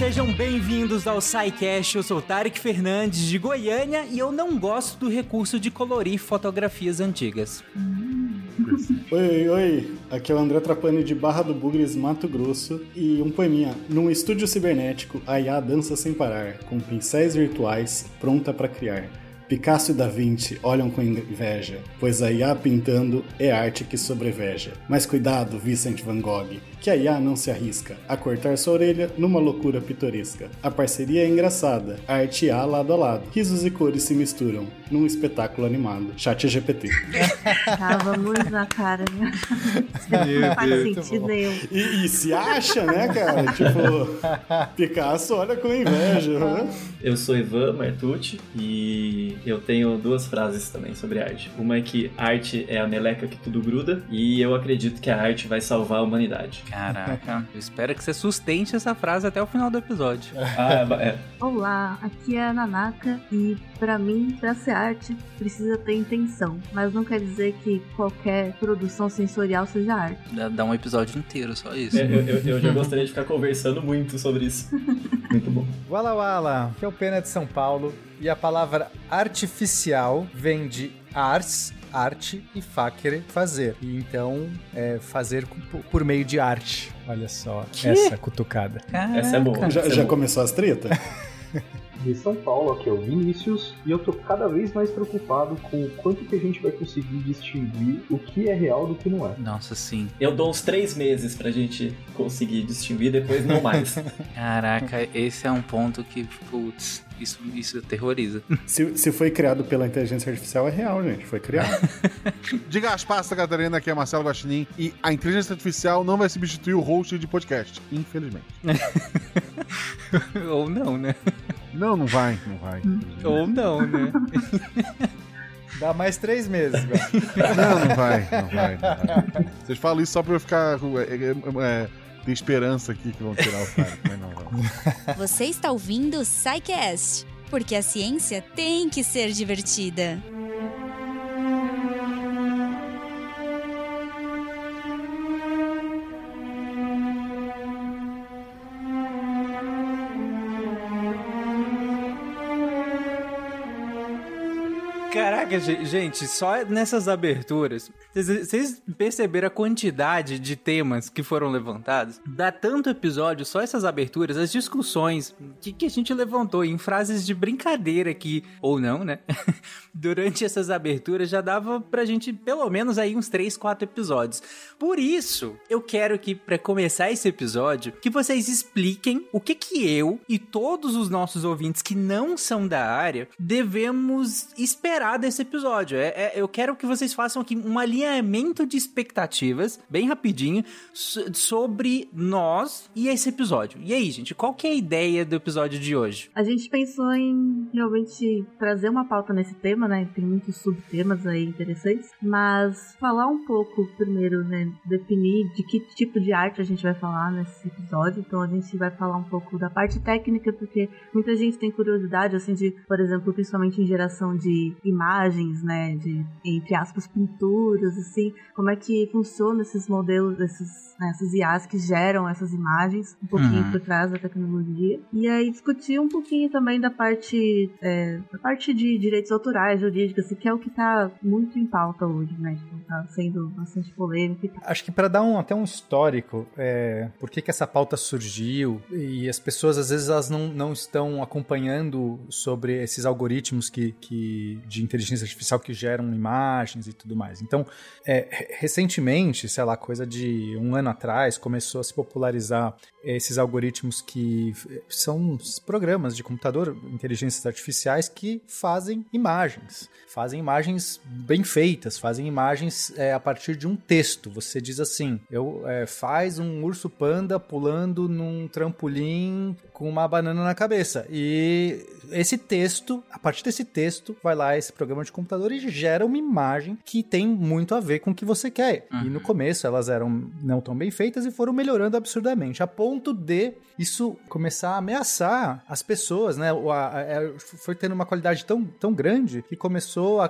sejam bem-vindos ao SciCast. Eu sou Tarek Fernandes de Goiânia e eu não gosto do recurso de colorir fotografias antigas. Oi, oi, aqui é o André Trapani de Barra do Bugres, Mato Grosso e um poeminha. Num estúdio cibernético, a IA dança sem parar, com pincéis virtuais, pronta para criar. Picasso e Da Vinci olham com inveja, pois a IA pintando é arte que sobreveja. Mas cuidado, Vincent Van Gogh, que a IA não se arrisca a cortar sua orelha numa loucura pitoresca. A parceria é engraçada, a arte IA lado a lado. Risos e cores se misturam num espetáculo animado. Chat GPT. Tava muito na cara, né? Não faz sentido nenhum. E, e, se acha, né, cara? tipo, Picasso olha com inveja. Né? Eu sou Ivan Martucci e eu tenho duas frases também sobre arte. Uma é que arte é a meleca que tudo gruda, e eu acredito que a arte vai salvar a humanidade. Caraca, eu espero que você sustente essa frase até o final do episódio. Ah, é. Olá, aqui é a Nanaka, e para mim, pra ser arte, precisa ter intenção. Mas não quer dizer que qualquer produção sensorial seja arte. Dá, dá um episódio inteiro, só isso. É, eu, eu, eu, já gostaria de ficar conversando muito sobre isso. Muito bom. Wala Wala, que é o Pena de São Paulo. E a palavra artificial vem de ars, arte e facere, fazer. E então, é fazer por meio de arte. Olha só, que? essa cutucada. Caraca. Essa é boa. Já, essa já é começou as tretas? de São Paulo, aqui é o Vinícius, e eu tô cada vez mais preocupado com o quanto que a gente vai conseguir distinguir o que é real do que não é. Nossa, sim. Eu dou uns três meses pra gente conseguir distinguir, depois não mais. Caraca, esse é um ponto que, putz, isso, isso terroriza. Se, se foi criado pela inteligência artificial, é real, gente. Foi criado. Diga as passas, Catarina, aqui é Marcelo Guaxinim. E a inteligência artificial não vai substituir o host de podcast, infelizmente. Ou não, né? Não, não vai, não vai. Ou não, né? Dá mais três meses, velho. Não, não vai, não vai, não vai. Vocês falam isso só pra eu ficar. É, é, é, tem esperança aqui que vão tirar o cara, mas não, não. Você está ouvindo o SciCast, porque a ciência tem que ser divertida. Caraca, gente, só nessas aberturas, vocês perceberam a quantidade de temas que foram levantados? Dá tanto episódio, só essas aberturas, as discussões que, que a gente levantou em frases de brincadeira aqui, ou não, né? Durante essas aberturas já dava pra gente pelo menos aí uns 3, 4 episódios. Por isso, eu quero que, para começar esse episódio, que vocês expliquem o que que eu e todos os nossos ouvintes que não são da área devemos esperar desse episódio. É, é, eu quero que vocês façam aqui um alinhamento de expectativas, bem rapidinho, sobre nós e esse episódio. E aí, gente, qual que é a ideia do episódio de hoje? A gente pensou em realmente trazer uma pauta nesse tema, né? Tem muitos subtemas aí interessantes, mas falar um pouco primeiro, né? Definir de que tipo de arte a gente vai falar nesse episódio. Então a gente vai falar um pouco da parte técnica, porque muita gente tem curiosidade, assim, de, por exemplo, principalmente em geração de imagens, né, de entre aspas pinturas, assim, como é que funciona esses modelos, esses, né, essas IAs que geram essas imagens, um pouquinho uhum. por trás da tecnologia, e aí discutir um pouquinho também da parte, é, da parte de direitos autorais, jurídicos, assim, que é o que está muito em pauta hoje, né, tipo, tá sendo bastante polêmico. Acho que para dar um, até um histórico, é, por que que essa pauta surgiu e as pessoas às vezes elas não, não estão acompanhando sobre esses algoritmos que, que de inteligência artificial que geram imagens e tudo mais. Então, é, recentemente, sei lá, coisa de um ano atrás, começou a se popularizar esses algoritmos que são programas de computador, inteligências artificiais que fazem imagens. Fazem imagens bem feitas, fazem imagens é, a partir de um texto. Você diz assim: eu é, faz um urso panda pulando num trampolim com uma banana na cabeça. E esse texto, a partir desse texto, vai lá esse esse programa de computador e gera uma imagem que tem muito a ver com o que você quer. Uhum. E no começo elas eram não tão bem feitas e foram melhorando absurdamente, a ponto de isso começar a ameaçar as pessoas, né? A, foi tendo uma qualidade tão, tão grande que começou a,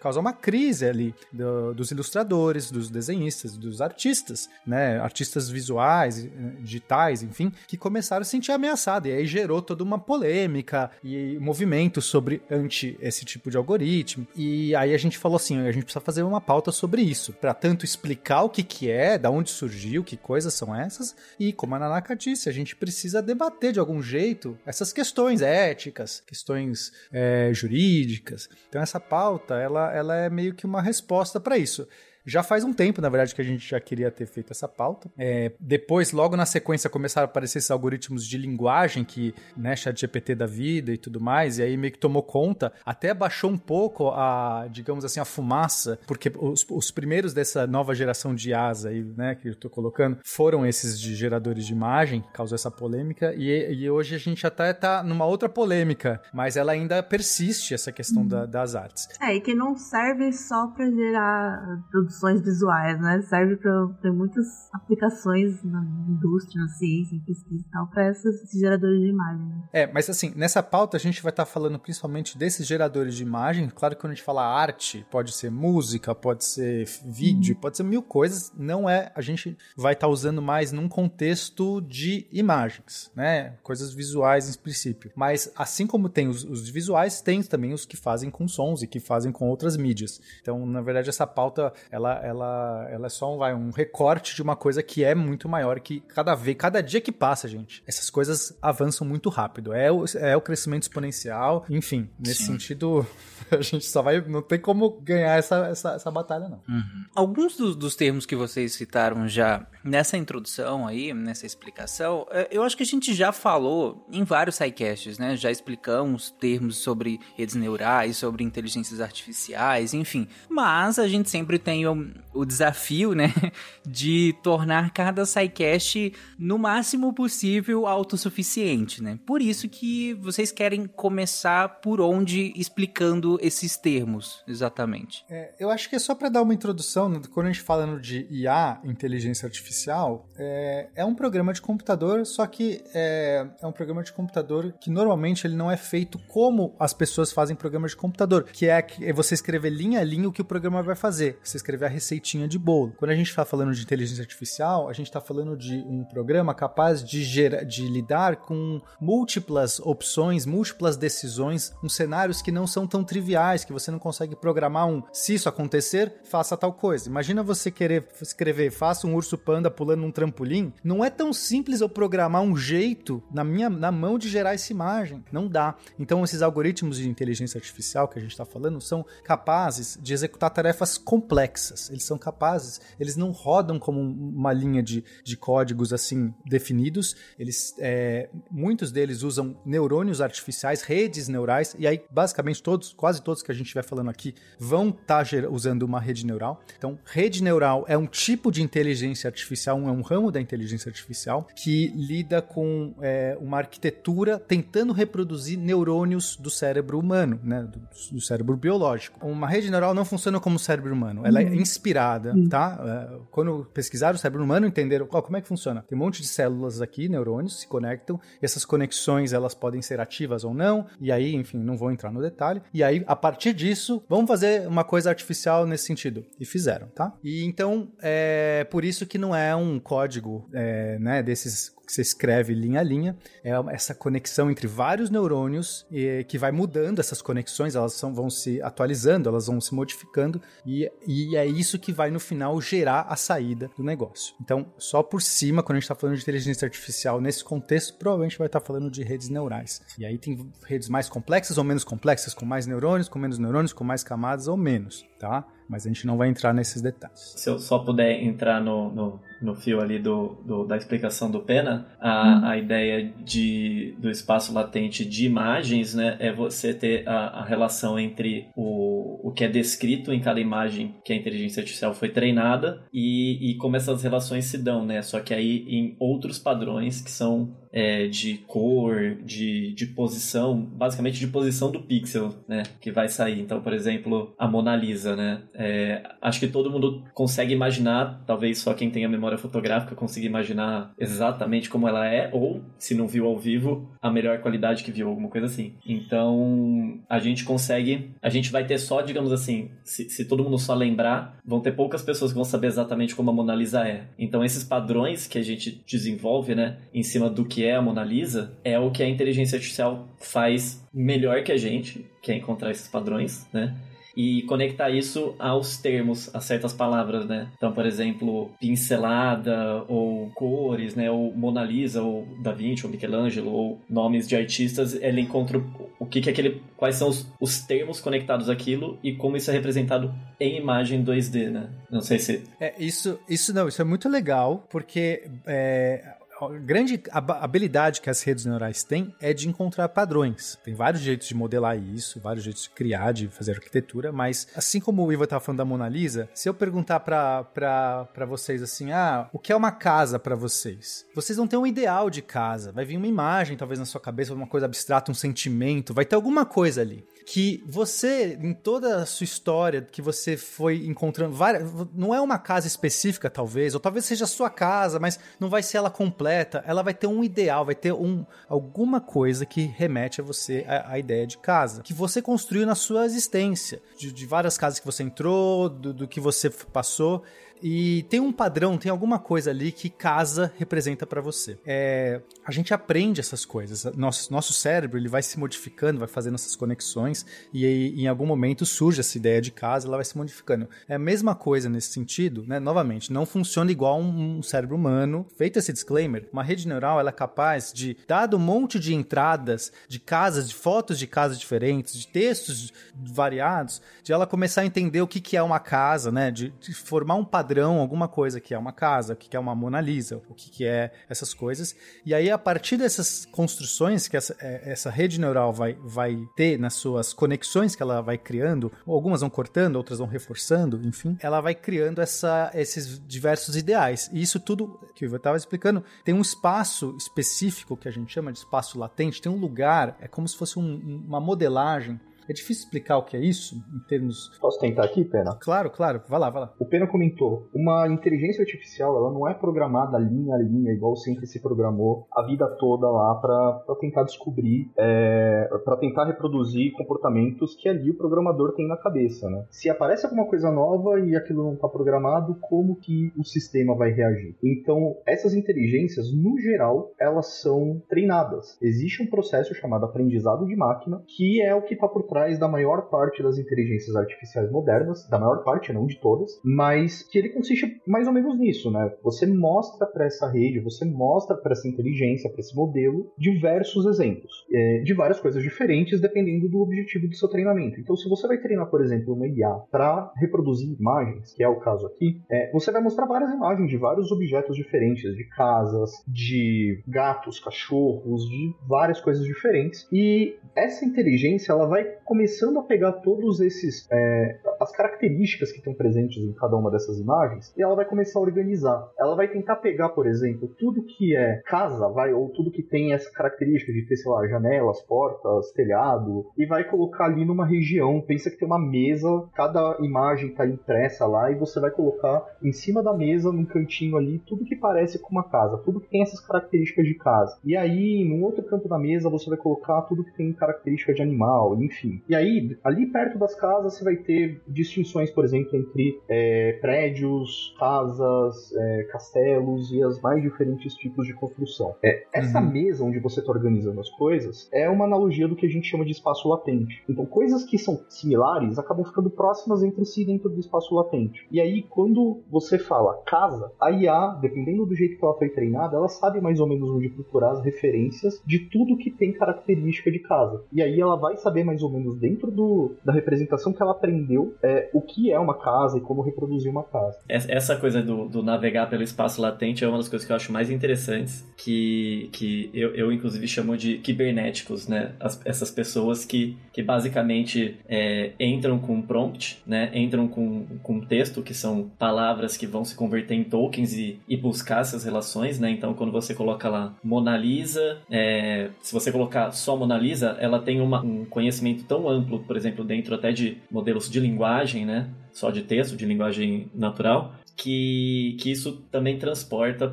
causar uma crise ali do, dos ilustradores, dos desenhistas, dos artistas, né? Artistas visuais, eh, digitais, enfim, que começaram a se sentir ameaçados. E aí gerou toda uma polêmica e movimento sobre anti esse tipo de algoritmo. E aí a gente falou assim, a gente precisa fazer uma pauta sobre isso, para tanto explicar o que que é, da onde surgiu, que coisas são essas, e como a Nanaka disse, a gente precisa debater de algum jeito essas questões éticas, questões é, jurídicas. Então essa pauta, ela, ela é meio que uma resposta para isso. Já faz um tempo, na verdade, que a gente já queria ter feito essa pauta. É, depois, logo na sequência, começaram a aparecer esses algoritmos de linguagem que, né, chat GPT da vida e tudo mais, e aí meio que tomou conta, até baixou um pouco a, digamos assim, a fumaça, porque os, os primeiros dessa nova geração de asa aí, né, que eu tô colocando, foram esses de geradores de imagem, causou essa polêmica, e, e hoje a gente até tá numa outra polêmica, mas ela ainda persiste, essa questão da, das artes. É, e que não serve só para gerar produção soluções visuais, né? Serve para ter muitas aplicações na indústria, na ciência, em pesquisa e tal, para esses geradores de imagem. Né? É, mas assim, nessa pauta a gente vai estar tá falando principalmente desses geradores de imagem. Claro que quando a gente fala arte, pode ser música, pode ser vídeo, hum. pode ser mil coisas. Não é, a gente vai estar tá usando mais num contexto de imagens, né? Coisas visuais em princípio. Mas assim como tem os, os visuais, tem também os que fazem com sons e que fazem com outras mídias. Então, na verdade, essa pauta ela ela, ela, é só um, vai, um recorte de uma coisa que é muito maior, que cada vez, cada dia que passa, gente, essas coisas avançam muito rápido. É o, é o crescimento exponencial, enfim, nesse Sim. sentido, a gente só vai, não tem como ganhar essa, essa, essa batalha, não. Uhum. Alguns dos, dos termos que vocês citaram já nessa introdução aí, nessa explicação, é, eu acho que a gente já falou em vários sidecasts, né? Já explicamos termos sobre redes neurais, sobre inteligências artificiais, enfim. Mas a gente sempre tem o, o desafio, né, de tornar cada SciCast no máximo possível autossuficiente, né? Por isso que vocês querem começar por onde explicando esses termos, exatamente. É, eu acho que é só para dar uma introdução, né, quando a gente falando de IA, inteligência artificial, é, é um programa de computador, só que é, é um programa de computador que normalmente ele não é feito como as pessoas fazem programas de computador, que é, é você escrever linha a linha o que o programa vai fazer. Você escrever a receitinha de bolo. Quando a gente está falando de inteligência artificial, a gente está falando de um programa capaz de, gerar, de lidar com múltiplas opções, múltiplas decisões, uns cenários que não são tão triviais, que você não consegue programar um se isso acontecer, faça tal coisa. Imagina você querer escrever, faça um urso panda pulando num trampolim. Não é tão simples eu programar um jeito na minha na mão de gerar essa imagem. Não dá. Então, esses algoritmos de inteligência artificial que a gente está falando são capazes de executar tarefas complexas complexas. Eles são capazes, eles não rodam como uma linha de, de códigos assim definidos. Eles, é, muitos deles usam neurônios artificiais, redes neurais, e aí basicamente todos, quase todos que a gente estiver falando aqui, vão estar tá usando uma rede neural. Então, rede neural é um tipo de inteligência artificial, é um ramo da inteligência artificial que lida com é, uma arquitetura tentando reproduzir neurônios do cérebro humano, né, do, do cérebro biológico. Uma rede neural não funciona como o cérebro humano, ela uhum. Inspirada, uhum. tá? É, quando pesquisaram o cérebro humano, entenderam oh, como é que funciona. Tem um monte de células aqui, neurônios, se conectam, essas conexões elas podem ser ativas ou não, e aí, enfim, não vou entrar no detalhe. E aí, a partir disso, vamos fazer uma coisa artificial nesse sentido. E fizeram, tá? E então, é por isso que não é um código, é, né, desses que você escreve linha a linha, é essa conexão entre vários neurônios e, que vai mudando essas conexões, elas são, vão se atualizando, elas vão se modificando e, e é isso que vai no final gerar a saída do negócio. Então, só por cima, quando a gente está falando de inteligência artificial nesse contexto, provavelmente vai estar tá falando de redes neurais. E aí tem redes mais complexas ou menos complexas, com mais neurônios, com menos neurônios, com mais camadas ou menos, tá? Mas a gente não vai entrar nesses detalhes. Se eu só puder entrar no, no, no fio ali do, do, da explicação do Pena, a, hum. a ideia de, do espaço latente de imagens né, é você ter a, a relação entre o, o que é descrito em cada imagem que a inteligência artificial foi treinada e, e como essas relações se dão, né? Só que aí em outros padrões que são é, de cor, de, de posição, basicamente de posição do pixel, né? Que vai sair. Então, por exemplo, a Mona Lisa, né? É, acho que todo mundo consegue imaginar, talvez só quem tem a memória fotográfica consiga imaginar exatamente como ela é, ou se não viu ao vivo, a melhor qualidade que viu, alguma coisa assim. Então, a gente consegue, a gente vai ter só, digamos assim, se, se todo mundo só lembrar, vão ter poucas pessoas que vão saber exatamente como a Mona Lisa é. Então, esses padrões que a gente desenvolve, né, em cima do que é a Mona Lisa, é o que a inteligência artificial faz melhor que a gente, que é encontrar esses padrões, né? e conectar isso aos termos, a certas palavras, né? Então, por exemplo, pincelada ou cores, né? Ou Mona Lisa, ou Da Vinci, ou Michelangelo, ou nomes de artistas, ele encontra o que que é aquele, quais são os, os termos conectados àquilo e como isso é representado em imagem 2D, né? Não sei se... É, isso, isso não, isso é muito legal, porque é, a grande habilidade que as redes neurais têm é de encontrar padrões. Tem vários jeitos de modelar isso, vários jeitos de criar, de fazer arquitetura, mas assim como o Ivo estava falando da Mona Lisa, se eu perguntar para vocês assim, ah, o que é uma casa para vocês? Vocês vão ter um ideal de casa, vai vir uma imagem talvez na sua cabeça, uma coisa abstrata, um sentimento, vai ter alguma coisa ali que você, em toda a sua história, que você foi encontrando várias. Não é uma casa específica, talvez, ou talvez seja a sua casa, mas não vai ser ela completa. Ela vai ter um ideal, vai ter um, alguma coisa que remete a você a, a ideia de casa, que você construiu na sua existência, de, de várias casas que você entrou, do, do que você passou. E tem um padrão, tem alguma coisa ali que casa representa para você. É, a gente aprende essas coisas. Nosso, nosso cérebro ele vai se modificando, vai fazendo essas conexões e aí, em algum momento surge essa ideia de casa, ela vai se modificando. É a mesma coisa nesse sentido, né? Novamente, não funciona igual um, um cérebro humano. Feito esse disclaimer, uma rede neural ela é capaz de, dado um monte de entradas de casas, de fotos de casas diferentes, de textos variados, de ela começar a entender o que, que é uma casa, né? De, de formar um padrão padrão, alguma coisa que é uma casa, o que é uma Mona Lisa, o que é essas coisas. E aí, a partir dessas construções que essa, é, essa rede neural vai, vai ter nas suas conexões que ela vai criando, algumas vão cortando, outras vão reforçando, enfim, ela vai criando essa, esses diversos ideais. E isso tudo que eu estava explicando tem um espaço específico que a gente chama de espaço latente, tem um lugar, é como se fosse um, uma modelagem é difícil explicar o que é isso em termos. Posso tentar aqui, Pena? Claro, claro. Vai lá, vai lá. O Pena comentou: uma inteligência artificial ela não é programada linha a linha, igual sempre se programou a vida toda lá para tentar descobrir, é, para tentar reproduzir comportamentos que ali o programador tem na cabeça, né? Se aparece alguma coisa nova e aquilo não está programado, como que o sistema vai reagir? Então, essas inteligências, no geral, elas são treinadas. Existe um processo chamado aprendizado de máquina, que é o que está por trás trás da maior parte das inteligências artificiais modernas, da maior parte, não de todas, mas que ele consiste mais ou menos nisso, né? Você mostra para essa rede, você mostra para essa inteligência, para esse modelo, diversos exemplos é, de várias coisas diferentes, dependendo do objetivo do seu treinamento. Então, se você vai treinar, por exemplo, uma IA para reproduzir imagens, que é o caso aqui, é, você vai mostrar várias imagens de vários objetos diferentes, de casas, de gatos, cachorros, de várias coisas diferentes, e essa inteligência ela vai começando a pegar todos esses é, as características que estão presentes em cada uma dessas imagens e ela vai começar a organizar. Ela vai tentar pegar, por exemplo, tudo que é casa, vai ou tudo que tem essa característica de ter, sei lá, janelas, portas, telhado e vai colocar ali numa região. Pensa que tem uma mesa, cada imagem está impressa lá e você vai colocar em cima da mesa, num cantinho ali, tudo que parece com uma casa, tudo que tem essas características de casa. E aí, num outro canto da mesa, você vai colocar tudo que tem característica de animal, enfim. E aí, ali perto das casas, você vai ter distinções, por exemplo, entre é, prédios, casas, é, castelos e as mais diferentes tipos de construção. É, essa uhum. mesa onde você está organizando as coisas é uma analogia do que a gente chama de espaço latente. Então, coisas que são similares acabam ficando próximas entre si dentro do espaço latente. E aí, quando você fala casa, a IA, dependendo do jeito que ela foi treinada, ela sabe mais ou menos onde procurar as referências de tudo que tem característica de casa. E aí ela vai saber mais ou menos menos dentro do, da representação que ela aprendeu, é, o que é uma casa e como reproduzir uma casa. Essa coisa do, do navegar pelo espaço latente é uma das coisas que eu acho mais interessantes, que, que eu, eu inclusive chamo de cibernéticos, né? As, essas pessoas que, que basicamente é, entram com prompt, né? Entram com, com texto, que são palavras que vão se converter em tokens e, e buscar essas relações, né? Então, quando você coloca lá Mona Lisa, é, se você colocar só Mona Lisa, ela tem uma, um conhecimento tão amplo, por exemplo, dentro até de modelos de linguagem, né? Só de texto, de linguagem natural, que, que isso também transporta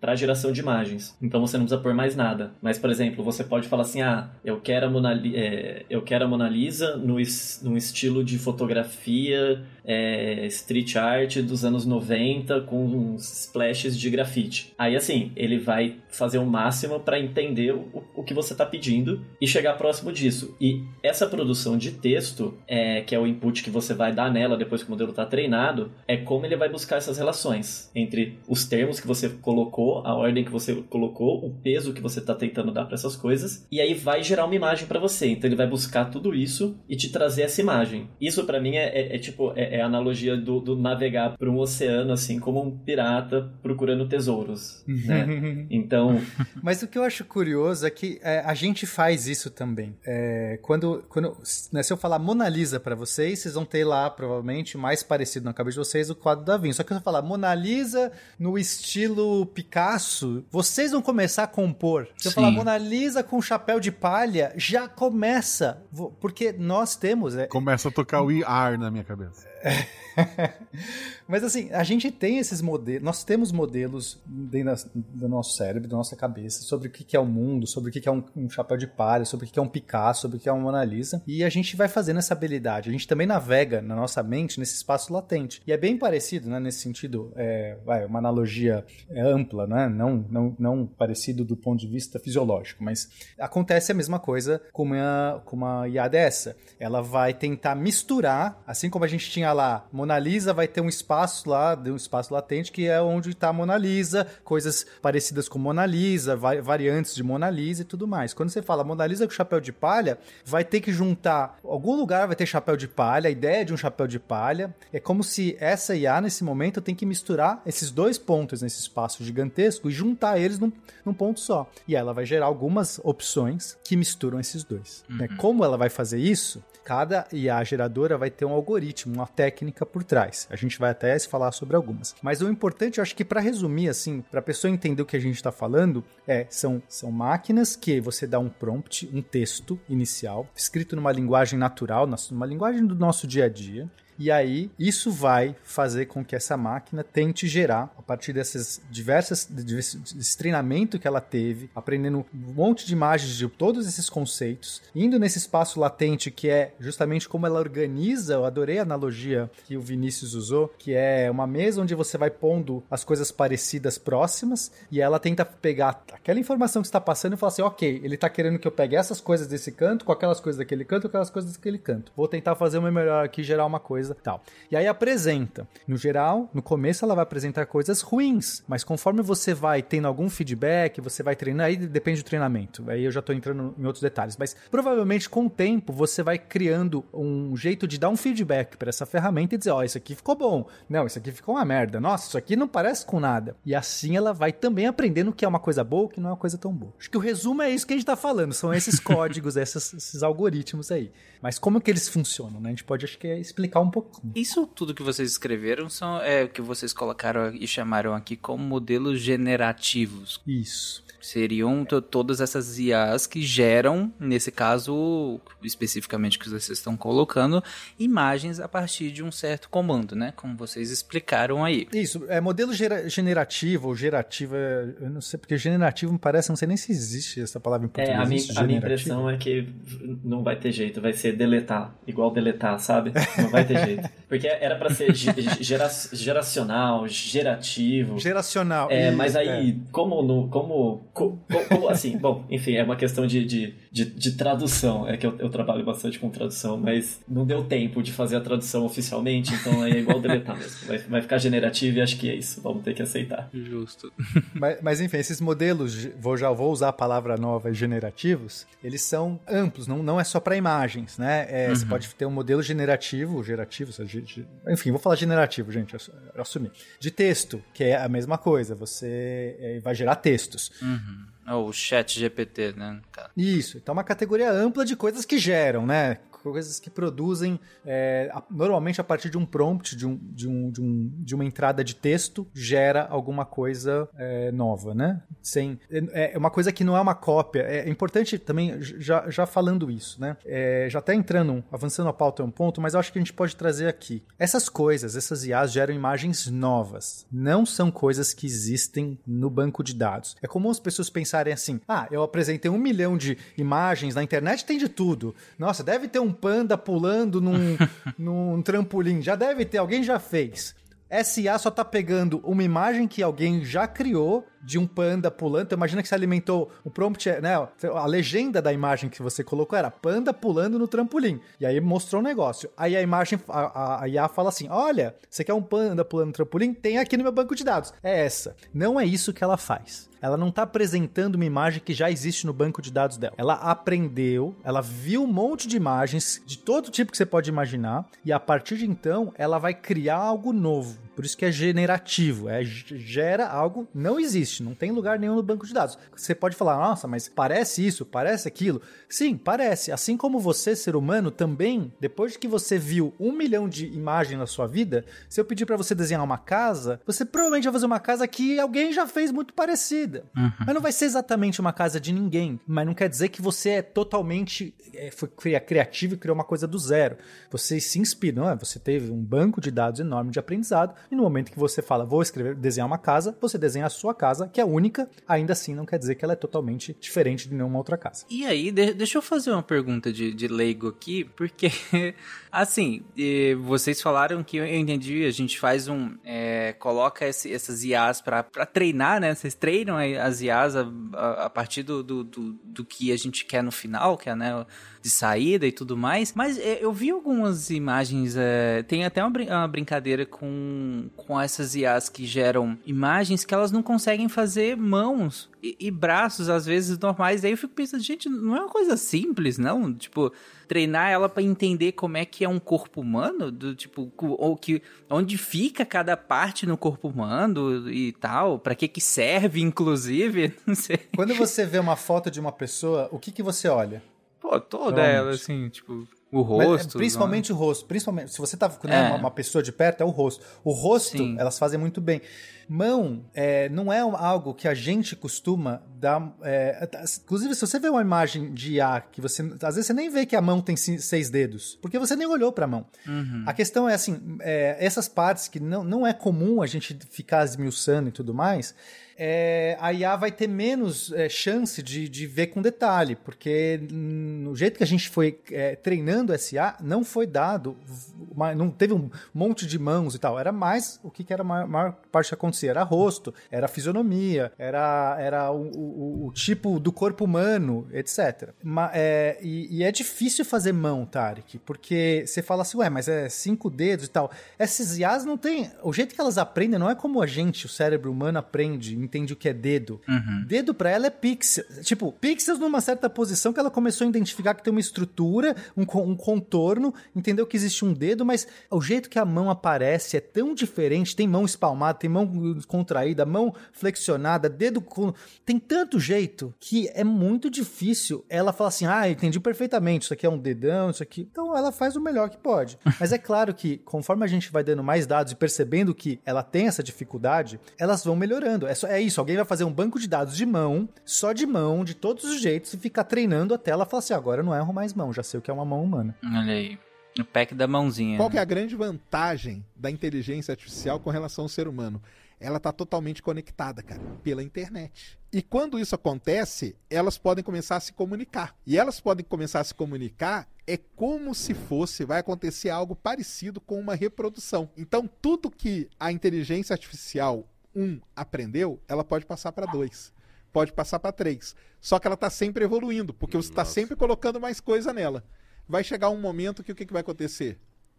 para a geração de imagens. Então você não precisa pôr mais nada. Mas, por exemplo, você pode falar assim: ah, eu quero a Mona, é, eu quero a Mona Lisa no, no estilo de fotografia é, street art dos anos 90 com uns splashes de grafite. Aí, assim, ele vai fazer o máximo para entender o, o que você está pedindo e chegar próximo disso. E essa produção de texto, é, que é o input que você vai dar nela depois que o modelo está treinado, é como ele vai buscar essas relações entre os termos que você colocou, a ordem que você colocou, o peso que você está tentando dar para essas coisas, e aí vai gerar uma imagem para você. Então ele vai buscar tudo isso e te trazer essa imagem. Isso para mim é, é, é tipo é, é, a analogia do, do navegar por um oceano, assim, como um pirata procurando tesouros, né? Então... Mas o que eu acho curioso é que é, a gente faz isso também. É, quando, quando né, se eu falar Mona Lisa para vocês, vocês vão ter lá, provavelmente, mais parecido na cabeça de vocês, o quadro da Vinci. Só que se eu falar Mona Lisa no estilo Picasso, vocês vão começar a compor. Se eu falar Mona Lisa com chapéu de palha, já começa. Porque nós temos... É, começa a tocar o IR na minha cabeça. Mas assim, a gente tem esses modelos, nós temos modelos dentro do nosso cérebro, da nossa cabeça, sobre o que é o mundo, sobre o que é um, um chapéu de palha, sobre o que é um Picasso, sobre o que é uma Mona Lisa, e a gente vai fazendo essa habilidade. A gente também navega na nossa mente nesse espaço latente. E é bem parecido, né, nesse sentido, é, vai, uma analogia ampla, né? não, não, não parecido do ponto de vista fisiológico, mas acontece a mesma coisa com uma, com uma IA dessa. Ela vai tentar misturar, assim como a gente tinha lá, Mona Lisa vai ter um espaço lá, um espaço latente, que é onde está a Mona Lisa, coisas parecidas com Mona Lisa, variantes de Mona Lisa e tudo mais. Quando você fala Mona Lisa com chapéu de palha, vai ter que juntar, algum lugar vai ter chapéu de palha, a ideia de um chapéu de palha, é como se essa IA, nesse momento, tem que misturar esses dois pontos nesse espaço gigantesco e juntar eles num, num ponto só. E ela vai gerar algumas opções que misturam esses dois. Né? Uhum. Como ela vai fazer isso? Cada IA geradora vai ter um algoritmo, uma técnica por trás. A gente vai até se falar sobre algumas. Mas o importante, eu acho que para resumir, assim, para a pessoa entender o que a gente está falando, é são, são máquinas que você dá um prompt, um texto inicial, escrito numa linguagem natural, numa linguagem do nosso dia a dia, e aí, isso vai fazer com que essa máquina tente gerar, a partir dessas diversas, desse treinamento que ela teve, aprendendo um monte de imagens de todos esses conceitos, indo nesse espaço latente que é justamente como ela organiza. Eu adorei a analogia que o Vinícius usou, que é uma mesa onde você vai pondo as coisas parecidas próximas e ela tenta pegar aquela informação que está passando e falar assim: ok, ele está querendo que eu pegue essas coisas desse canto com aquelas coisas daquele canto, com aquelas coisas daquele canto. Vou tentar fazer uma melhor aqui, gerar uma coisa coisa tal. E aí apresenta. No geral, no começo ela vai apresentar coisas ruins, mas conforme você vai tendo algum feedback, você vai treinando, aí depende do treinamento. Aí eu já tô entrando em outros detalhes, mas provavelmente com o tempo você vai criando um jeito de dar um feedback para essa ferramenta e dizer, ó, oh, isso aqui ficou bom. Não, isso aqui ficou uma merda. Nossa, isso aqui não parece com nada. E assim ela vai também aprendendo o que é uma coisa boa, o que não é uma coisa tão boa. Acho que o resumo é isso que a gente tá falando, são esses códigos, esses, esses algoritmos aí. Mas como que eles funcionam, né? A gente pode, acho que, explicar um pouquinho. Isso tudo que vocês escreveram são é que vocês colocaram e chamaram aqui como modelos generativos. Isso seriam todas essas IAs que geram, nesse caso, especificamente que vocês estão colocando, imagens a partir de um certo comando, né? Como vocês explicaram aí. Isso, é modelo gera, generativo ou gerativo, eu não sei, porque generativo me parece, não sei nem se existe essa palavra em português. É, a, minha, a minha impressão é que não vai ter jeito, vai ser deletar, igual deletar, sabe? Não vai ter jeito. Porque era para ser gera, geracional, gerativo. Geracional. É, mas aí, é. como no, como como, como assim? Bom, enfim, é uma questão de, de, de, de tradução. É que eu, eu, trabalho bastante com tradução, mas não deu tempo de fazer a tradução oficialmente, então aí é igual deletar mesmo. Vai, vai ficar generativo e acho que é isso. Vamos ter que aceitar. Justo. mas, mas enfim, esses modelos, vou, já vou usar a palavra nova, generativos, eles são amplos, não, não é só para imagens, né? É, uhum. Você pode ter um modelo generativo, gerativo, enfim, vou falar generativo, gente, assumir. De texto, que é a mesma coisa, você é, vai gerar textos. Uhum. É o chat GPT, né? Isso, então é uma categoria ampla de coisas que geram, né? Coisas que produzem é, normalmente a partir de um prompt, de, um, de, um, de, um, de uma entrada de texto, gera alguma coisa é, nova, né? Sem, é, é uma coisa que não é uma cópia. É importante também, já, já falando isso, né? É, já até entrando, avançando a pauta é um ponto, mas eu acho que a gente pode trazer aqui. Essas coisas, essas IAs geram imagens novas. Não são coisas que existem no banco de dados. É comum as pessoas pensarem assim: ah, eu apresentei um milhão de imagens na internet, tem de tudo. Nossa, deve ter um panda pulando num, num trampolim. Já deve ter, alguém já fez. SA só tá pegando uma imagem que alguém já criou de um panda pulando. Então, imagina que você alimentou o prompt, né? A legenda da imagem que você colocou era panda pulando no trampolim. E aí mostrou o um negócio. Aí a imagem, a, a IA fala assim: Olha, você quer um panda pulando no trampolim? Tem aqui no meu banco de dados. É essa. Não é isso que ela faz. Ela não está apresentando uma imagem que já existe no banco de dados dela. Ela aprendeu, ela viu um monte de imagens de todo tipo que você pode imaginar, e a partir de então ela vai criar algo novo. Por isso que é generativo, é gera algo não existe, não tem lugar nenhum no banco de dados. Você pode falar, nossa, mas parece isso, parece aquilo. Sim, parece. Assim como você, ser humano, também, depois que você viu um milhão de imagens na sua vida, se eu pedir para você desenhar uma casa, você provavelmente vai fazer uma casa que alguém já fez muito parecida. Uhum. Mas não vai ser exatamente uma casa de ninguém. Mas não quer dizer que você é totalmente é, foi criativo e criou uma coisa do zero. Você se inspirou, é? você teve um banco de dados enorme de aprendizado e no momento que você fala, vou escrever, desenhar uma casa, você desenha a sua casa, que é única, ainda assim não quer dizer que ela é totalmente diferente de nenhuma outra casa. E aí, de deixa eu fazer uma pergunta de, de leigo aqui, porque, assim, vocês falaram que eu entendi, a gente faz um. É, coloca esse, essas IAs para treinar, né? Vocês treinam as IAs a, a, a partir do, do, do, do, que a gente quer no final, que é, né? De saída e tudo mais. Mas é, eu vi algumas imagens, é, tem até uma, brin uma, brincadeira com, com essas IAs que geram imagens que elas não conseguem fazer mãos e, e braços, às vezes, normais. Aí eu fico pensando, gente, não é uma coisa simples, não? Tipo, treinar ela para entender como é que é um corpo humano, do tipo, ou que onde fica cada parte no corpo humano e tal, para que que serve inclusive, não sei. Quando você vê uma foto de uma pessoa, o que que você olha? Pô, toda ela, assim, tipo, o rosto. Mas, é, principalmente não. o rosto. Principalmente, se você tá com né, é. uma, uma, pessoa de perto, é o rosto. O rosto, Sim. elas fazem muito bem. Mão é, não é algo que a gente costuma dar. É, inclusive, se você vê uma imagem de IA que você. Às vezes você nem vê que a mão tem seis dedos, porque você nem olhou para a mão. Uhum. A questão é assim: é, essas partes que não, não é comum a gente ficar esmiuçando e tudo mais é, a IA vai ter menos é, chance de, de ver com detalhe, porque no jeito que a gente foi é, treinando essa IA, não foi dado, não teve um monte de mãos e tal, era mais o que, que era a maior, maior parte que acontecia, era rosto, era fisionomia, era, era o, o, o tipo do corpo humano, etc. É, e, e, é difícil fazer mão, Tarek, porque você fala assim, ué, mas é cinco dedos e tal. Essas IAs não tem. O jeito que elas aprendem não é como a gente, o cérebro humano, aprende entende o que é dedo. Uhum. Dedo para ela é pixel. Tipo, pixels numa certa posição que ela começou a identificar que tem uma estrutura, um, um contorno, entendeu que existe um dedo, mas o jeito que a mão aparece é tão diferente. Tem mão espalmada, tem mão contraída, mão flexionada, dedo com. Tem tanto jeito que é muito difícil ela falar assim: ah, entendi perfeitamente, isso aqui é um dedão, isso aqui. Então ela faz o melhor que pode. Mas é claro que conforme a gente vai dando mais dados e percebendo que ela tem essa dificuldade, elas vão melhorando. É, só, é isso, alguém vai fazer um banco de dados de mão, só de mão, de todos os jeitos, e ficar treinando até ela falar assim: agora eu não erro mais mão, já sei o que é uma mão humana. Olha aí. O pack da mãozinha. Qual que é a grande vantagem da inteligência artificial com relação ao ser humano? Ela está totalmente conectada, cara, pela internet. E quando isso acontece, elas podem começar a se comunicar. E elas podem começar a se comunicar é como se fosse, vai acontecer algo parecido com uma reprodução. Então, tudo que a inteligência artificial um aprendeu, ela pode passar para dois. pode passar para 3. Só que ela está sempre evoluindo, porque você está sempre colocando mais coisa nela. Vai chegar um momento que o que, que vai acontecer?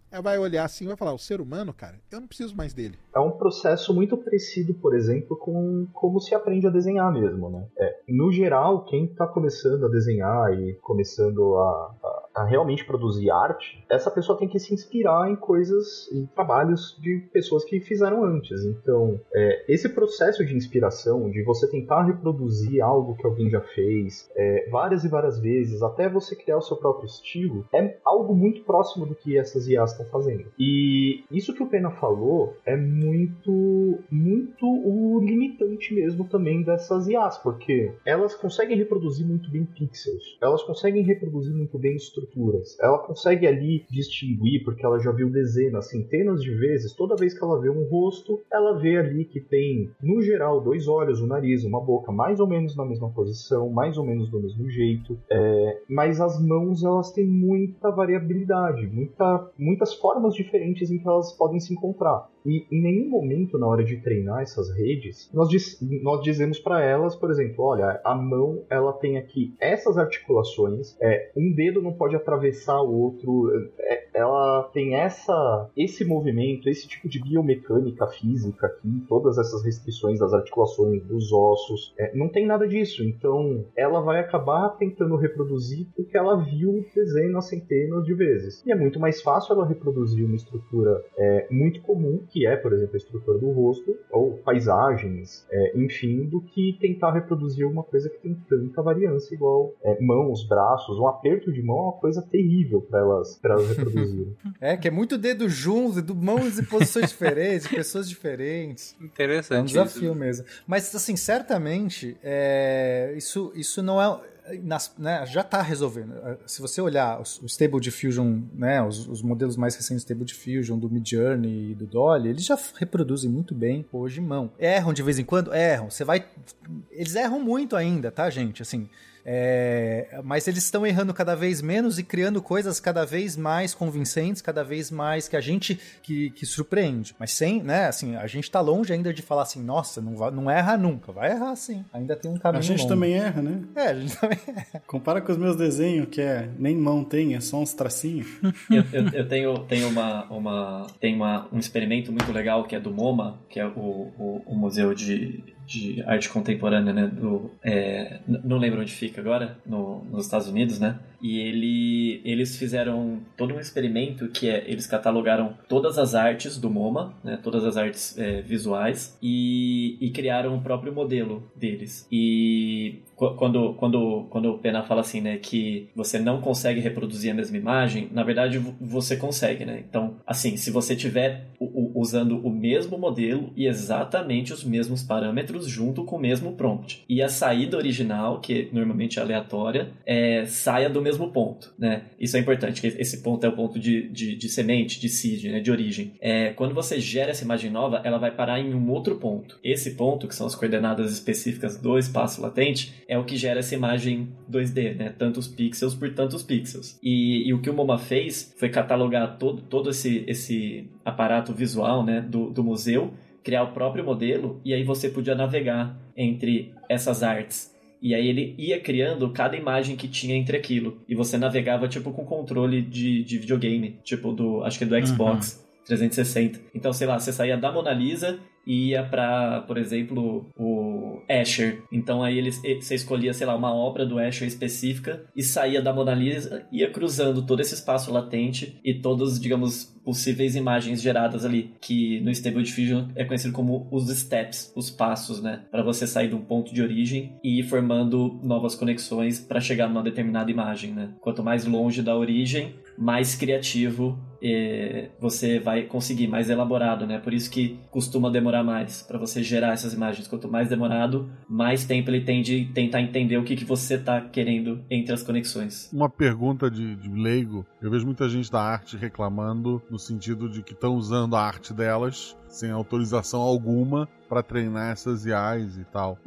Ela vai olhar assim e vai falar: o ser humano, cara, eu não preciso mais dele. É um processo muito parecido, por exemplo, com como se aprende a desenhar mesmo, né? É, no geral, quem está começando a desenhar e começando a, a- a realmente produzir arte, essa pessoa tem que se inspirar em coisas, em trabalhos de pessoas que fizeram antes. Então, é, esse processo de inspiração, de você tentar reproduzir algo que alguém já fez, é, várias e várias vezes, até você criar o seu próprio estilo, é algo muito próximo do que essas IAs estão fazendo. E isso que o Pena falou é muito, muito o limitante mesmo também dessas IAs, porque elas conseguem reproduzir muito bem pixels, elas conseguem reproduzir muito bem estruturas, ela consegue ali distinguir, porque ela já viu dezenas, centenas de vezes, toda vez que ela vê um rosto, ela vê ali que tem, no geral, dois olhos, um nariz, uma boca, mais ou menos na mesma posição, mais ou menos do mesmo jeito, é, mas as mãos elas têm muita variabilidade, muita, muitas formas diferentes em que elas podem se encontrar. E em nenhum momento na hora de treinar essas redes, nós, diz- nós dizemos para elas, por exemplo, olha, a mão ela tem aqui essas articulações, é, um dedo não pode atravessar o outro, é, ela tem essa esse movimento, esse tipo de biomecânica física aqui, todas essas restrições das articulações, dos ossos, é, não tem nada disso. Então, ela vai acabar tentando reproduzir o que ela viu dezenas, centenas de vezes. E é muito mais fácil ela reproduzir uma estrutura é, muito comum, que é, por exemplo, a estrutura do rosto, ou paisagens, é, enfim, do que tentar reproduzir uma coisa que tem tanta variância, igual é, mãos, braços, um aperto de mão é uma coisa terrível para elas, pra elas reproduzirem. É, que é muito dedo junto, do mãos em posições diferentes, pessoas diferentes. Interessante. É um desafio isso. mesmo. Mas, assim, certamente, é, isso, isso não é. Nas- né, já está resolvendo. Se você olhar o Stable Diffusion, né, os, os modelos mais recentes do Stable Diffusion, do Midjourney e do Dolly, eles já reproduzem muito bem hoje em mão. Erram de vez em quando? Erram. Você vai. Eles erram muito ainda, tá, gente? Assim. É, mas eles estão errando cada vez menos e criando coisas cada vez mais convincentes, cada vez mais que a gente que, que surpreende. Mas sem, né, assim, a gente tá longe ainda de falar assim, nossa, não, vai, não erra nunca. Vai errar sim. Ainda tem um caminho A gente longo. também erra, né? É, a gente também erra. Compara com os meus desenhos, que é nem mão tem, é só uns tracinhos. Eu, eu- eu tenho, tenho, uma, uma, tem uma, um experimento muito legal que é do MoMA, que é o, o, o Museu de, de Arte Contemporânea, né? Do, é, não lembro onde fica agora, no, nos Estados Unidos, né? E ele, eles fizeram todo um experimento que é, eles catalogaram todas as artes do MoMA, né? Todas as artes é, visuais e, e criaram o próprio modelo deles. E quando, quando, quando o Pena fala assim, né, que você não consegue reproduzir a mesma imagem, na verdade vo- você consegue, né? Então, assim, se você tiver usando o mesmo modelo e exatamente os mesmos parâmetros junto com o mesmo prompt. E a saída original, que normalmente é aleatória, é, saia do mesmo ponto, né? Isso é importante, esse ponto é o ponto de, de, de semente, de seed, né, de origem. É, quando você gera essa imagem nova, ela vai parar em um outro ponto. Esse ponto, que são as coordenadas específicas do espaço latente, é o que gera essa imagem 2D, né? Tantos pixels por tantos pixels. E, e o que o MoMA fez foi catalogar todo, todo esse, esse aparato visual, né, do, do museu, criar o próprio modelo, e aí você podia navegar entre essas artes. E aí ele ia criando cada imagem que tinha entre aquilo. E você navegava, tipo, com controle de, de videogame. Tipo, do. Acho que é do Xbox 360. Então, sei lá, você saía da Mona Lisa ia pra, por exemplo, o Escher. Então aí eles, você escolhia, sei lá, uma obra do Escher específica e saía da Mona Lisa, ia cruzando todo esse espaço latente e todas, digamos, possíveis imagens geradas ali, que no Stable Diffusion é conhecido como os steps, os passos, né? Para você sair de um ponto de origem e ir formando novas conexões para chegar numa determinada imagem, né? Quanto mais longe da origem, mais criativo você vai conseguir, mais elaborado, né? Por isso que costuma demorar mais para você gerar essas imagens. Quanto mais demorado, mais tempo ele tem de tentar entender o que, que você tá querendo entre as conexões. Uma pergunta de, de leigo. Eu vejo muita gente da arte reclamando no sentido de que estão usando a arte delas sem autorização alguma para treinar essas IAs e tal.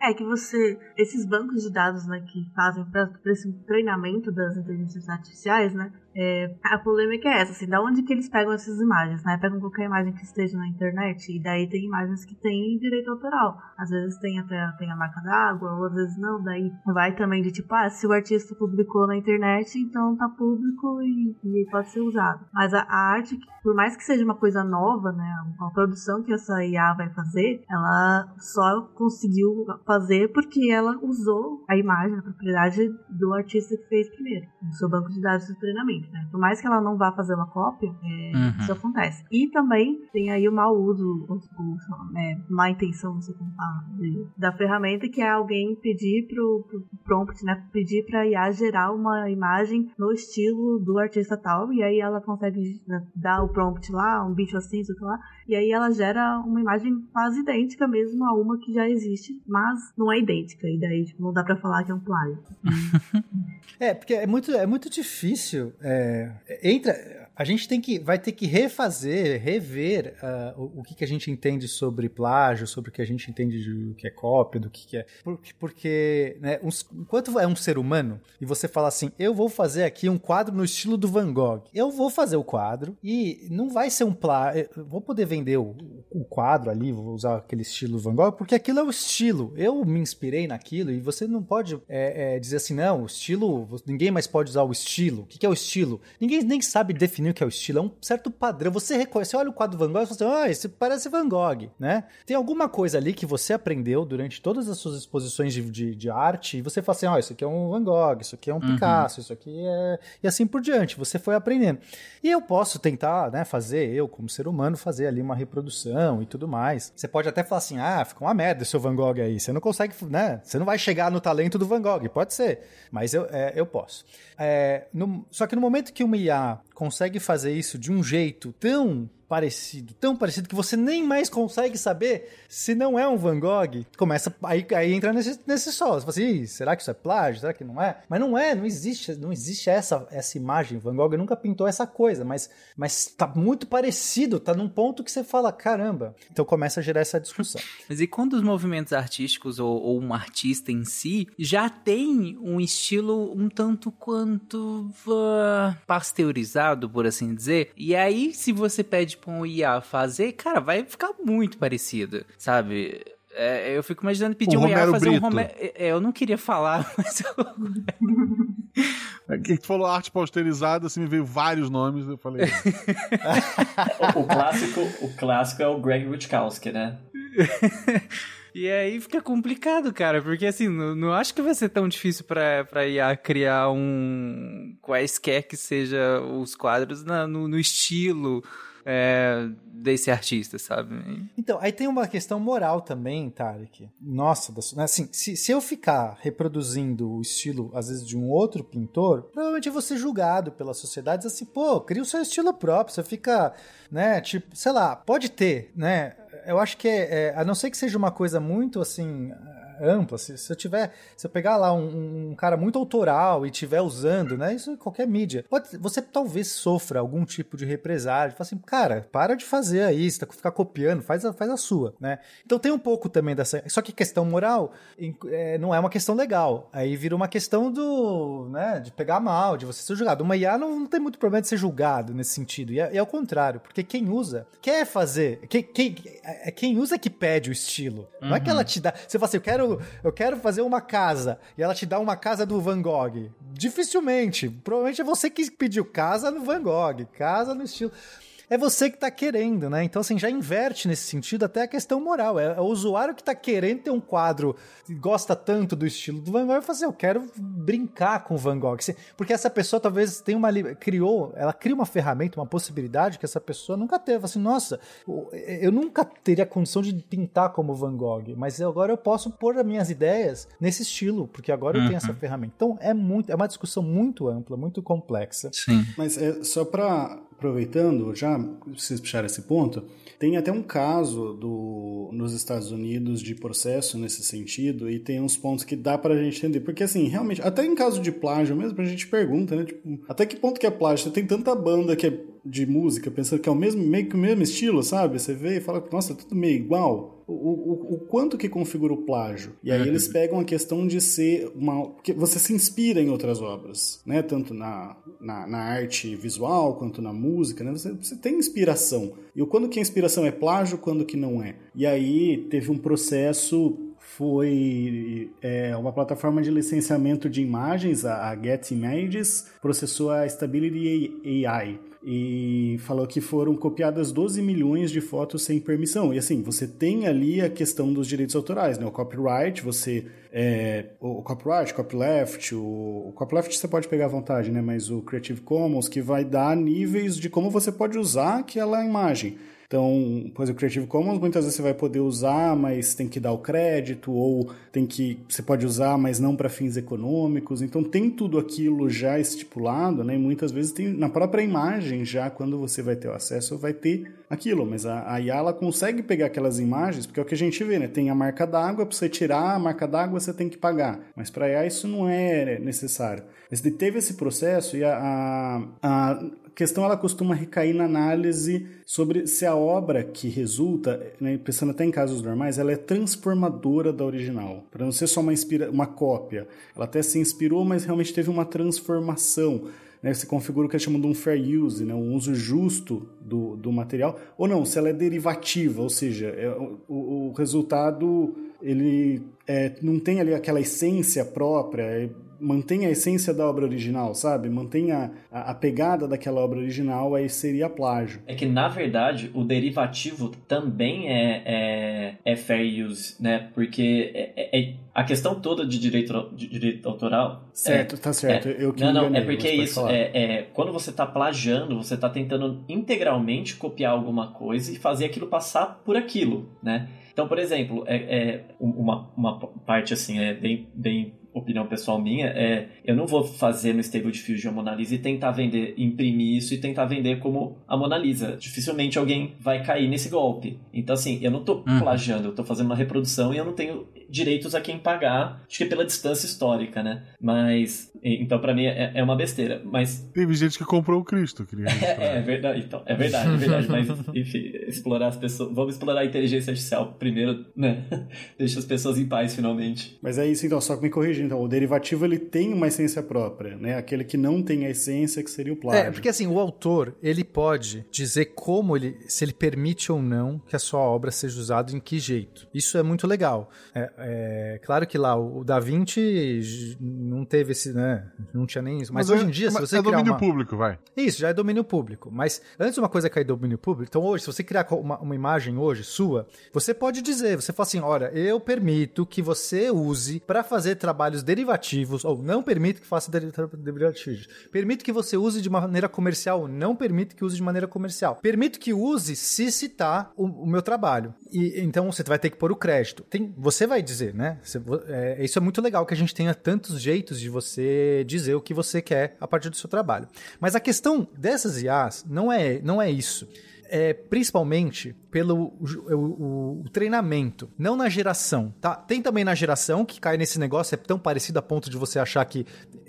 É que você. Esses bancos de dados né, que fazem para esse treinamento das inteligências artificiais, né? é, a polêmica é essa. assim, da onde que eles pegam essas imagens, né? Pegam qualquer imagem que esteja na internet e daí tem imagens que tem direito autoral. Às vezes tem até tem a marca d'água, ou às vezes não, daí vai também de tipo, ah, se o artista publicou na internet, então tá público e, e pode ser usado. Mas a, a arte, por mais que seja uma coisa nova, né? Uma produção que essa IA vai fazer, ela só conseguiu fazer porque ela usou a imagem, a propriedade do artista que fez primeiro, no seu banco de dados de treinamento, né? Por mais que ela não vá fazer uma cópia, é, uhum. isso acontece. E também tem aí o mau uso, ou, ou é, má intenção, não sei como fala, de, da ferramenta, que é alguém pedir pro, pro prompt, né? Pedir pra IA gerar uma imagem no estilo do artista tal, e aí ela consegue né, dar o prompt lá, um bicho assim, sei lá, e aí ela gera uma imagem quase idêntica mesmo a uma que já existe, mas não é idêntica, e daí tipo, não dá pra falar que é um plágio. é, porque é muito, é muito difícil. É, entra, a gente tem que, vai ter que refazer, rever uh, o, o que, que a gente entende sobre plágio, sobre o que a gente entende do que é cópia, do que, que é. Porque, porque né, uns, enquanto é um ser humano e você fala assim, eu vou fazer aqui um quadro no estilo do Van Gogh, eu vou fazer o quadro e não vai ser um plágio. Vou poder vender o, o quadro ali, vou usar aquele estilo Van Gogh, porque aquilo é o estilo. Eu me inspirei naquilo e você não pode é, é, dizer assim, não, o estilo, ninguém mais pode usar o estilo. O que, que é o estilo? Ninguém nem sabe definir o que é o estilo, é um certo padrão. Você reconhece, você olha o quadro do Van Gogh e fala assim, ah, esse parece Van Gogh, né? Tem alguma coisa ali que você aprendeu durante todas as suas exposições de, de, de arte e você fala assim, ó, oh, isso aqui é um Van Gogh, isso aqui é um uhum. Picasso, isso aqui é... E assim por diante, você foi aprendendo. E eu posso tentar, né, fazer, eu como ser humano, fazer ali uma reprodução e tudo mais. Você pode até falar assim, ah, ficou uma merda esse seu Van Gogh aí, você não consegue, né, você não vai chegar no talento do Van Gogh, pode ser, mas eu, é, eu posso. É, no, só que no momento que uma IA consegue fazer isso de um jeito tão parecido, tão parecido que você nem mais consegue saber se não é um Van Gogh. Começa aí, aí entra nesse, nesse solo. Você fala assim, será que isso é plágio? Será que não é? Mas não é, não existe, não existe essa, essa imagem. Van Gogh nunca pintou essa coisa, mas, mas tá muito parecido, tá num ponto que você fala, caramba. Então começa a gerar essa discussão. Mas e quando os movimentos artísticos ou, ou um artista em si já tem um estilo um tanto quanto uh, pasteurizado, por assim dizer, e aí se você pede com o IA fazer, cara, vai ficar muito parecido, sabe? É, eu fico imaginando pedir um, um IA fazer Brito. um Romero. É, é, eu não queria falar, mas eu. É que tu falou arte posterizada, assim, me veio vários nomes, eu falei. o, o, clássico, o clássico é o Greg Rutkowski, né? E aí fica complicado, cara, porque assim, não, não acho que vai ser tão difícil pra, pra IA criar um. quaisquer que seja os quadros na, no, no estilo é, desse artista, sabe? Então, aí tem uma questão moral também, Tarek. Nossa, né, assim, se, se eu ficar reproduzindo o estilo, às vezes, de um outro pintor, provavelmente eu vou ser julgado pela sociedade, assim, pô, cria o seu estilo próprio, você fica, né, tipo, sei lá, pode ter, né, eu acho que é, é, a não ser que seja uma coisa muito assim ampla. Se, se eu tiver, se eu pegar lá um, um cara muito autoral e tiver usando, né? Isso em qualquer mídia. Pode, você talvez sofra algum tipo de represália. Fala assim, cara, para de fazer aí, você tá ficar copiando, faz a, faz a sua, né? Então tem um pouco também dessa. Só que questão moral é, não é uma questão legal. Aí vira uma questão do, né, de pegar mal, de você ser julgado. Uma IA não, não tem muito problema de ser julgado nesse sentido. E é, é o contrário, porque quem usa quer fazer. Quem, quem, é quem usa que pede o estilo. Uhum. Não é que ela uhum. te dá. Você fala assim, eu quero eu quero fazer uma casa e ela te dá uma casa do Van Gogh. Dificilmente. Provavelmente é você que pediu casa no Van Gogh, casa no estilo é você que está querendo, né? Então, assim, já inverte nesse sentido até a questão moral. É, é o usuário que está querendo ter um quadro e gosta tanto do estilo do Van Gogh e fala assim, eu quero brincar com o Van Gogh. Porque essa pessoa talvez tenha uma... criou, ela cria uma ferramenta, uma possibilidade que essa pessoa nunca teve. Assim, nossa, eu nunca teria condição de pintar como Van Gogh, mas agora eu posso pôr as minhas ideias nesse estilo, porque agora uhum. eu tenho essa uhum. ferramenta. Então, é muito, é uma discussão muito ampla, muito complexa. Sim. Mas é, só para aproveitando, já vocês puxaram esse ponto, tem até um caso do, nos Estados Unidos de processo nesse sentido, e tem uns pontos que dá pra gente entender. Porque, assim, realmente, até em caso de plágio mesmo, a gente pergunta, né? Tipo, até que ponto que é plágio? Você tem tanta banda que é de música, pensando que é o mesmo, meio que o mesmo estilo, sabe? Você vê e fala, nossa, é tudo meio igual. O, o, o quanto que configura o plágio? E aí eles pegam a questão de ser uma. que você se inspira em outras obras, né? Tanto na, na, na arte visual quanto na música, né? Você, você tem inspiração. E o quando que a inspiração é plágio, quando que não é. E aí teve um processo foi é, uma plataforma de licenciamento de imagens, a, a Get Images, processou a Stability AI e falou que foram copiadas 12 milhões de fotos sem permissão. E assim, você tem ali a questão dos direitos autorais, né? O copyright, você. É, o copyright, copyleft, o, o copyleft você pode pegar à vontade, né? Mas o Creative Commons que vai dar níveis de como você pode usar aquela imagem. Então, por exemplo, Creative Commons muitas vezes você vai poder usar, mas tem que dar o crédito, ou tem que você pode usar, mas não para fins econômicos. Então tem tudo aquilo já estipulado, né? E muitas vezes tem na própria imagem já quando você vai ter o acesso vai ter aquilo, mas a, a IA ela consegue pegar aquelas imagens, porque é o que a gente vê, né? Tem a marca d'água, para você tirar a marca d'água você tem que pagar, mas para IA isso não é necessário. Mas teve esse processo e a, a, a questão ela costuma recair na análise sobre se a obra que resulta, né, pensando até em casos normais, ela é transformadora da original, para não ser só uma, inspira uma cópia. Ela até se inspirou, mas realmente teve uma transformação. Né, você configura o que eles chamam de um fair use, né, um uso justo do, do material, ou não, se ela é derivativa, ou seja, é, o, o resultado ele é, não tem ali aquela essência própria, é, mantém a essência da obra original, sabe? Mantém a, a, pegada daquela obra original, aí seria plágio. É que, na verdade, o derivativo também é, é, é fair use, né? Porque é, é, é a questão toda de direito, de direito autoral... Certo, tá certo. Eu que não, não, enganei, é porque isso, é, quando você está plagiando, você está tentando integralmente copiar alguma coisa e fazer aquilo passar por aquilo, né? Então, por exemplo, é, é uma, uma parte assim, é bem, bem opinião pessoal minha, é eu não vou fazer no Stable Diffusion a Mona Lisa e tentar vender, imprimir isso e tentar vender como a Mona Lisa. Dificilmente alguém vai cair nesse golpe. Então, assim, eu não tô uhum. plagiando, eu tô fazendo uma reprodução e eu não tenho direitos a quem pagar, acho que é pela distância histórica, né? Mas, então para mim é, é, uma besteira, mas... Teve gente que comprou o Cristo, queria é, é verdade, então, é verdade, é verdade, mas, enfim, explorar as pessoas, vamos explorar a inteligência artificial primeiro, né? Deixa as pessoas em paz, finalmente. Mas é isso, então, só que me corrigir, então, o derivativo, ele tem uma essência própria, né? Aquele que não tem a essência, que seria o plágio. É, porque assim, o autor, ele pode dizer como ele, se ele permite ou não que a sua obra seja usada em que jeito. Isso é muito legal. É, é, claro que lá o Da Vinci não teve esse, né? Não tinha nem isso. Mas, mas hoje em dia, se você é criar domínio uma... público, vai. Isso, já é domínio público. Mas antes uma coisa é cair domínio público, então hoje, se você criar uma, uma imagem hoje sua, você pode dizer, você fala assim, olha, eu permito que você use para fazer trabalhos derivativos, ou não permito que faça derivativos. Permito que você use de maneira comercial, ou não permito que use de maneira comercial. Permito que use se citar o, o meu trabalho. E então você vai ter que pôr o crédito. Tem, você vai dizer, né? É, isso é muito legal que a gente tenha tantos jeitos de você dizer o que você quer a partir do seu trabalho. Mas a questão dessas IAs não é, não é isso. É principalmente pelo o, o, o, treinamento, não na geração, tá? Tem também na geração que cai nesse negócio, é tão parecido a ponto de você achar que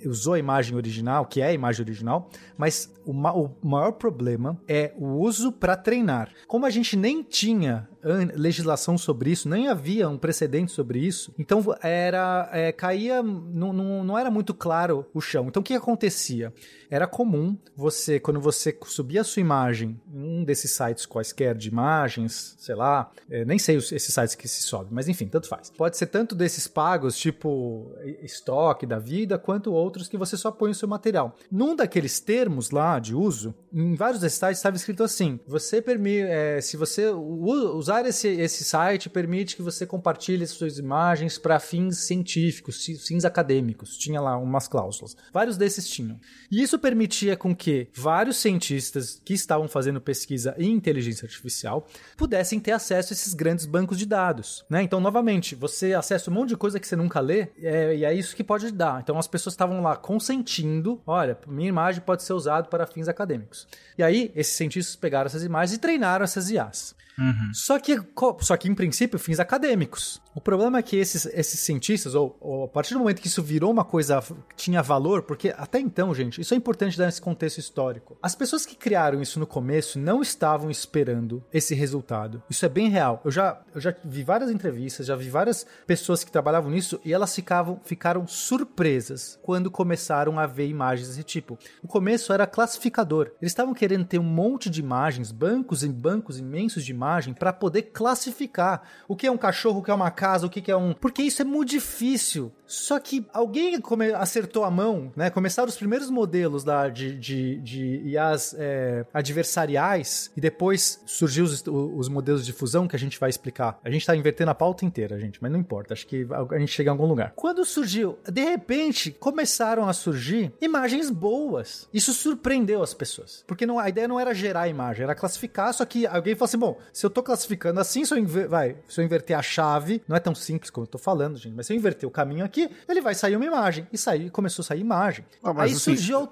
usou a imagem original, que é a imagem original, mas o, o maior problema é o uso para treinar. Como a gente nem tinha legislação sobre isso, nem havia um precedente sobre isso, então era é, caía, não, não, era muito claro o chão. Então o que acontecia? Era comum você, quando você subia a sua imagem em um desses sites quaisquer de imagens, sei lá, é, nem sei esses sites que se sobe, mas enfim, tanto faz. Pode ser tanto desses pagos, tipo estoque da vida, quanto outros que você só põe o seu material. Num daqueles termos lá de uso, em vários desses sites estava escrito assim: você permite, é, se você usar esse, esse site, permite que você compartilhe suas imagens para fins científicos, fins acadêmicos. Tinha lá umas cláusulas. Vários desses tinham. E isso permitia com que vários cientistas que estavam fazendo pesquisa em inteligência artificial pudessem ter acesso a esses grandes bancos de dados. Né? Então, novamente, você acessa um monte de coisa que você nunca lê é, e é isso que pode dar. Então, as pessoas estavam lá consentindo: olha, minha imagem pode ser usada para fins acadêmicos. E aí, esses cientistas pegaram essas imagens e treinaram essas IAs. Uhum. Só, que, só que, em princípio, fins acadêmicos. O problema é que esses, esses cientistas, ou, ou, a partir do momento que isso virou uma coisa tinha valor, porque até então, gente, isso é importante dar esse contexto histórico. As pessoas que criaram isso no começo não estavam esperando esse resultado. Isso é bem real. Eu já, eu já vi várias entrevistas, já vi várias pessoas que trabalhavam nisso e elas ficavam, ficaram surpresas quando começaram a ver imagens desse tipo. O começo era classificador. Eles estavam querendo ter um monte de imagens, bancos e bancos imensos de imagem, para poder classificar o que é um cachorro, o que é uma casa, o que, é um. Porque isso é muito difícil. Só que alguém come... acertou a mão, né? Começaram os primeiros modelos da, de, de, de IAs é, adversariais e depois surgiu os, os modelos de fusão que a gente vai explicar. A gente tá invertendo a pauta inteira, gente, mas não importa. Acho que a gente chega em algum lugar. Quando surgiu, de repente, começaram a surgir imagens boas. Isso surpreendeu as pessoas. Porque não, a ideia não era gerar imagem, era classificar, só que alguém falou assim: bom, se eu tô classificando assim, se eu, inver... vai, se eu inverter a chave, não é tão simples como eu tô falando, gente, mas se eu inverter o caminho aqui, ele vai sair uma imagem. E sair, começou a sair imagem. Ah, mas, Aí assim, surgiu.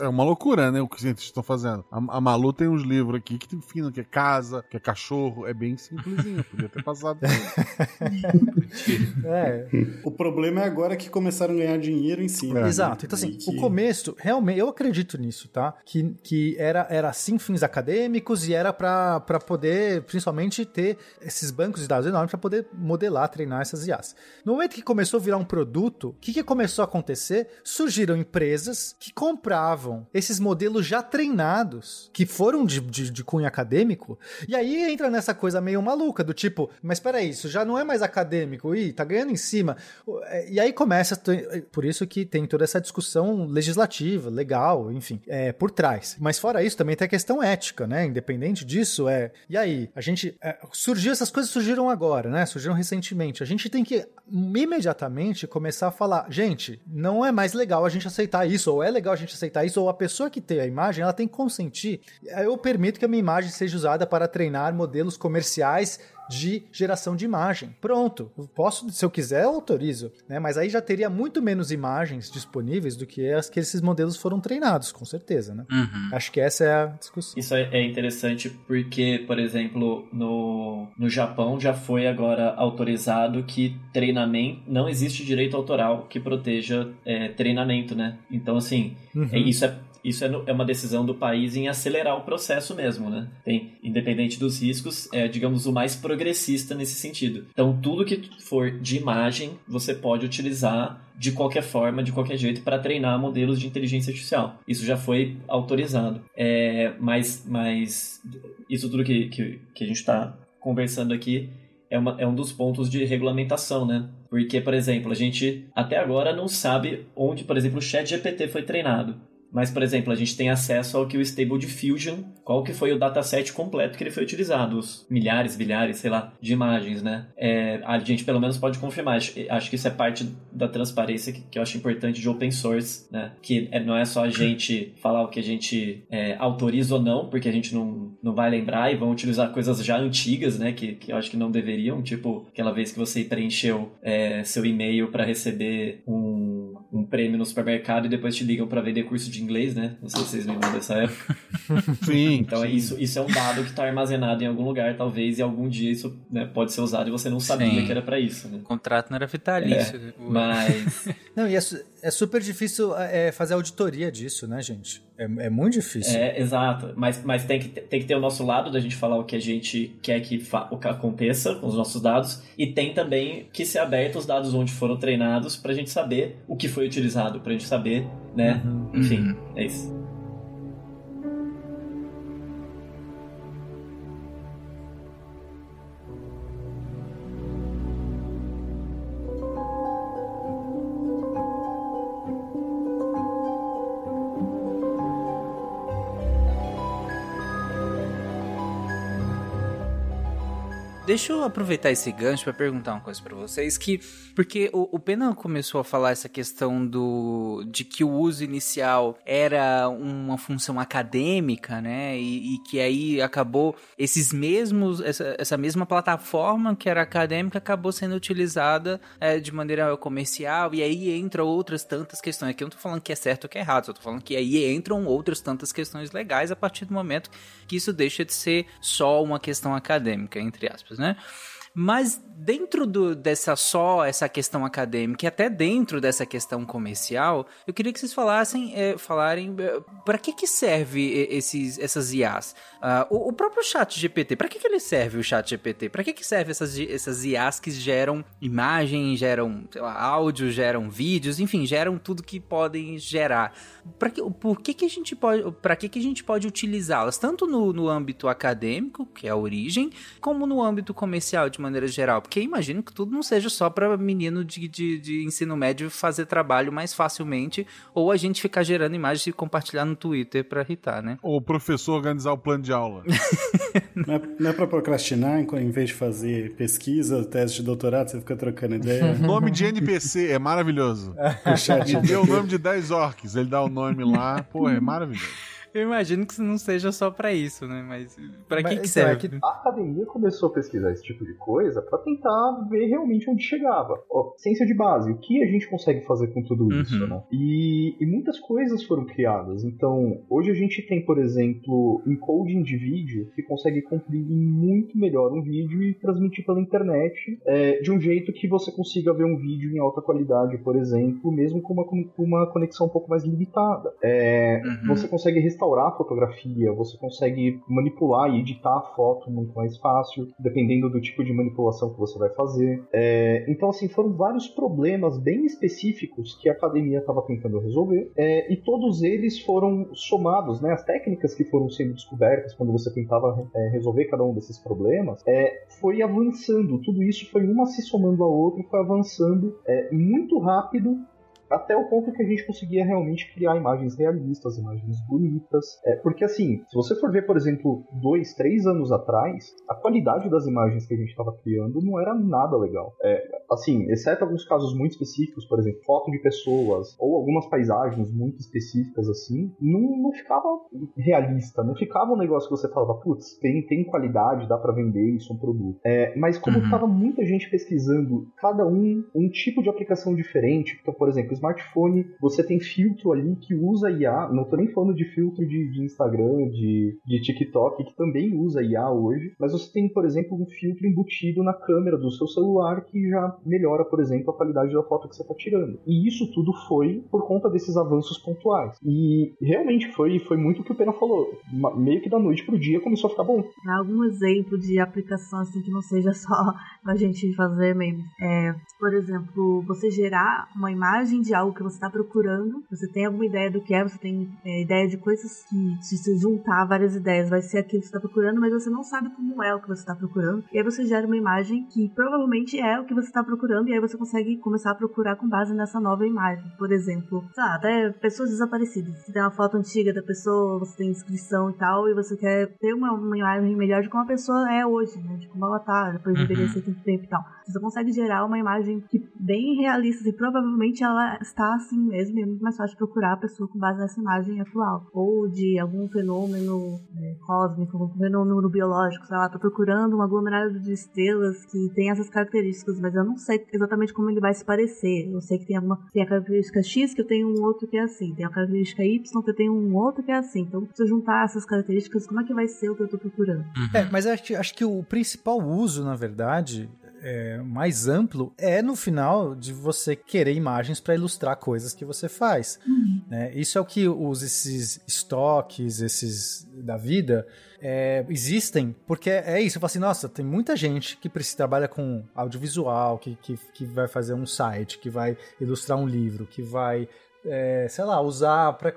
É é uma loucura, né? O que os cientistas estão fazendo. A, a Malu tem uns livros aqui que definem que é casa, que é cachorro. É bem simplesinho. Podia ter passado. É, O problema é agora que começaram a ganhar dinheiro em cima. né? Exato. Então, assim, que- o começo, realmente, eu acredito nisso, tá? Que, que era, era sim fins acadêmicos e era pra pra principalmente, ter esses bancos de dados enormes pra poder modelar, treinar essas IAs. No momento que começou a virar um produto, o que, que começou a acontecer? Surgiram empresas que compravam esses modelos já treinados, que foram de, de, de cunho acadêmico, e aí entra nessa coisa meio maluca, do tipo, mas peraí, isso já não é mais acadêmico, ih, tá ganhando em cima. E aí começa, por isso que tem toda essa discussão legislativa, legal, enfim, é, por trás. Mas fora isso, também tem a questão ética, né? Independente disso, é. E aí, a gente. é, surgiu, essas coisas surgiram agora, né? Surgiram recentemente. A gente tem que imediatamente começar a falar, gente, não é mais legal a gente aceitar isso, ou é legal a gente aceitar isso, ou a pessoa que tem a imagem, ela tem que consentir. Eu permito que a minha imagem seja usada para treinar modelos comerciais de geração de imagem. Pronto. Posso, se eu quiser, eu autorizo, né? Mas aí já teria muito menos imagens disponíveis do que as que esses modelos foram treinados, com certeza, né? Uhum. Acho que essa é a discussão. Isso é é interessante porque, por exemplo, no, no Japão já foi agora autorizado que treinamento não existe direito autoral que proteja é, treinamento, né? Então, assim, Uhum. é- isso é isso é, no- é uma decisão do país em acelerar o processo mesmo, né? Tem, independente dos riscos, é, digamos, o mais progressista nesse sentido. Então, tudo que for de imagem, você pode utilizar de qualquer forma, de qualquer jeito, para treinar modelos de inteligência artificial. Isso já foi autorizado. É, mas, mas isso tudo que, que, que a gente está conversando aqui é, uma, é um dos pontos de regulamentação, né? Porque, por exemplo, a gente até agora não sabe onde, por exemplo, o chat GPT foi treinado. Mas, por exemplo, a gente tem acesso ao que o Stable Diffusion, qual que foi o dataset completo que ele foi utilizado, os milhares, bilhares, sei lá, de imagens, né? É, a gente pelo menos pode confirmar. Acho, acho que isso é parte da transparência que, que eu acho importante de open source, né? Que é- não é só a gente falar o que a gente é, autoriza ou não, porque a gente não, não vai lembrar e vão utilizar coisas já antigas, né? Que, que eu acho que não deveriam, tipo aquela vez que você preencheu é, seu e-mail para receber um, um prêmio no supermercado e depois te ligam para vender curso de inglês, né? Não sei se vocês lembram dessa época. Sim. Então é sim. isso, isso é um dado que está armazenado em algum lugar, talvez, e algum dia isso né, pode ser usado e você não sabia Sim. que era para isso, né? O contrato não era vitalício. O- Mas Não, e é, su- é super difícil é, fazer auditoria disso, né, gente? É, é muito difícil. É, exato. Mas, mas tem, que, tem que ter o nosso lado da gente falar o que a gente quer que, fa- o que aconteça com os nossos dados. E tem também que ser aberto os dados onde foram treinados pra gente saber o que foi utilizado, pra gente saber, né? Enfim, Uhum. é isso. Deixa eu aproveitar esse gancho para perguntar uma coisa para vocês que porque o, o Pena começou a falar essa questão do de que o uso inicial era uma função acadêmica, né? E, e que aí acabou esses mesmos essa, essa mesma plataforma que era acadêmica acabou sendo utilizada é, de maneira comercial e aí entra outras tantas questões. Aqui eu não tô falando que é certo ou que é errado, só tô falando que aí entram outras tantas questões legais a partir do momento que isso deixa de ser só uma questão acadêmica, entre aspas, né? Mas dentro do, dessa só essa questão acadêmica e até dentro dessa questão comercial, eu queria que vocês falassem, é, falarem é, para que que serve esses, essas IAs? Uh, o, o, próprio chat GPT, para que que ele serve o chat GPT? Para que que serve essas, essas IAs que geram imagem, geram lá, áudio, geram vídeos, enfim, geram tudo que podem gerar? Pra que, por que que a gente pode, para que que a gente pode utilizá-las tanto no, no âmbito acadêmico, que é a origem, como no âmbito comercial de maneira geral? Porque imagino que tudo não seja só para menino de, de, de, ensino médio fazer trabalho mais facilmente ou a gente ficar gerando imagens e compartilhar no Twitter para irritar, né? Ou o professor organizar o plano de aula. não é, não é para procrastinar em vez de fazer pesquisa, teste de doutorado, você fica trocando ideia. nome de NPC é maravilhoso. o chat. E deu o nome de 10 orcs, ele dá o nome lá, pô, é maravilhoso. Eu imagino que não seja só para isso, né? Mas para que, que então, serve? É que a academia começou a pesquisar esse tipo de coisa para tentar ver realmente onde chegava. Ó, ciência de base, o que a gente consegue fazer com tudo uhum. isso, né? E, e, muitas coisas foram criadas. Então, hoje a gente tem, por exemplo, encoding de vídeo que consegue comprimir muito melhor um vídeo e transmitir pela internet é, de um jeito que você consiga ver um vídeo em alta qualidade, por exemplo, mesmo com uma, com uma conexão um pouco mais limitada. É, uhum. Você consegue restaurar a fotografia, você consegue manipular e editar a foto muito mais fácil, dependendo do tipo de manipulação que você vai fazer. É, então, assim, foram vários problemas bem específicos que a academia estava tentando resolver, é, e todos eles foram somados, né? As técnicas que foram sendo descobertas quando você tentava é, resolver cada um desses problemas, é, foi avançando. Tudo isso foi uma se somando a outra, foi avançando é, muito rápido até o ponto que a gente conseguia realmente criar imagens realistas, imagens bonitas. É, porque assim, se você for ver, por exemplo, dois, três anos atrás, a qualidade das imagens que a gente estava criando não era nada legal. É, assim, exceto alguns casos muito específicos, por exemplo, foto de pessoas ou algumas paisagens muito específicas assim, não, não ficava realista, não ficava um negócio que você falava, putz, tem, tem qualidade, dá para vender isso, é um produto. É, mas como estava uhum. muita gente pesquisando cada um um tipo de aplicação diferente, então, por exemplo, smartphone você tem filtro ali que usa IA. Não tô nem falando de filtro de, de Instagram, de, de TikTok, que também usa IA hoje. Mas você tem, por exemplo, um filtro embutido na câmera do seu celular que já melhora, por exemplo, a qualidade da foto que você está tirando. E isso tudo foi por conta desses avanços pontuais. E realmente foi, foi muito o que o Pena falou. Meio que da noite pro dia começou a ficar bom. Algum exemplo de aplicação assim que não seja só a gente fazer mesmo? É, por exemplo, você gerar uma imagem de algo que você está procurando, você tem alguma ideia do que é, você tem é, ideia de coisas que, se você juntar várias ideias, vai ser aquilo que você está procurando, mas você não sabe como é o que você está procurando. E aí você gera uma imagem que provavelmente é o que você está procurando, e aí você consegue começar a procurar com base nessa nova imagem. Por exemplo, sei lá, até pessoas desaparecidas. Você tem uma foto antiga da pessoa, você tem inscrição e tal, e você quer ter uma, uma imagem melhor de como a pessoa é hoje, né? De como ela tá, depois de uhum. envelhecer tanto tempo e tal. Você consegue gerar uma imagem que bem realista, e provavelmente ela está assim mesmo e é muito mais fácil procurar a pessoa com base nessa imagem atual. Ou de algum fenômeno é, cósmico, algum fenômeno biológico, sei lá, tô procurando um aglomerado de estrelas que tem essas características, mas eu não sei exatamente como ele vai se parecer. Eu sei que tem alguma tem a característica X que eu tenho um outro que é assim, tem a característica Y que eu tenho um outro que é assim. Então, se eu juntar essas características, como é que vai ser o que eu tô procurando? Uhum. É, mas acho, acho que o principal uso, na verdade, é, mais amplo é no final de você querer imagens para ilustrar coisas que você faz. Uhum. Né? Isso é o que os, esses estoques, esses da vida, é, existem, porque é isso. Eu falo assim, nossa, tem muita gente que precisa trabalha com audiovisual, que, que, que vai fazer um site, que vai ilustrar um livro, que vai é, sei lá, usar para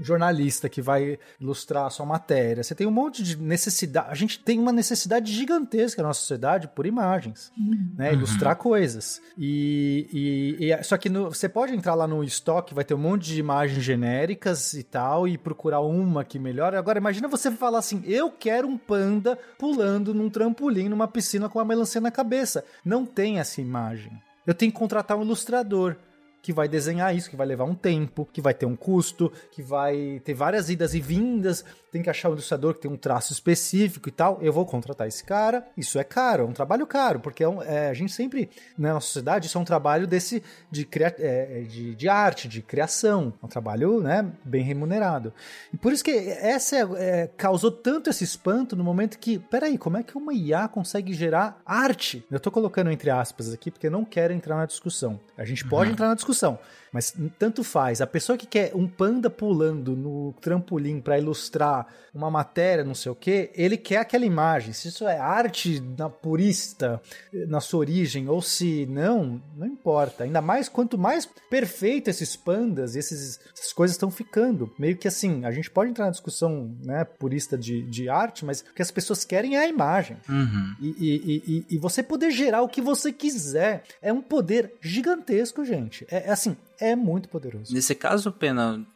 jornalista que vai ilustrar a sua matéria. Você tem um monte de necessidade. A gente tem uma necessidade gigantesca na nossa sociedade por imagens, uhum. né? Ilustrar uhum. coisas. E, e, e, só que no, você pode entrar lá no estoque, vai ter um monte de imagens genéricas e tal, e procurar uma que melhora. Agora, imagina você falar assim: eu quero um panda pulando num trampolim numa piscina com uma melancia na cabeça. Não tem essa imagem. Eu tenho que contratar um ilustrador que vai desenhar isso, que vai levar um tempo, que vai ter um custo, que vai ter várias idas e vindas. Tem que achar um ilustrador que tem um traço específico e tal. Eu vou contratar esse cara. Isso é caro, é um trabalho caro, porque é um, é, a gente sempre, na nossa sociedade, isso é um trabalho desse de, cria, é, de, de, arte, de criação. É um trabalho né, bem remunerado. E por isso que essa é, é, causou tanto esse espanto no momento que, peraí, como é que uma IA consegue gerar arte? Eu tô colocando entre aspas aqui porque eu não quero entrar na discussão. A gente pode uhum. entrar na discussão, mas tanto faz. A pessoa que quer um panda pulando no trampolim para ilustrar uma matéria, não sei o que, ele quer aquela imagem. Se isso é arte na purista, na sua origem, ou se não, não importa. Ainda mais quanto mais perfeito esses pandas, esses, essas coisas estão ficando. Meio que assim, a gente pode entrar na discussão né, purista de, de arte, mas o que as pessoas querem é a imagem. Uhum. E, e, e, e, você poder gerar o que você quiser. É um poder gigantesco, gente. É, é assim, é muito poderoso. Nesse caso, Pena,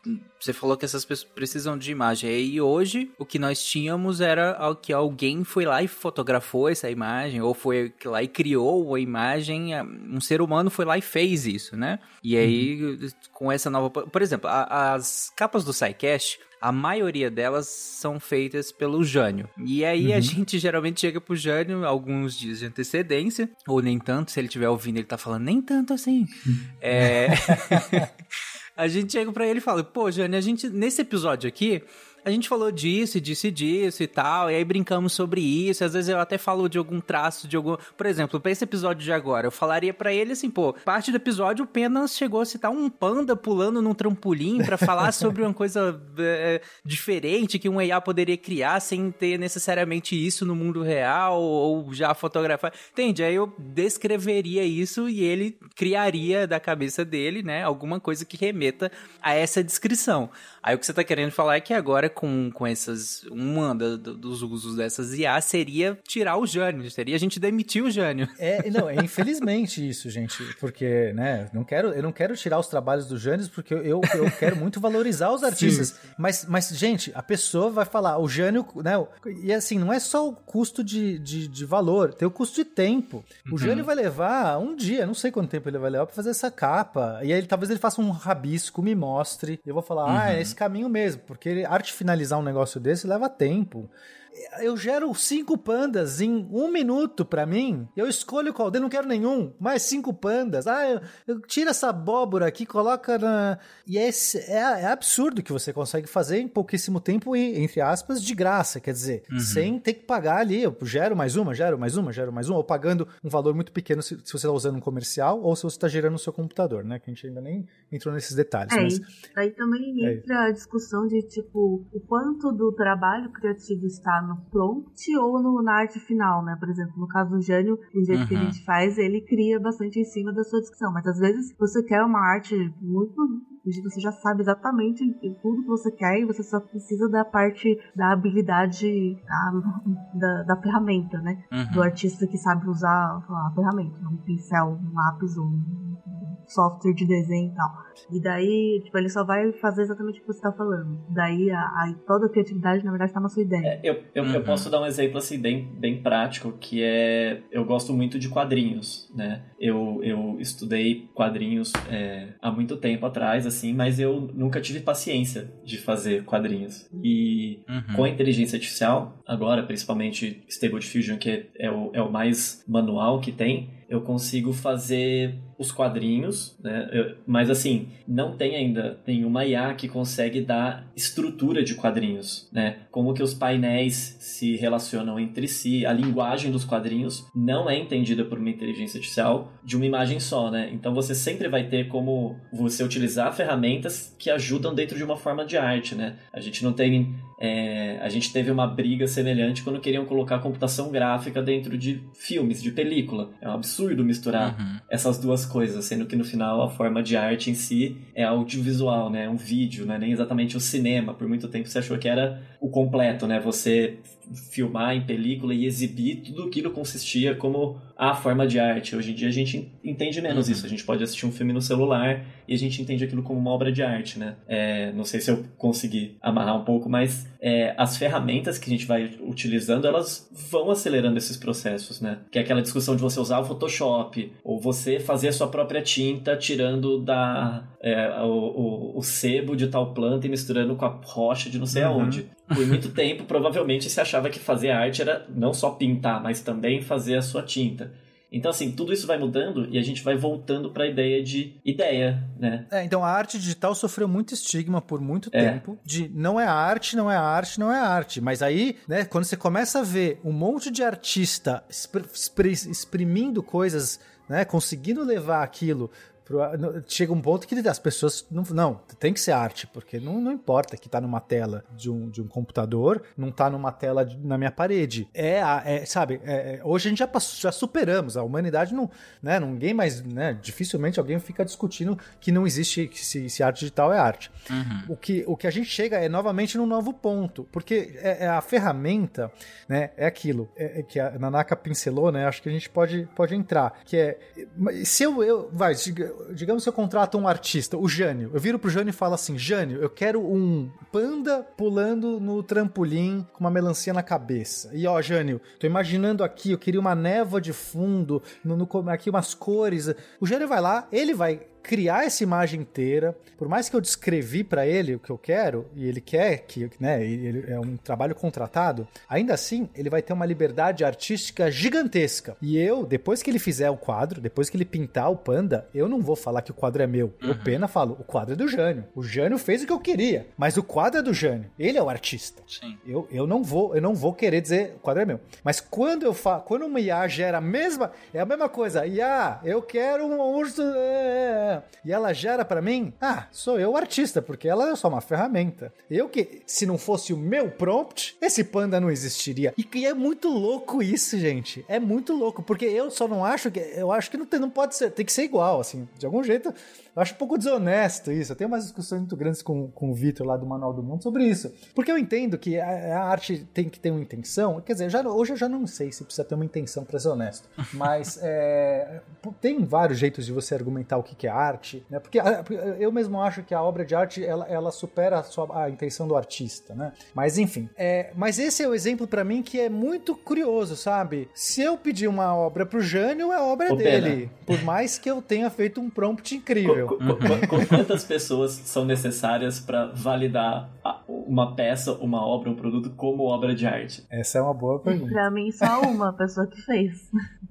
você falou que essas pessoas precisam de imagem. E hoje, o que nós tínhamos era que alguém foi lá e fotografou essa imagem, ou foi lá e criou a imagem. Um ser humano foi lá e fez isso, né? E aí, uhum. com essa nova. Por exemplo, a, as capas do SciCast a maioria delas são feitas pelo Jânio. E aí uhum. a gente geralmente chega pro Jânio alguns dias de antecedência, ou nem tanto, se ele estiver ouvindo, ele tá falando nem tanto assim. é... a gente chega para ele e fala: "Pô, Jânio, a gente nesse episódio aqui, a gente falou disso, disse disso e tal, e aí brincamos sobre isso. Às vezes eu até falo de algum traço, de algum. Por exemplo, pra esse episódio de agora, eu falaria para ele assim, pô, parte do episódio o Penas chegou a citar um panda pulando num trampolim para falar sobre uma coisa é, diferente que um AI poderia criar sem ter necessariamente isso no mundo real ou já fotografar. Entende? Aí eu descreveria isso e ele criaria da cabeça dele, né, alguma coisa que remeta a essa descrição. Aí o que você tá querendo falar é que agora com, com essas. Uma da, dos usos dessas IA seria tirar o Jânio, seria a gente demitir o Jânio. É, não, é infelizmente isso, gente. Porque, né, não quero, eu não quero tirar os trabalhos dos Jânios, porque eu, eu quero muito valorizar os artistas. Mas, mas, gente, a pessoa vai falar, o Jânio, né? E assim, não é só o custo de, de, de valor, tem o custo de tempo. O uhum. Jânio vai levar um dia, não sei quanto tempo ele vai levar pra fazer essa capa. E aí talvez ele faça um rabisco, me mostre. E eu vou falar, uhum. ah, é esse caminho mesmo, porque arte finalizar um negócio desse leva tempo eu gero cinco pandas em um minuto para mim. Eu escolho qual. Eu não quero nenhum. Mais cinco pandas. Ah, eu, eu tiro essa abóbora aqui, coloca na. E é, é, é, absurdo que você consegue fazer em pouquíssimo tempo e, entre aspas, de graça. Quer dizer, uhum. sem ter que pagar ali. Eu gero mais uma, gero mais uma, gero mais uma. Ou pagando um valor muito pequeno se, se você está usando um comercial ou se você está gerando no seu computador, né? Que a gente ainda nem entrou nesses detalhes. É, mas... aí também é entra é. a discussão de, tipo, o quanto do trabalho criativo está no prompt ou no, na arte final, né? Por exemplo, no caso do Jânio, o jeito uhum. que a gente faz, ele cria bastante em cima da sua descrição. Mas às vezes você quer uma arte muito você já sabe exatamente tudo que você quer e você só precisa da parte da habilidade da, da, da ferramenta, né? Uhum. Do artista que sabe usar a ferramenta, um pincel, um lápis, um software de desenho e tal. E daí, tipo, ele só vai fazer exatamente o que você tá falando. Daí, a, a toda a criatividade, na verdade, tá na sua ideia. É, eu, eu, uhum. eu, posso dar um exemplo, assim, bem, bem prático, que é... Eu gosto muito de quadrinhos, né? Eu, eu estudei quadrinhos é, há muito tempo atrás, assim, mas eu nunca tive paciência de fazer quadrinhos. E uhum. com a inteligência artificial, agora, principalmente Stable Diffusion, que é, é, o, é o mais manual que tem, eu consigo fazer os quadrinhos, né? Eu, mas assim, não tem ainda nenhuma IA que consegue dar estrutura de quadrinhos, né? Como que os painéis se relacionam entre si, a linguagem dos quadrinhos não é entendida por uma inteligência artificial de uma imagem só, né? Então você sempre vai ter como você utilizar ferramentas que ajudam dentro de uma forma de arte, né? A gente não tem é, a gente teve uma briga semelhante quando queriam colocar computação gráfica dentro de filmes, de película. É um absurdo misturar uhum. essas duas coisas, sendo que no final a forma de arte em si é audiovisual, né? É um vídeo, não é nem exatamente o cinema. Por muito tempo você achou que era o completo, né? Você filmar em película e exibir tudo aquilo consistia como a forma de arte. Hoje em dia a gente entende menos uhum. isso. A gente pode assistir um filme no celular e a gente entende aquilo como uma obra de arte, né? É, não sei se eu consegui amarrar um pouco, mas é, as ferramentas que a gente vai utilizando, elas vão acelerando esses processos, né? Que é aquela discussão de você usar o Photoshop ou você fazer a sua própria tinta tirando da é, o, o, o, sebo de tal planta e misturando com a rocha de não sei uhum. aonde. Por muito tempo, provavelmente se achava que fazer arte era não só pintar, mas também fazer a sua tinta. Então, assim, tudo isso vai mudando e a gente vai voltando para a ideia de ideia, né? É, então a arte digital sofreu muito estigma por muito É. tempo de não é arte, não é arte, não é arte. Mas aí, né, quando você começa a ver um monte de artista expr- expr- exprimindo coisas, né, conseguindo levar aquilo Chega um ponto que as pessoas não, não tem que ser arte, porque não, não importa que tá numa tela de um, de um computador, não tá numa tela de- na minha parede. É, a- é, sabe, é- é- hoje a gente já, passou, já superamos, a humanidade não, né, ninguém mais, né, dificilmente alguém fica discutindo que não existe, que se, se arte digital é arte. O, que, o que a gente chega é novamente num novo ponto, porque é, é a ferramenta, né, é aquilo é, é que a Nanaka pincelou, né, acho que a gente pode, pode entrar, que é, se eu, eu vai, digamos se eu contrato um artista, o Jânio, eu viro pro Jânio e falo assim, Jânio, eu quero um panda pulando no trampolim com uma melancia na cabeça. E ó, Jânio, tô imaginando aqui, eu queria uma névoa de fundo, no, no- aqui umas cores. O Jânio vai lá, ele vai criar essa imagem inteira. Por mais que eu descrevi pra ele o que eu quero, e ele quer que, né, ele é um trabalho contratado, ainda assim, ele vai ter uma liberdade artística gigantesca. E eu, depois que ele fizer o quadro, depois que ele pintar o panda, eu não vou falar que o quadro é meu. Eu pena falo, o quadro é do Jânio. O Jânio fez o que eu queria, mas o quadro é do Jânio. Ele é o artista. Sim. Eu, eu não vou, eu não vou querer dizer o quadro é meu. Mas quando eu fa quando uma IA gera a mesma, é a mesma coisa. IA, eu quero um urso é, é, e ela gera pra mim, ah, sou eu o artista, porque ela é só uma ferramenta. Eu que se não fosse o meu prompt, esse panda não existiria. E que é muito louco isso, gente. É muito louco, porque eu só não acho que eu acho que não, tem, não pode ser, tem que ser igual, assim, de algum jeito. Eu acho um pouco desonesto isso. Eu tenho umas discussões muito grandes com, com o Vitor lá do Manual do Mundo sobre isso. Porque eu entendo que a, a arte tem que ter uma intenção. Quer dizer, já, hoje eu já não sei se precisa ter uma intenção para ser honesto. Mas é, tem vários jeitos de você argumentar o que, que é arte. Né? Porque a- eu mesmo acho que a obra de arte ela, ela supera a, sua- a intenção do artista. Né? Mas enfim. É, mas esse é o exemplo para mim que é muito curioso, sabe? Se eu pedir uma obra pro Jânio, a obra é Pena. dele. Por mais que eu tenha feito um prompt incrível. Qu- qu- qu- Quantas pessoas são necessárias para validar a- uma peça, uma obra, um produto como obra de arte? Essa é uma boa pergunta. Pra mim, só uma pessoa que fez.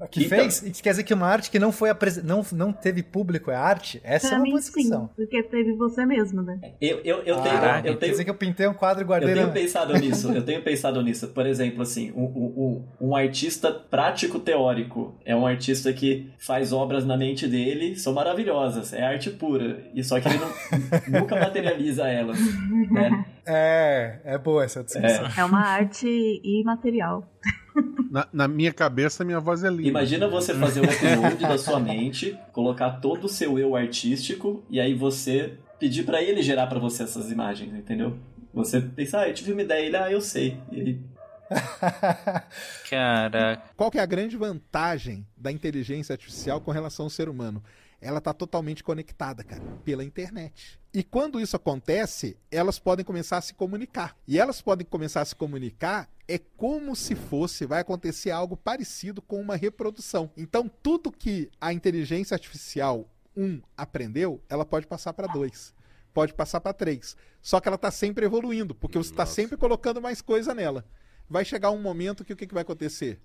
Que Então- fez? E que quer dizer que uma arte que não foi não, não teve público é arte? Essa é uma mim, boa sim. discussão. Porque teve você mesmo, né? Eu, eu, eu tenho, Caraca, eu Quer tenho, dizer que eu pintei um quadro e eu guardei tenho na... pensado nisso. Eu tenho pensado nisso. Por exemplo, assim, um, um, um um artista prático teórico é um artista que faz obras na mente dele, são maravilhosas, é arte pura. E só que ele não, nunca materializa elas, né? É, é boa essa discussão. É uma arte imaterial. Na, na minha cabeça, minha voz é linda. Imagina você fazer um upload da sua mente, colocar todo o seu eu artístico e aí você pedir pra ele gerar pra você essas imagens, entendeu? Você pensar, ah, eu tive uma ideia, ele, ah, eu sei. E ele, Caraca. Qual que é a grande vantagem da inteligência artificial com relação ao ser humano? Ela está totalmente conectada, cara, pela internet. E quando isso acontece, elas podem começar a se comunicar. E elas podem começar a se comunicar é como se fosse, vai acontecer algo parecido com uma reprodução. Então, tudo que a inteligência artificial 1 aprendeu, ela pode passar para 2. Pode passar para 3. Só que ela está sempre evoluindo, porque você está sempre colocando mais coisa nela. Vai chegar um momento que o que, que vai acontecer?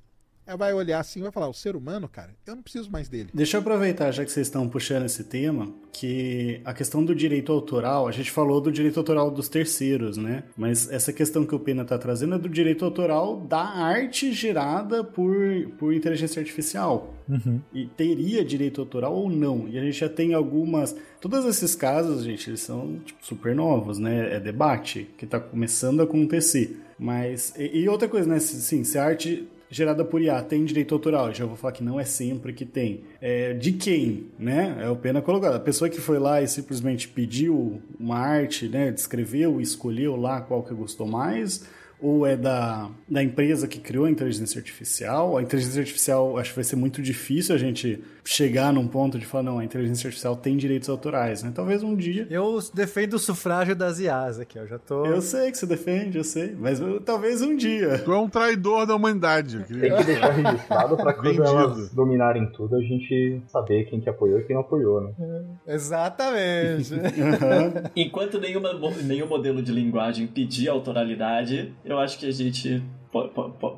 Ela vai olhar assim e vai falar: o ser humano, cara, eu não preciso mais dele. Deixa eu aproveitar, já que vocês estão puxando esse tema, que a questão do direito autoral, a gente falou do direito autoral dos terceiros, né? Mas essa questão que o Pena está trazendo é do direito autoral da arte gerada por, por inteligência artificial. Uhum. E teria direito autoral ou não? E a gente já tem algumas. Todos esses casos, gente, eles são tipo, super novos, né? É debate que está começando a acontecer. Mas. E, e outra coisa, né? Sim, se a arte gerada por IA tem direito autoral, já vou falar que não é sempre que tem. É, de quem, né? É o pena colocado. A pessoa que foi lá e simplesmente pediu uma arte, né? Descreveu, escolheu lá qual que gostou mais, ou é da, da empresa que criou a inteligência artificial. A inteligência artificial acho que vai ser muito difícil a gente chegar num ponto de falar, não, a inteligência artificial tem direitos autorais, né? Talvez um dia. Eu defendo o sufrágio das IAs aqui, eu já tô. Eu sei que você defende, eu sei, mas eu, talvez um dia. Tu é um traidor da humanidade. Tem que deixar registrado pra quando elas dominarem tudo a gente saber quem que apoiou e quem não apoiou, né? Exatamente. Enquanto nenhuma, nenhum modelo de linguagem pedir autoralidade, eu acho que a gente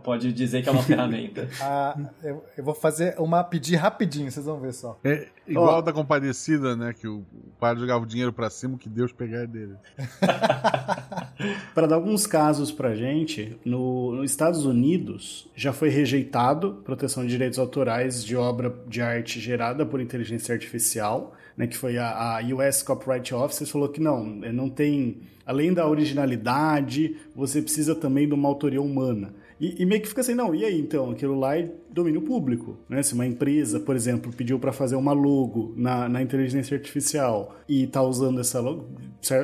pode dizer que é uma ferramenta. Ah, eu, eu, vou fazer uma pedir rapidinho, vocês vão ver só. É igual oh. da compadecida, né? Que o pai jogava o dinheiro para cima, que Deus pegar dele. para dar alguns casos pra gente, no, nos Estados Unidos já foi rejeitado proteção de direitos autorais de obra de arte gerada por inteligência artificial, né? Que foi a, a US Copyright Office, falou que não, não tem além da originalidade, você precisa também de uma autoria humana. E, e, meio que fica assim, não, e aí então? Aquilo lá é domínio público, né? Se uma empresa, por exemplo, pediu para fazer uma logo na, na inteligência artificial e tá usando essa logo,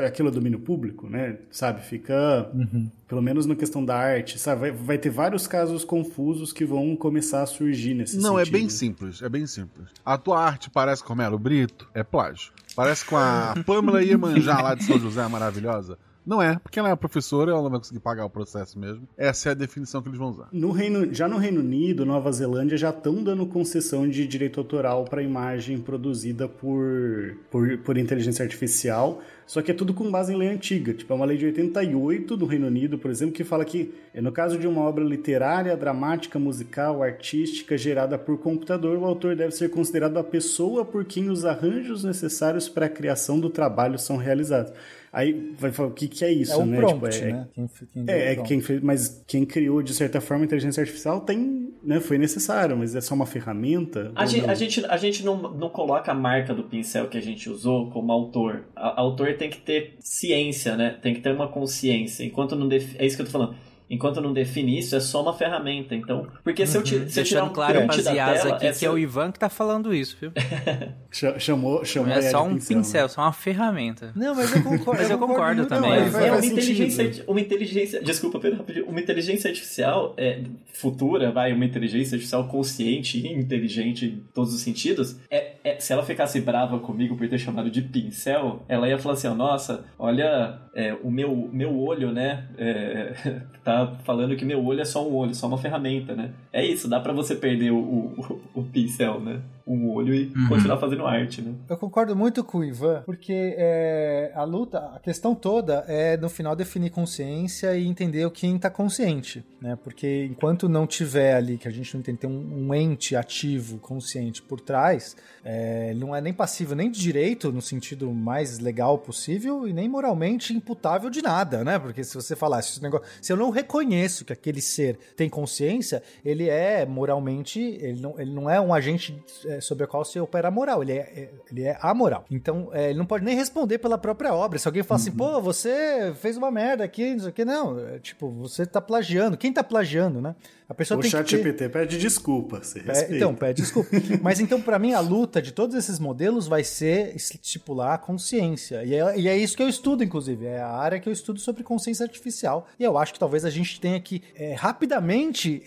aquilo é domínio público, né? Sabe? Fica, uhum. pelo menos na questão da arte, sabe? Vai, vai, ter vários casos confusos que vão começar a surgir nesse Não, sentido. é bem simples, é bem simples. A tua arte parece com Melo Brito, é plágio. Parece com a Pamela Iemanjá lá de São José, maravilhosa. Não é, porque ela é professora, ela não vai conseguir pagar o processo mesmo. Essa é a definição que eles vão usar. No Reino, já no Reino Unido, Nova Zelândia já estão dando concessão de direito autoral para imagem produzida por, por, por inteligência artificial. Só que é tudo com base em lei antiga. Tipo, é uma lei de 88 do Reino Unido, por exemplo, que fala que é no caso de uma obra literária, dramática, musical, artística gerada por computador, o autor deve ser considerado a pessoa por quem os arranjos necessários para a criação do trabalho são realizados. Aí vai falar o que, que é isso, é né? Prompt, tipo, é, né? Quem, quem é, é quem fez, mas quem criou de certa forma a inteligência artificial tem, né? Foi necessário, mas é só uma ferramenta. A, gente, a gente, a gente não, não coloca a marca do pincel que a gente usou como autor. A, autor tem que ter ciência, né? Tem que ter uma consciência. Enquanto não def... é isso que eu tô falando Enquanto não define isso, é só uma ferramenta. Então, porque se eu, te, se eu tirar um claro pras IAs aqui que é o Ivan que tá falando isso, viu? chamou, chamou é só um pincel, pincel né? só uma ferramenta. Não, mas eu concordo. mas eu, concordo, concordo também. Não, é, uma inteligência, uma inteligência, desculpa, Pedro, rapidinho, uma inteligência artificial é, futura, vai, uma inteligência artificial consciente e inteligente em todos os sentidos, é, é, se ela ficasse brava comigo por ter chamado de pincel, ela ia falar assim, nossa, olha, é, o meu, meu olho, né, é, tá falando que meu olho é só um olho, só uma ferramenta, né? É isso, dá para você perder o, o, o, pincel, né? Um olho e uhum. continuar fazendo arte, né? Eu concordo muito com o Ivan, porque é, a luta, a questão toda é no final definir consciência e entender quem tá consciente, né? Porque enquanto não tiver ali, que a gente não tem, ter um, um ente ativo, consciente por trás, é, não é nem passivo nem de direito, no sentido mais legal possível, e nem moralmente imputável de nada, né? Porque se você falar, se, negócio, se eu não reconheço que aquele ser tem consciência, ele é moralmente, ele não, ele não é um agente é, sobre o qual se opera a moral, ele é, é, ele é amoral. Então, é, ele não pode nem responder pela própria obra. Se alguém fala assim, uhum. assim, pô, você fez uma merda aqui, não sei o que, não, é, tipo, você tá plagiando. Quem tá plagiando, né? A pessoa o tem chat que ter... GPT pede desculpa, você respeita. Então, pede desculpa. Mas então, para mim, a luta de todos esses modelos vai ser estipular a consciência. E é, e é, isso que eu estudo, inclusive. É a área que eu estudo sobre consciência artificial. E eu acho que talvez a gente tenha que é, rapidamente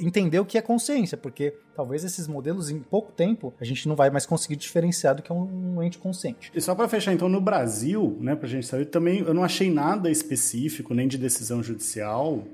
entender o que é consciência, porque talvez esses modelos, em pouco tempo, a gente não vai mais conseguir diferenciar do que é um, um ente consciente. E só para fechar, então, no Brasil, né, pra gente saber, também eu não achei nada específico, nem de decisão judicial,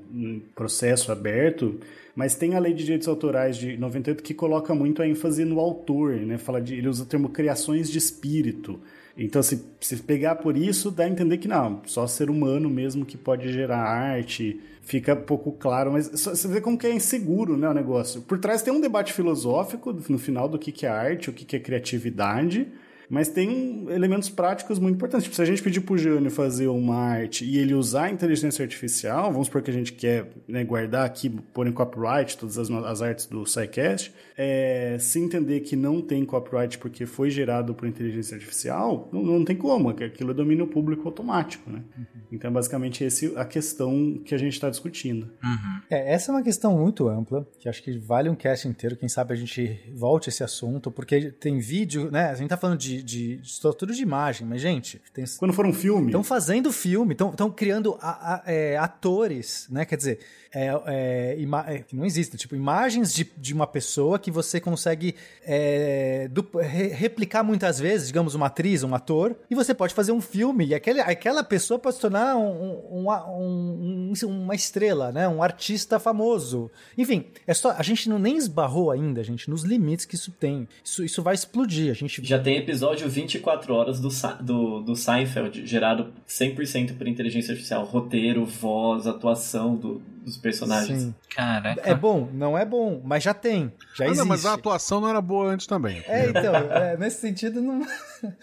processo aberto, mas tem a lei de direitos autorais de 98 que coloca muito a ênfase no autor, né? Fala de, ele usa o termo criações de espírito. Então, se, se pegar por isso, dá a entender que não, só ser humano mesmo que pode gerar arte, fica pouco claro, mas você vê como que é inseguro né, o negócio. Por trás tem um debate filosófico no final do que, que é arte, o que, que é criatividade, mas tem elementos práticos muito importantes. Tipo, se a gente pedir pro Jânio fazer uma arte e ele usar a inteligência artificial, vamos supor que a gente quer né, guardar aqui, pôr em copyright todas as, as artes do SciCast, é, se entender que não tem copyright porque foi gerado por inteligência artificial, não, não tem como, aquilo é domínio público automático, né? Uhum. Então, basicamente, essa é a questão que a gente está discutindo. Uhum. É, essa é uma questão muito ampla, que acho que vale um cast inteiro, quem sabe a gente volte a esse assunto, porque tem vídeo, né? A gente tá falando de de, de estrutura de imagem, mas, gente, tem, Quando for um filme. Estão fazendo filme, estão criando a- a- é, atores, né? Quer dizer, é, é, ima- é, que não existe, tipo, imagens de, de uma pessoa que você consegue é, re- replicar muitas vezes, digamos, uma atriz, um ator, e você pode fazer um filme, e aquele, aquela pessoa pode se tornar um- um- um- um- uma estrela, né? Um artista famoso. Enfim, é só, a gente não nem esbarrou ainda, gente, nos limites que isso tem. Isso, isso vai explodir. A gente Já tem episódio 24 horas do, do, do Seinfeld, gerado 100% por inteligência artificial. Roteiro, voz, atuação do- dos personagens. Sim. Caraca. É bom, não é bom, mas já tem. Já Ah, existe. não, mas a atuação não era boa antes também. É, então, é, nesse sentido não.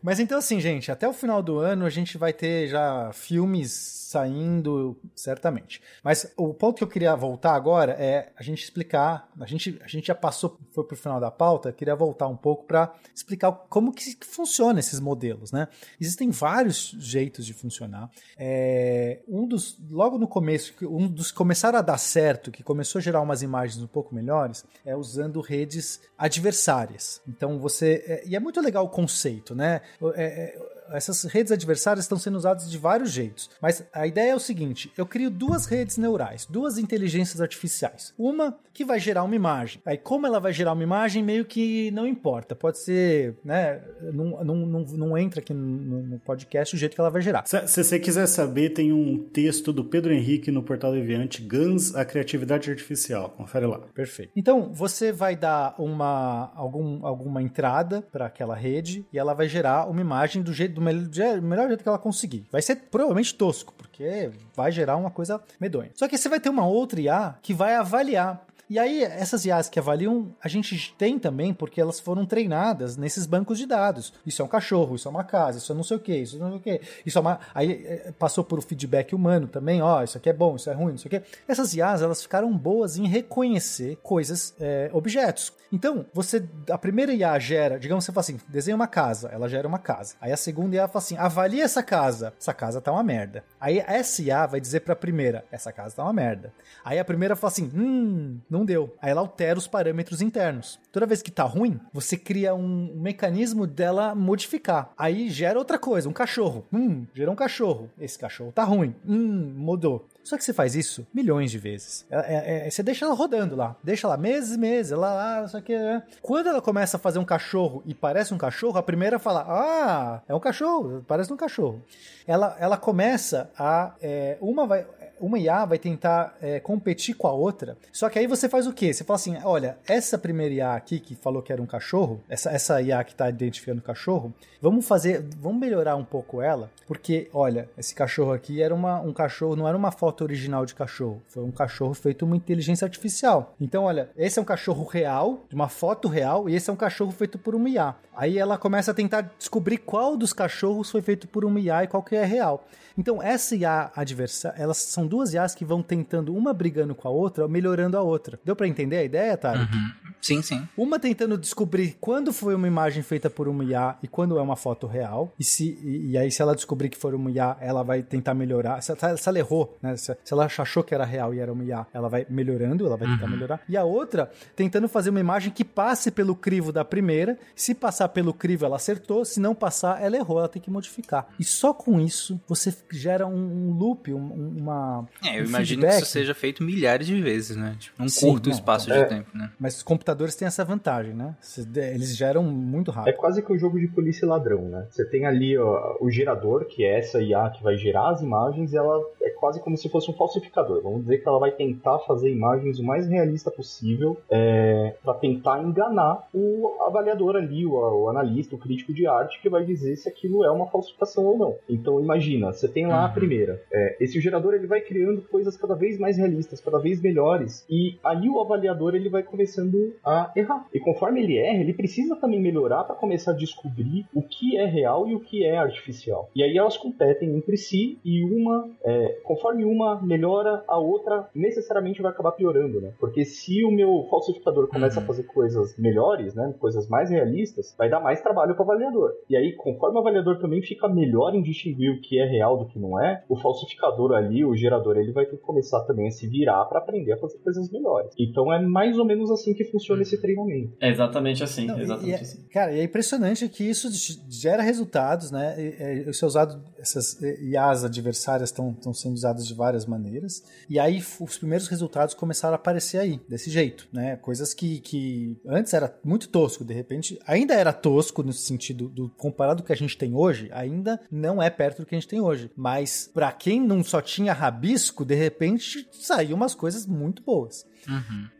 Mas então, assim, gente, até o final do ano a gente vai ter já filmes saindo, certamente. Mas o ponto que eu queria voltar agora é a gente explicar. A gente, a gente já passou, foi pro final da pauta, queria voltar um pouco para explicar como que funciona esses modelos, né? Existem vários jeitos de funcionar. É, um dos, logo no começo, um dos que começaram a dar certo, que começou a gerar umas imagens um pouco melhores, é usando redes adversárias. Então você. é- e é muito legal o conceito, né? É- é- essas redes adversárias estão sendo usadas de vários jeitos. Mas a ideia é o seguinte: eu crio duas redes neurais, duas inteligências artificiais. Uma que vai gerar uma imagem. Aí, como ela vai gerar uma imagem, meio que não importa. Pode ser, né? Não, não, não, não entra aqui no, no podcast o jeito que ela vai gerar. Se, se você quiser saber, tem um texto do Pedro Henrique no Portal Deviante, Guns, a criatividade artificial. Confere lá. Perfeito. Então, você vai dar uma, algum, alguma entrada para aquela rede e ela vai gerar uma imagem do jeito do do melhor jeito que ela conseguir. Vai ser provavelmente tosco, porque vai gerar uma coisa medonha. Só que você vai ter uma outra IA que vai avaliar e aí, essas IAs que avaliam, a gente tem também porque elas foram treinadas nesses bancos de dados. Isso é um cachorro, isso é uma casa, isso é não sei o que, isso é não sei o que. Isso é uma. Aí eh, passou por o feedback humano também, ó, isso aqui é bom, isso é ruim, não sei o que. Essas IAs, elas ficaram boas em reconhecer coisas, eh, objetos. Então, você. A primeira IA gera, digamos, você fala assim, desenha uma casa, ela gera uma casa. Aí a segunda IA fala assim, avalia essa casa. Essa casa tá uma merda. Aí essa IA vai dizer pra primeira, essa casa tá uma merda. Aí a primeira fala assim, hum, não deu. Aí ela altera os parâmetros internos. Toda vez que tá ruim, você cria um mecanismo dela modificar. Aí gera outra coisa, um cachorro. Hum, gerou um cachorro. Esse cachorro tá ruim. Hum, mudou. Só que você faz isso milhões de vezes. É- é- é- você deixa ela rodando lá. Deixa lá meses meses. Ela lá, isso aqui. né? Quando ela começa a fazer um cachorro e parece um cachorro, a primeira fala: Ah, é um cachorro, parece um cachorro. Ela, ela começa a. é, uma vai. Uma IA vai tentar é, competir com a outra. Só que aí você faz o quê? Você fala assim: olha, essa primeira IA aqui que falou que era um cachorro, essa, essa IA que está identificando o cachorro, vamos fazer, vamos melhorar um pouco ela, porque, olha, esse cachorro aqui era uma, um cachorro, não era uma foto original de cachorro, foi um cachorro feito uma inteligência artificial. Então, olha, esse é um cachorro real, de uma foto real, e esse é um cachorro feito por uma IA. Aí ela começa a tentar descobrir qual dos cachorros foi feito por uma IA e qual que é real. Então, essa IA adversária, elas são duas IAs que vão tentando, uma brigando com a outra, melhorando a outra. Deu pra entender a ideia, Tarek? Sim, sim. Uma tentando descobrir quando foi uma imagem feita por uma IA e quando é uma foto real. E, se, e, e aí, se ela descobrir que for uma IA, ela vai tentar melhorar. Se, ela- se ela errou, né? Se, se ela achou que era real e era uma IA, ela vai melhorando, ela vai tentar melhorar. E a outra, tentando fazer uma imagem que passe pelo crivo da primeira. Se passar pelo crivo, ela acertou. Se não passar, ela errou, ela tem que modificar. E só com isso, você gera um, um loop, um- um- uma. É, eu um imagino feedback. que isso seja feito milhares de vezes, né? Tipo, num Sim, curto não, espaço é. de tempo, né? Mas os computadores têm essa vantagem, né? Eles geram muito É rápido. quase que um jogo de polícia e ladrão, né? Você tem ali ó, o gerador, que é essa IA que vai gerar as imagens, e ela é quase como se fosse um falsificador. Vamos dizer que ela vai tentar fazer imagens o mais realista possível é, para tentar enganar o avaliador ali, o, o analista, o crítico de arte, que vai dizer se aquilo é uma falsificação ou não. Então imagina, você tem lá a Uhum. primeira. É, esse gerador ele vai criando coisas cada vez mais realistas, cada vez melhores, e aí o avaliador ele vai começando a errar. E conforme ele erra, ele precisa também melhorar para começar a descobrir o que é real e o que é artificial. E aí elas competem entre si e uma, é, conforme uma melhora, a outra necessariamente vai acabar piorando, né? Porque se o meu falsificador começa Uhum. a fazer coisas melhores, né, coisas mais realistas, vai dar mais trabalho para o avaliador. E aí, conforme o avaliador também fica melhor em distinguir o que é real do que não é, o falsificador ali, o gerador, ele vai ter que começar também a se virar para aprender a fazer coisas melhores. Então é mais ou menos assim que funciona esse treinamento. É exatamente assim, Não, e- exatamente e é- assim. Cara, e é impressionante que isso gera resultados, né? E- e- Isso é usado, essas IAs adversárias estão sendo usadas de várias maneiras. E aí os primeiros resultados começaram a aparecer aí, desse jeito, né? Coisas que, que antes era muito tosco, de repente ainda era tosco no sentido do comparado com o que a gente tem hoje, ainda não é perto do que a gente tem hoje. Mas pra quem não só tinha rabisco, de repente saiu umas coisas muito boas.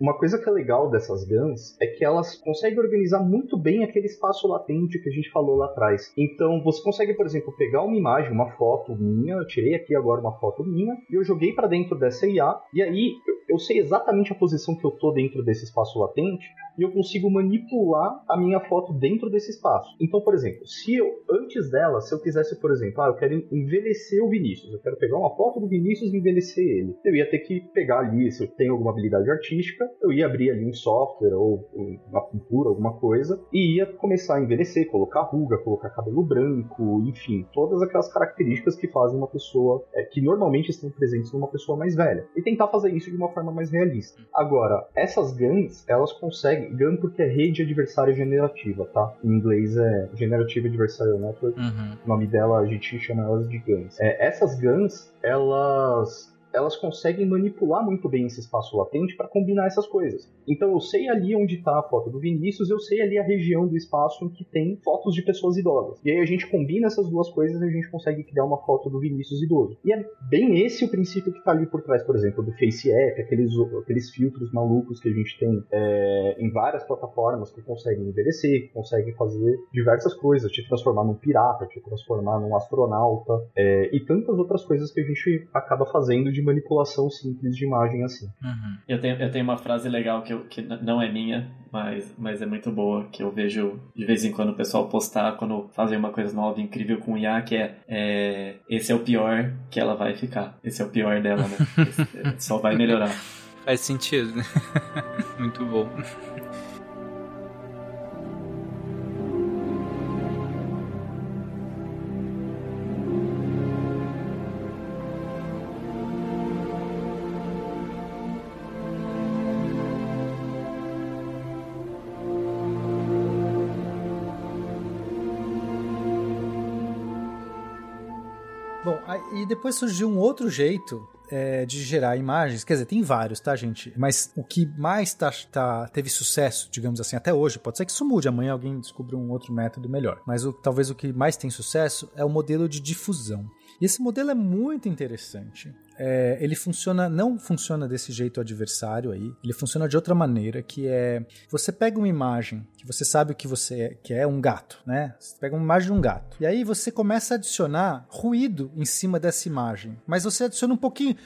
Uma coisa que é legal dessas guns é que elas conseguem organizar muito bem aquele espaço latente que a gente falou lá atrás. Então você consegue, por exemplo, pegar uma imagem, uma foto minha, eu tirei aqui agora uma foto minha, e eu joguei pra dentro dessa IA, e aí eu- eu sei exatamente a posição que eu tô dentro desse espaço latente, e eu consigo manipular a minha foto dentro desse espaço. Então, por exemplo, se eu, antes dela, se eu quisesse, por exemplo, ah, eu quero envelhecer o Vinícius, eu quero pegar uma foto do Vinícius e envelhecer ele, eu ia ter que pegar ali, se eu tenho alguma habilidade artística, eu ia abrir ali um software ou uma pintura, alguma coisa, e ia começar a envelhecer, colocar ruga, colocar cabelo branco, enfim, todas aquelas características que fazem uma pessoa, é, que normalmente estão presentes numa pessoa mais velha, e tentar fazer isso de uma forma mais realista. Agora, essas GANs, elas conseguem, GAN porque é rede adversária generativa, tá? Em inglês é Generative Adversarial Network, Uhum. o nome dela a gente chama elas de GANs. É, essas GANs, elas elas conseguem manipular muito bem esse espaço latente para combinar essas coisas. Então eu sei ali onde está a foto do Vinícius, eu sei ali a região do espaço em que tem fotos de pessoas idosas. E aí a gente combina essas duas coisas e a gente consegue criar uma foto do Vinícius idoso. E é bem esse o princípio que está ali por trás, por exemplo, do Face App, aqueles, aqueles filtros malucos que a gente tem é, em várias plataformas que conseguem envelhecer, que conseguem fazer diversas coisas, te transformar num pirata, te transformar num astronauta é, e tantas outras coisas que a gente acaba fazendo de manipulação simples de imagem assim. Uhum. Eu tenho, eu tenho uma frase legal que, eu, que não é minha, mas, mas é muito boa, que eu vejo de vez em quando o pessoal postar quando fazem uma coisa nova, incrível com IA, que é, é esse é o pior que ela vai ficar. Esse é o pior dela, né? Esse- é, só vai melhorar. Faz sentido, né? Muito bom. Depois surgiu um outro jeito é, de gerar imagens. Quer dizer, tem vários, tá, gente? Mas o que mais tá, tá- teve sucesso, digamos assim, até hoje, pode ser que isso mude, amanhã alguém descubra um outro método melhor. Mas o- talvez o que mais tem sucesso é o modelo de difusão. E esse modelo é muito interessante. É, ele funciona, não funciona desse jeito adversário aí, ele funciona de outra maneira, que é você pega uma imagem que você sabe o que você é, que é um gato, né? Você pega uma imagem de um gato. E aí você começa a adicionar ruído em cima dessa imagem. Mas você adiciona um pouquinho,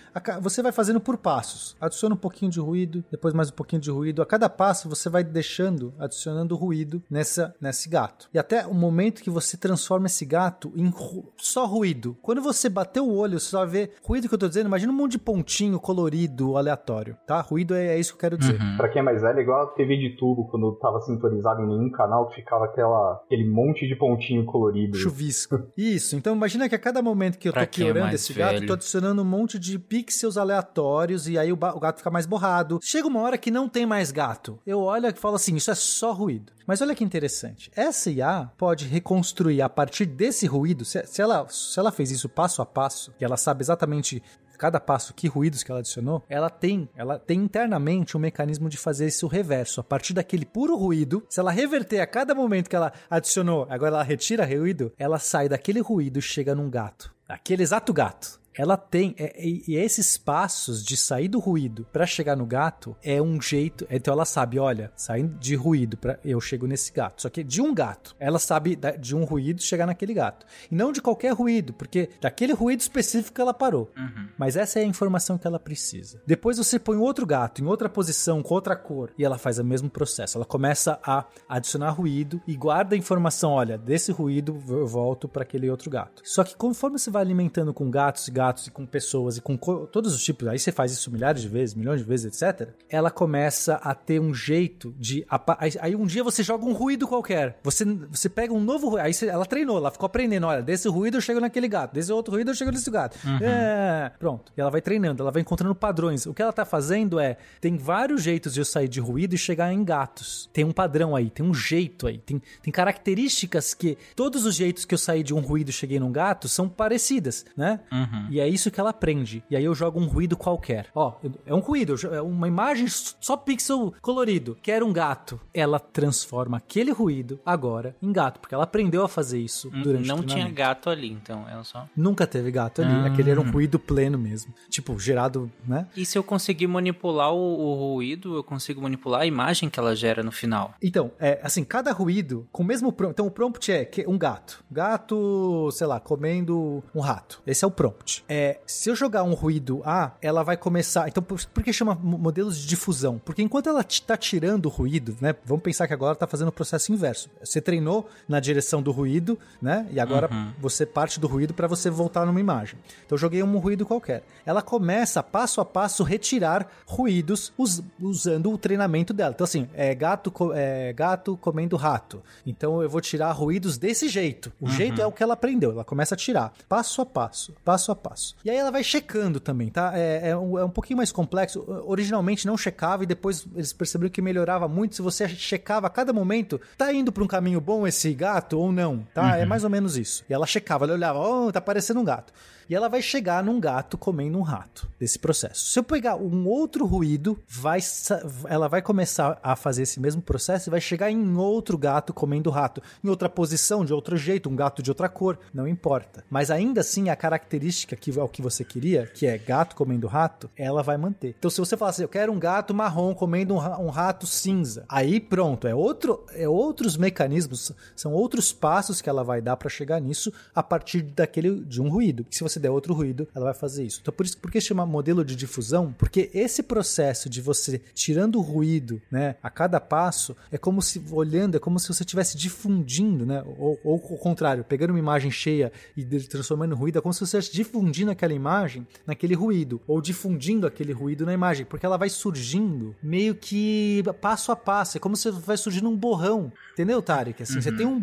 você vai fazendo por passos. Adiciona um pouquinho de ruído, depois mais um pouquinho de ruído. A cada passo você vai deixando, adicionando ruído nessa, nesse gato. E até o momento que você transforma esse gato em ru- só ruído. Quando você bater o olho, você vai ver ruído que eu tô dizendo, imagina um monte de pontinho colorido, aleatório, tá? Ruído é, é isso que eu quero dizer. Uhum. Pra quem é mais velho, é igual a TV de tubo, quando tava sintonizado em nenhum canal, que ficava aquela, aquele monte de pontinho colorido. Chuvisco. Isso. Então imagina que a cada momento que eu Pra tô é piorando esse gato, eu velho. tô adicionando um monte de pixels aleatórios e aí o, o gato fica mais borrado. Chega uma hora que não tem mais gato. Eu olho e falo assim, isso é só ruído. Mas olha que interessante. Essa IA pode reconstruir a partir desse ruído, se, se ela, se ela fez isso passo a passo, e ela sabe exatamente cada passo que ruídos que ela adicionou, ela tem, ela tem internamente um mecanismo de fazer isso reverso. A partir daquele puro ruído, se ela reverter a cada momento que ela adicionou, agora ela retira ruído, ela sai daquele ruído e chega num gato. Aquele exato gato. Ela tem. é- e esses passos de sair do ruído pra chegar no gato é um jeito. Então ela sabe, olha, saindo de ruído para eu chego nesse gato. Só que de um gato. Ela sabe de um ruído chegar naquele gato. E não de qualquer ruído, porque daquele ruído específico ela parou. Mas essa é a informação que ela precisa. Depois você põe outro gato em outra posição, com outra cor, e ela faz o mesmo processo. Ela começa a adicionar ruído e guarda a informação, olha, desse ruído eu volto para aquele outro gato. Só que conforme você vai alimentando com gatos e gatos gatos e com pessoas e com co- todos os tipos, aí você faz isso milhares de vezes, milhões de vezes, etc. Ela começa a ter um jeito de. Aí, um dia você joga um ruído qualquer. Você, você pega um novo ruído. Aí você- ela treinou, ela ficou aprendendo. Olha, desse ruído eu chego naquele gato, desse outro ruído eu chego nesse gato. É, pronto. E ela vai treinando, ela vai encontrando padrões. O que ela tá fazendo é. Tem vários jeitos de eu sair de ruído e chegar em gatos. Tem um padrão aí, tem um jeito aí. Tem, tem características que. Todos os jeitos que eu saí de um ruído e cheguei num gato são parecidas, né? E é isso que ela aprende. E aí eu jogo um ruído qualquer. Ó, é um ruído, é uma imagem só pixel colorido. Quero um gato. Ela transforma aquele ruído agora em gato, porque ela aprendeu a fazer isso durante Não o tinha gato ali, então. Ela só. Nunca teve gato ali. Aquele era um ruído pleno mesmo. Tipo, gerado, né? E se eu conseguir manipular o, o ruído, eu consigo manipular a imagem que ela gera no final. Então, é assim, cada ruído com o mesmo prompt. Então, o prompt é um gato. Gato, sei lá, comendo um rato. Esse é o prompt. É, se eu jogar um ruído A, ela vai começar. Então, por, por que chama mo- modelos de difusão? Porque enquanto ela está tirando o ruído, né? Vamos pensar que agora está fazendo o processo inverso. Você treinou na direção do ruído, né? E agora você parte do ruído para você voltar numa imagem. Então, eu joguei um ruído qualquer. Ela começa passo a passo retirar ruídos us- usando o treinamento dela. Então, assim, é gato, é gato comendo rato. Então, eu vou tirar ruídos desse jeito. O jeito é o que ela aprendeu. Ela começa a tirar passo a passo, passo a passo. E aí ela vai checando também, tá? É, é um, é um pouquinho mais complexo. Originalmente não checava e depois eles perceberam que melhorava muito se você checava a cada momento. Tá indo para um caminho bom esse gato ou não? Tá? É mais ou menos isso. E ela checava, ela olhava, oh, tá parecendo um gato. E ela vai chegar num gato comendo um rato desse processo. Se eu pegar um outro ruído, vai, ela vai começar a fazer esse mesmo processo e vai chegar em outro gato comendo rato, em outra posição, de outro jeito, um gato de outra cor, não importa. Mas ainda assim, a característica que é o que você queria, que é gato comendo rato, ela vai manter. Então, se você falar assim, eu quero um gato marrom comendo um, ra- rato cinza, aí pronto, é outro, é outros mecanismos, são outros passos que ela vai dar para chegar nisso a partir daquele de um ruído. Se você der outro ruído, ela vai fazer isso. Então por isso por que chama modelo de difusão? Porque esse processo de você tirando o ruído, né, a cada passo, é como se olhando, é como se você estivesse difundindo, né? Ou, ou o contrário, pegando uma imagem cheia e transformando em ruído, é como se você estivesse difundindo aquela imagem naquele ruído, ou difundindo aquele ruído na imagem, porque ela vai surgindo meio que passo a passo, é como se vai surgindo um borrão. Entendeu, Tarek? Assim, Você tem um,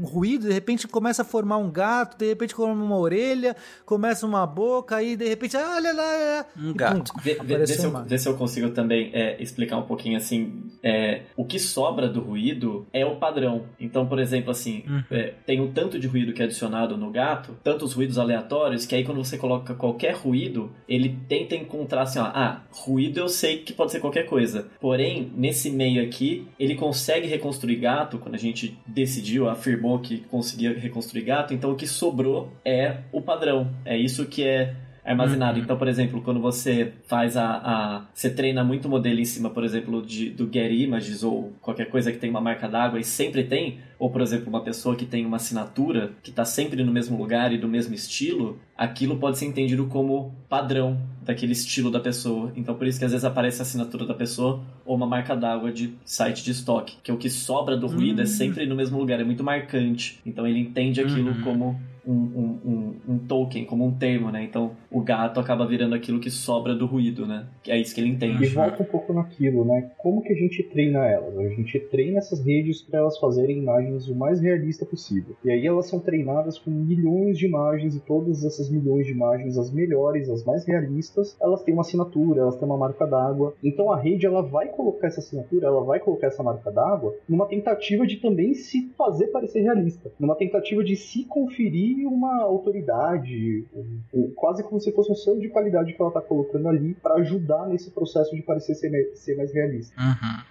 um ruído, de repente começa a formar um gato, de repente forma uma orelha, começa uma boca, aí de repente, ah, olha lá, Um gato. Vê, se eu, vê se eu consigo também é, explicar um pouquinho assim. é, o que sobra do ruído é o padrão. Então, por exemplo, assim, é, tem o tanto de ruído que é adicionado no gato, tantos ruídos aleatórios, que aí quando você coloca qualquer ruído, ele tenta encontrar assim, ó, ah, ruído eu sei que pode ser qualquer coisa. Porém, nesse meio aqui, ele consegue reconstruir gato, quando a gente decidiu, afirmou que conseguia reconstruir gato, então o que sobrou é o padrão. É isso que é armazenado. Então, por exemplo, quando você faz a, a- Você treina muito modelo em cima, por exemplo, de, do Get Images ou qualquer coisa que tem uma marca d'água e sempre tem, ou por exemplo, uma pessoa que tem uma assinatura que está sempre no mesmo lugar e do mesmo estilo, aquilo pode ser entendido como padrão daquele estilo da pessoa. Então, por isso que às vezes aparece a assinatura da pessoa ou uma marca d'água de site de estoque, que o que sobra do ruído é sempre no mesmo lugar, é muito marcante. Então, ele entende aquilo como um, um, um, um token, como um termo, né? Então o gato acaba virando aquilo que sobra do ruído, né? É isso que ele E entende. volta um pouco naquilo, né? Como que a gente treina elas? A gente treina essas redes para elas fazerem imagens o mais realista possível. E aí elas são treinadas com milhões de imagens e todas essas milhões de imagens, as melhores, as mais realistas, elas têm uma assinatura, elas têm uma marca d'água. Então a rede ela vai colocar essa assinatura, ela vai colocar essa marca d'água numa tentativa de também se fazer parecer realista, numa tentativa de se conferir uma autoridade, um- um- quase como se fosse um selo de qualidade que ela está colocando ali para ajudar nesse processo de parecer ser, me- ser mais realista.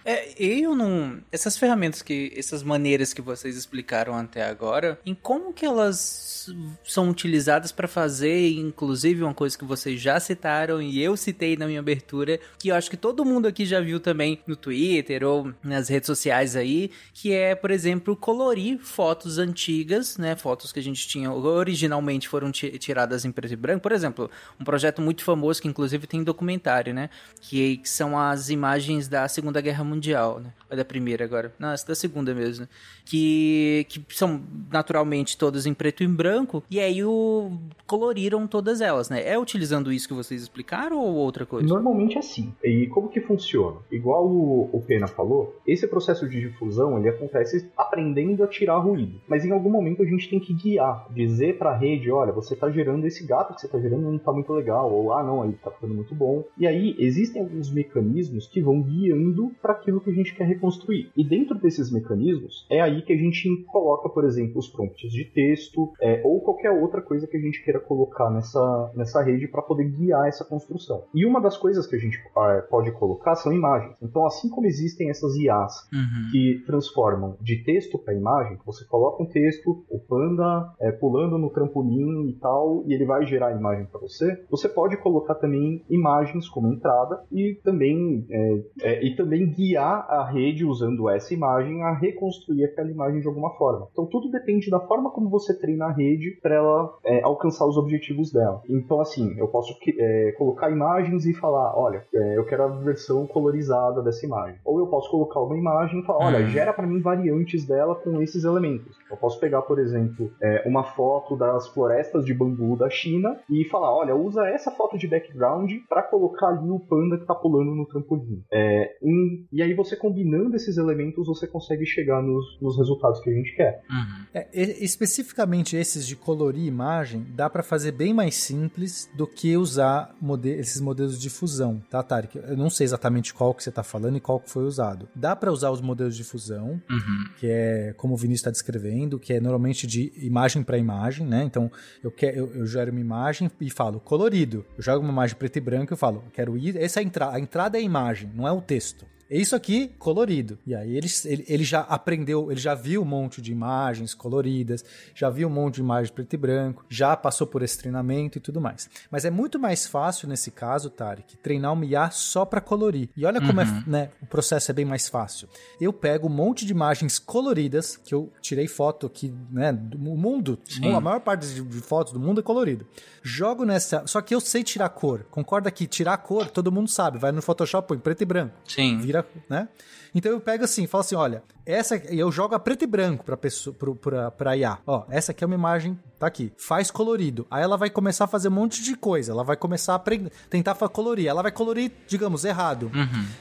É, eu não. Essas ferramentas que. Essas maneiras que vocês explicaram até agora, em como que elas são utilizadas para fazer, inclusive, uma coisa que vocês já citaram e eu citei na minha abertura, que eu acho que todo mundo aqui já viu também no Twitter ou nas redes sociais aí, que é, por exemplo, colorir fotos antigas, né? Fotos que a gente tinha originalmente foram ti- tiradas em preto e branco. Por exemplo, um projeto muito famoso que inclusive tem documentário, né? Que, que são as imagens da Segunda Guerra Mundial, né? Ou da Primeira agora. Não, essa da Segunda mesmo. Que que são naturalmente todas em preto e branco, e aí o coloriram todas elas, né? É utilizando isso que vocês explicaram ou outra coisa? Normalmente é assim. E como que funciona? Igual o, o Pena falou, esse processo de difusão ele acontece aprendendo a tirar ruído. Mas em algum momento a gente tem que guiar, dizer para a rede, olha, você está gerando esse gato que você está gerando não está muito legal, ou ah não, aí está ficando muito bom. E aí existem alguns mecanismos que vão guiando para aquilo que a gente quer reconstruir. E dentro desses mecanismos é aí que a gente coloca, por exemplo, os prompts de texto é, ou qualquer outra coisa que a gente queira colocar nessa, nessa rede para poder guiar essa construção. E uma das coisas que a gente é, pode colocar são imagens. Então, assim como existem essas IAs Uhum. que transformam de texto para imagem, você coloca um texto, o panda é, pulando no trampolim e tal, e ele vai gerar a imagem para você. Você pode colocar também imagens como entrada e também é, é, e também guiar a rede usando essa imagem a reconstruir aquela imagem de alguma forma. Então tudo depende da forma como você treina a rede para ela é, alcançar os objetivos dela. Então assim, eu posso é, colocar imagens e falar, olha, é, eu quero a versão colorizada dessa imagem. Ou eu posso colocar uma imagem e falar, olha, Hum. gera para mim variantes dela com esses elementos. Eu posso pegar, por exemplo, é, uma foto das florestas de bambu da China e falar, olha, usa essa foto de background para colocar ali o panda que tá pulando no trampolim. É, em- e aí você combinando esses elementos, você consegue chegar nos, nos resultados que a gente quer. Uhum. É, especificamente esses de colorir imagem, dá pra fazer bem mais simples do que usar mode- esses modelos de fusão, tá, Tarek? Eu não sei exatamente qual que você tá falando e qual que foi usado. Dá pra usar os modelos de fusão, Uhum. que é como o Vinícius está descrevendo, que é normalmente de imagem para imagem, né? Então eu, quero, eu, eu gero uma imagem e falo colorido. Eu jogo uma imagem preto e branco e falo, quero ir. Essa é a entrada. A entrada é a imagem, não é o texto. É isso aqui colorido. E aí ele, ele, ele já aprendeu, ele já viu um monte de imagens coloridas, já viu um monte de imagens preto e branco, já passou por esse treinamento e tudo mais. Mas é muito mais fácil nesse caso, Tarek, treinar uma IA só para colorir. E olha como é, né, o processo é bem mais fácil. Eu pego um monte de imagens coloridas, que eu tirei foto aqui, né, do mundo, Sim. a maior parte de, fotos do mundo é colorido. Jogo nessa, só que eu sei tirar cor. Concorda que tirar cor, todo mundo sabe, vai no Photoshop, põe preto e branco Sim. vira, né? Então eu pego assim, falo assim, olha, essa eu jogo a preto e branco para pessoa, pro- pra, pra IA. Ó, essa aqui é uma imagem, tá aqui. Faz colorido. Aí ela vai começar a fazer um monte de coisa. Ela vai começar a aprender, tentar colorir. Ela vai colorir, digamos, errado.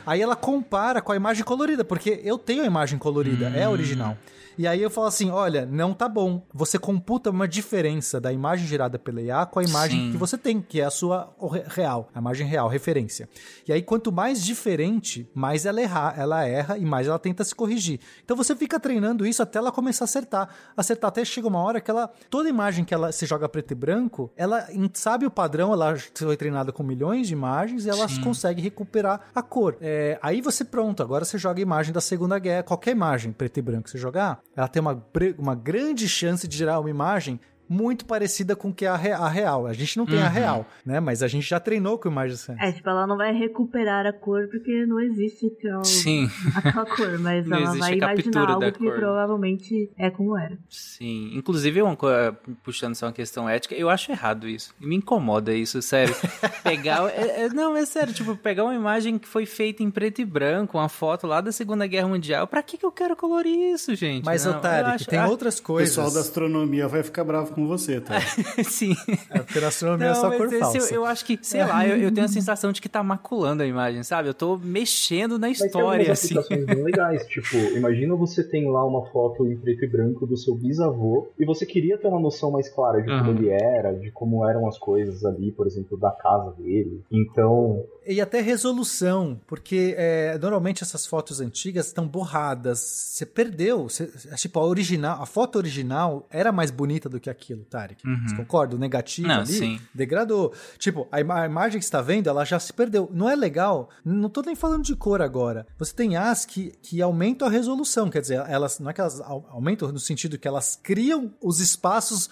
Aí ela compara com a imagem colorida, porque eu tenho a imagem colorida, é a original. E aí eu falo assim, olha, não tá bom. Você computa uma diferença da imagem gerada pela IA com a imagem Sim. que você tem, que é a sua real, a imagem real, referência. E aí, quanto mais diferente, mais ela erra, ela erra e mais ela tenta se corrigir. Então você fica treinando isso até ela começar a acertar. Acertar até chega uma hora que ela. Toda imagem que ela se joga preto e branco, ela sabe o padrão, ela foi treinada com milhões de imagens e ela Sim. consegue recuperar a cor. É, aí você pronto, agora você joga a imagem da Segunda Guerra. Qualquer imagem preto e branco que você jogar, ela tem uma, uma grande chance de gerar uma imagem muito parecida com que a, re- a real. A gente não tem a Uhum. real, né? Mas a gente já treinou com imagens assim. É, tipo, ela não vai recuperar a cor porque não existe aquela, Sim, aquela cor, mas Não ela vai a imaginar algo que cor. provavelmente é como era. sim. Inclusive, uma coisa, puxando só uma questão ética, eu acho errado isso. Me incomoda isso, sério. pegar. é- é- não, é sério, tipo, pegar uma imagem que foi feita em preto e branco, uma foto lá da Segunda Guerra Mundial. Pra que, que eu quero colorir isso, gente? Mas, não, eu Otário, acho- tem ah, outras O coisas. pessoal da astronomia vai ficar bravo com você, tá? Sim. É, porque na astronomia é só cor esse falsa. eu, eu acho que, sei lá, eu, eu tenho a sensação de que tá maculando a imagem, sabe? Eu tô mexendo na Mas tem história, algumas assim. bem legais, tipo, imagina você tem lá uma foto em preto e branco do seu bisavô e você queria ter uma noção mais clara de como Uhum. ele era, de como eram as coisas ali, por exemplo, da casa dele. Então, E até resolução, porque é, normalmente essas fotos antigas estão borradas. Você perdeu. você- tipo, a original, a foto original era mais bonita do que aquilo, Tarek. Uhum. Você concorda? O negativo Não, ali sim. degradou. Tipo, a, ima- a imagem que você está vendo, ela já se perdeu. Não é legal? Não tô nem falando de cor agora. Você tem as que, que aumentam a resolução, quer dizer, elas não é que elas au- aumentam no sentido que elas criam os espaços,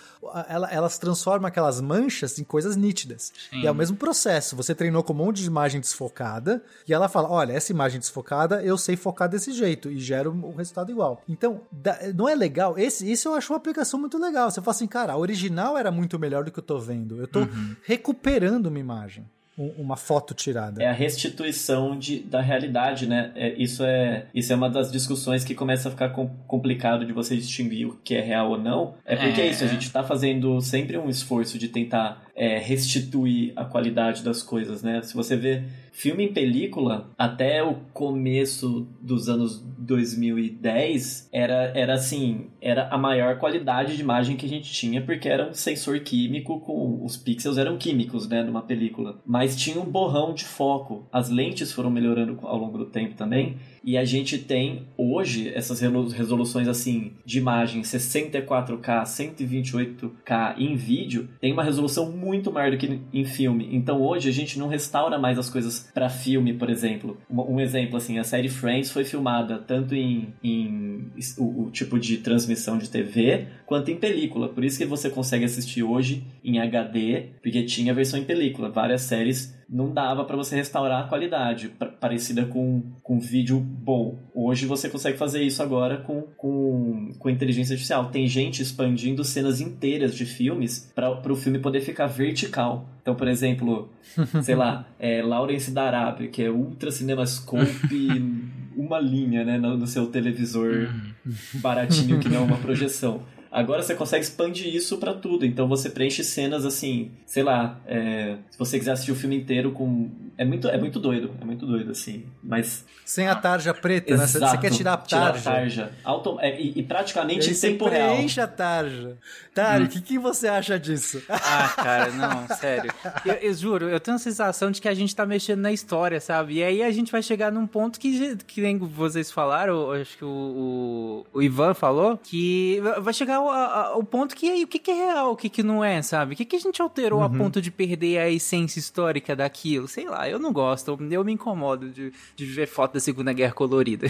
ela- elas transformam aquelas manchas em coisas nítidas. Sim. E é o mesmo processo. Você treinou com um monte de imagem desfocada e ela fala: olha, essa imagem desfocada eu sei focar desse jeito e gera o resultado igual. Então, da- não é legal? Esse, isso eu acho uma aplicação muito legal. Você fala assim, cara, a original era muito melhor do que eu tô vendo. Eu tô recuperando uma imagem. um, uma foto tirada. É a restituição de, da realidade, né? É, isso, é, isso é uma das discussões que começa a ficar com, complicado de você distinguir o que é real ou não. É porque é, é isso, a gente está fazendo sempre um esforço de tentar é, restituir a qualidade das coisas, né? Se você vê filme em película, até o começo dos anos 2010, era, era assim, era a maior qualidade de imagem que a gente tinha, porque era um sensor químico com... os pixels eram químicos, né, numa película. Mas tinha um borrão de foco. As lentes foram melhorando ao longo do tempo também, e a gente tem hoje essas resoluções assim de imagem 64K, 128K em vídeo, tem uma resolução muito maior do que em filme. Então hoje a gente não restaura mais as coisas para filme, por exemplo. Um, exemplo assim, a série Friends foi filmada tanto em, em o, o tipo de transmissão de TV quanto em película. Por isso que você consegue assistir hoje em HD, porque tinha versão em película. Várias séries não dava para você restaurar a qualidade parecida com, com vídeo bom. Hoje você consegue fazer isso agora com, com, com inteligência artificial. Tem gente expandindo cenas inteiras de filmes para o filme poder ficar vertical. Então, por exemplo, sei lá, é Lawrence da Arábia, que é Ultra Cinemascope, uma linha né, no, no seu televisor uhum. baratinho que não é uma projeção. Agora você consegue expandir isso para tudo. Então você preenche cenas assim, sei lá, é, se você quiser assistir o filme inteiro com. É muito, é muito doido, é muito doido, assim. Mas. Sem a tarja preta, Exato, né? Você quer tirar a tarja. Tirar a tarja. Auto, é, e, e, praticamente em tempo real. Preenche a tarja. Tari, o hum. que, que você acha disso? Ah, cara, não, sério. Eu, eu, juro, eu tenho a sensação de que a gente tá mexendo na história, sabe? E aí a gente vai chegar num ponto que, que nem vocês falaram, acho que o, o, o Ivan falou, que vai chegar o, o ponto que aí, o que, que, é real, o que, que não é, sabe? O que, que a gente alterou uhum. a ponto de perder a essência histórica daquilo? Sei lá, eu não gosto, eu me incomodo de, de ver foto da Segunda Guerra colorida.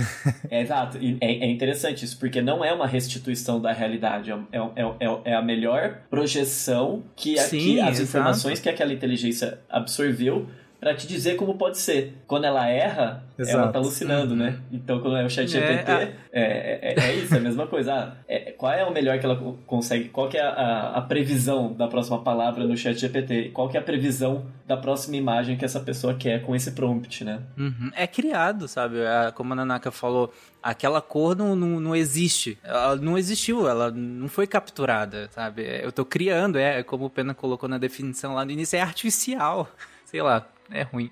é, exato, e é, é, interessante isso, porque não é uma restituição da realidade, é, é, é, é a melhor projeção que, Sim, que as exato. informações que aquela inteligência absorveu para te dizer como pode ser. Quando ela erra, Exato. ela tá alucinando, uhum. né? Então, quando é o chat GPT, é, é, é, é, isso, é a mesma coisa. Ah, é, qual é o melhor que ela consegue? Qual que é a, a, previsão da próxima palavra no chat GPT? Qual que é a previsão da próxima imagem que essa pessoa quer com esse prompt, né? Uhum. É criado, sabe? Como a Nanaka falou, aquela cor não, não, não, existe. Ela não existiu, ela não foi capturada, sabe? Eu tô criando, é como o Pena colocou na definição lá no início, é artificial. Sei lá, é ruim.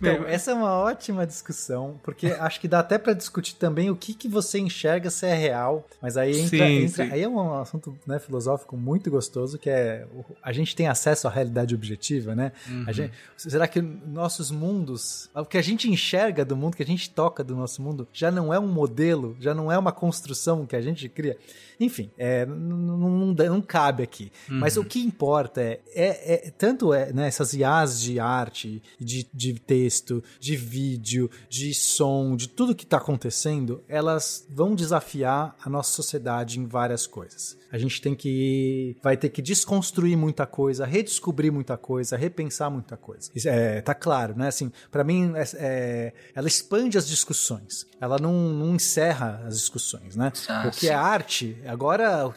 então, essa é uma ótima discussão, porque acho que dá até para discutir também o que, que você enxerga se é real, mas aí entra, sim, entra sim. aí é um assunto né, filosófico muito gostoso, que é a gente tem acesso à realidade objetiva, né? Uhum. Gente, será que nossos mundos, o que a gente enxerga do mundo, que a gente toca do nosso mundo, já não é um modelo, já não é uma construção que a gente cria? Enfim, é, não, não, não, cabe aqui. Uhum. Mas o que importa é, é, é tanto é, né, essas IAs de arte, de, de texto, de vídeo, de som, de tudo que está acontecendo, elas vão desafiar a nossa sociedade em várias coisas. A gente tem que vai ter que desconstruir muita coisa, redescobrir muita coisa, repensar muita coisa. É, tá claro, né? Assim, para mim, é, é, ela expande as discussões. Ela não, não encerra as discussões, né? Ah, o que é arte, agora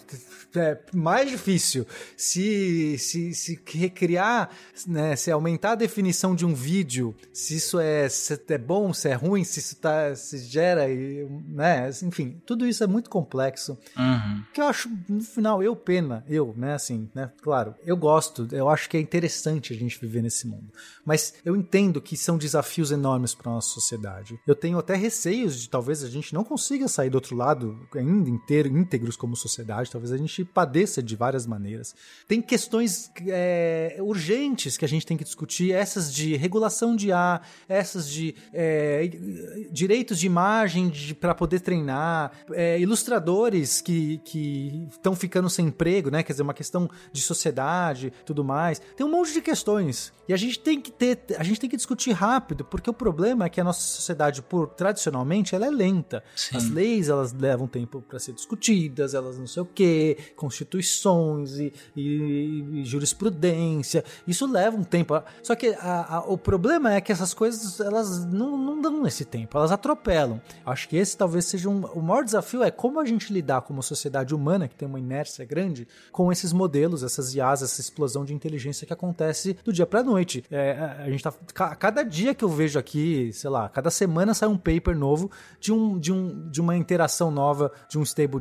é mais difícil. Se, se, se recriar, né? Se aumentar a definição de um vídeo, se isso é, se é bom, se é ruim, se isso tá, se gera, né? Enfim, tudo isso é muito complexo. Uhum. Que eu acho final, eu, pena, eu, né, assim, né, claro, eu gosto, eu acho que é interessante a gente viver nesse mundo. Mas eu entendo que são desafios enormes para nossa sociedade. Eu tenho até receios de talvez a gente não consiga sair do outro lado ainda inteiro, íntegros como sociedade, talvez a gente padeça de várias maneiras. Tem questões é, urgentes que a gente tem que discutir, essas de regulação de ar, essas de é, direitos de imagem para poder treinar, é, ilustradores que estão estão ficando sem emprego, né? Quer dizer, uma questão de sociedade, tudo mais. Tem um monte de questões. E a gente tem que ter, a gente tem que discutir rápido, porque o problema é que a nossa sociedade, por tradicionalmente, ela é lenta. Sim. As leis, elas levam tempo para ser discutidas, elas não sei o quê, constituições e, e, e jurisprudência. Isso leva um tempo. Só que a, a, o problema é que essas coisas, elas não, não dão esse tempo, elas atropelam. Acho que esse talvez seja um, o maior desafio é como a gente lidar como sociedade humana, que tem uma inércia grande, com esses modelos, essas IAs, essa explosão de inteligência que acontece do dia pra noite. É, a gente tá. Cada dia que eu vejo aqui, sei lá, cada semana sai um paper novo de, um, de, um, de uma interação nova de um Stable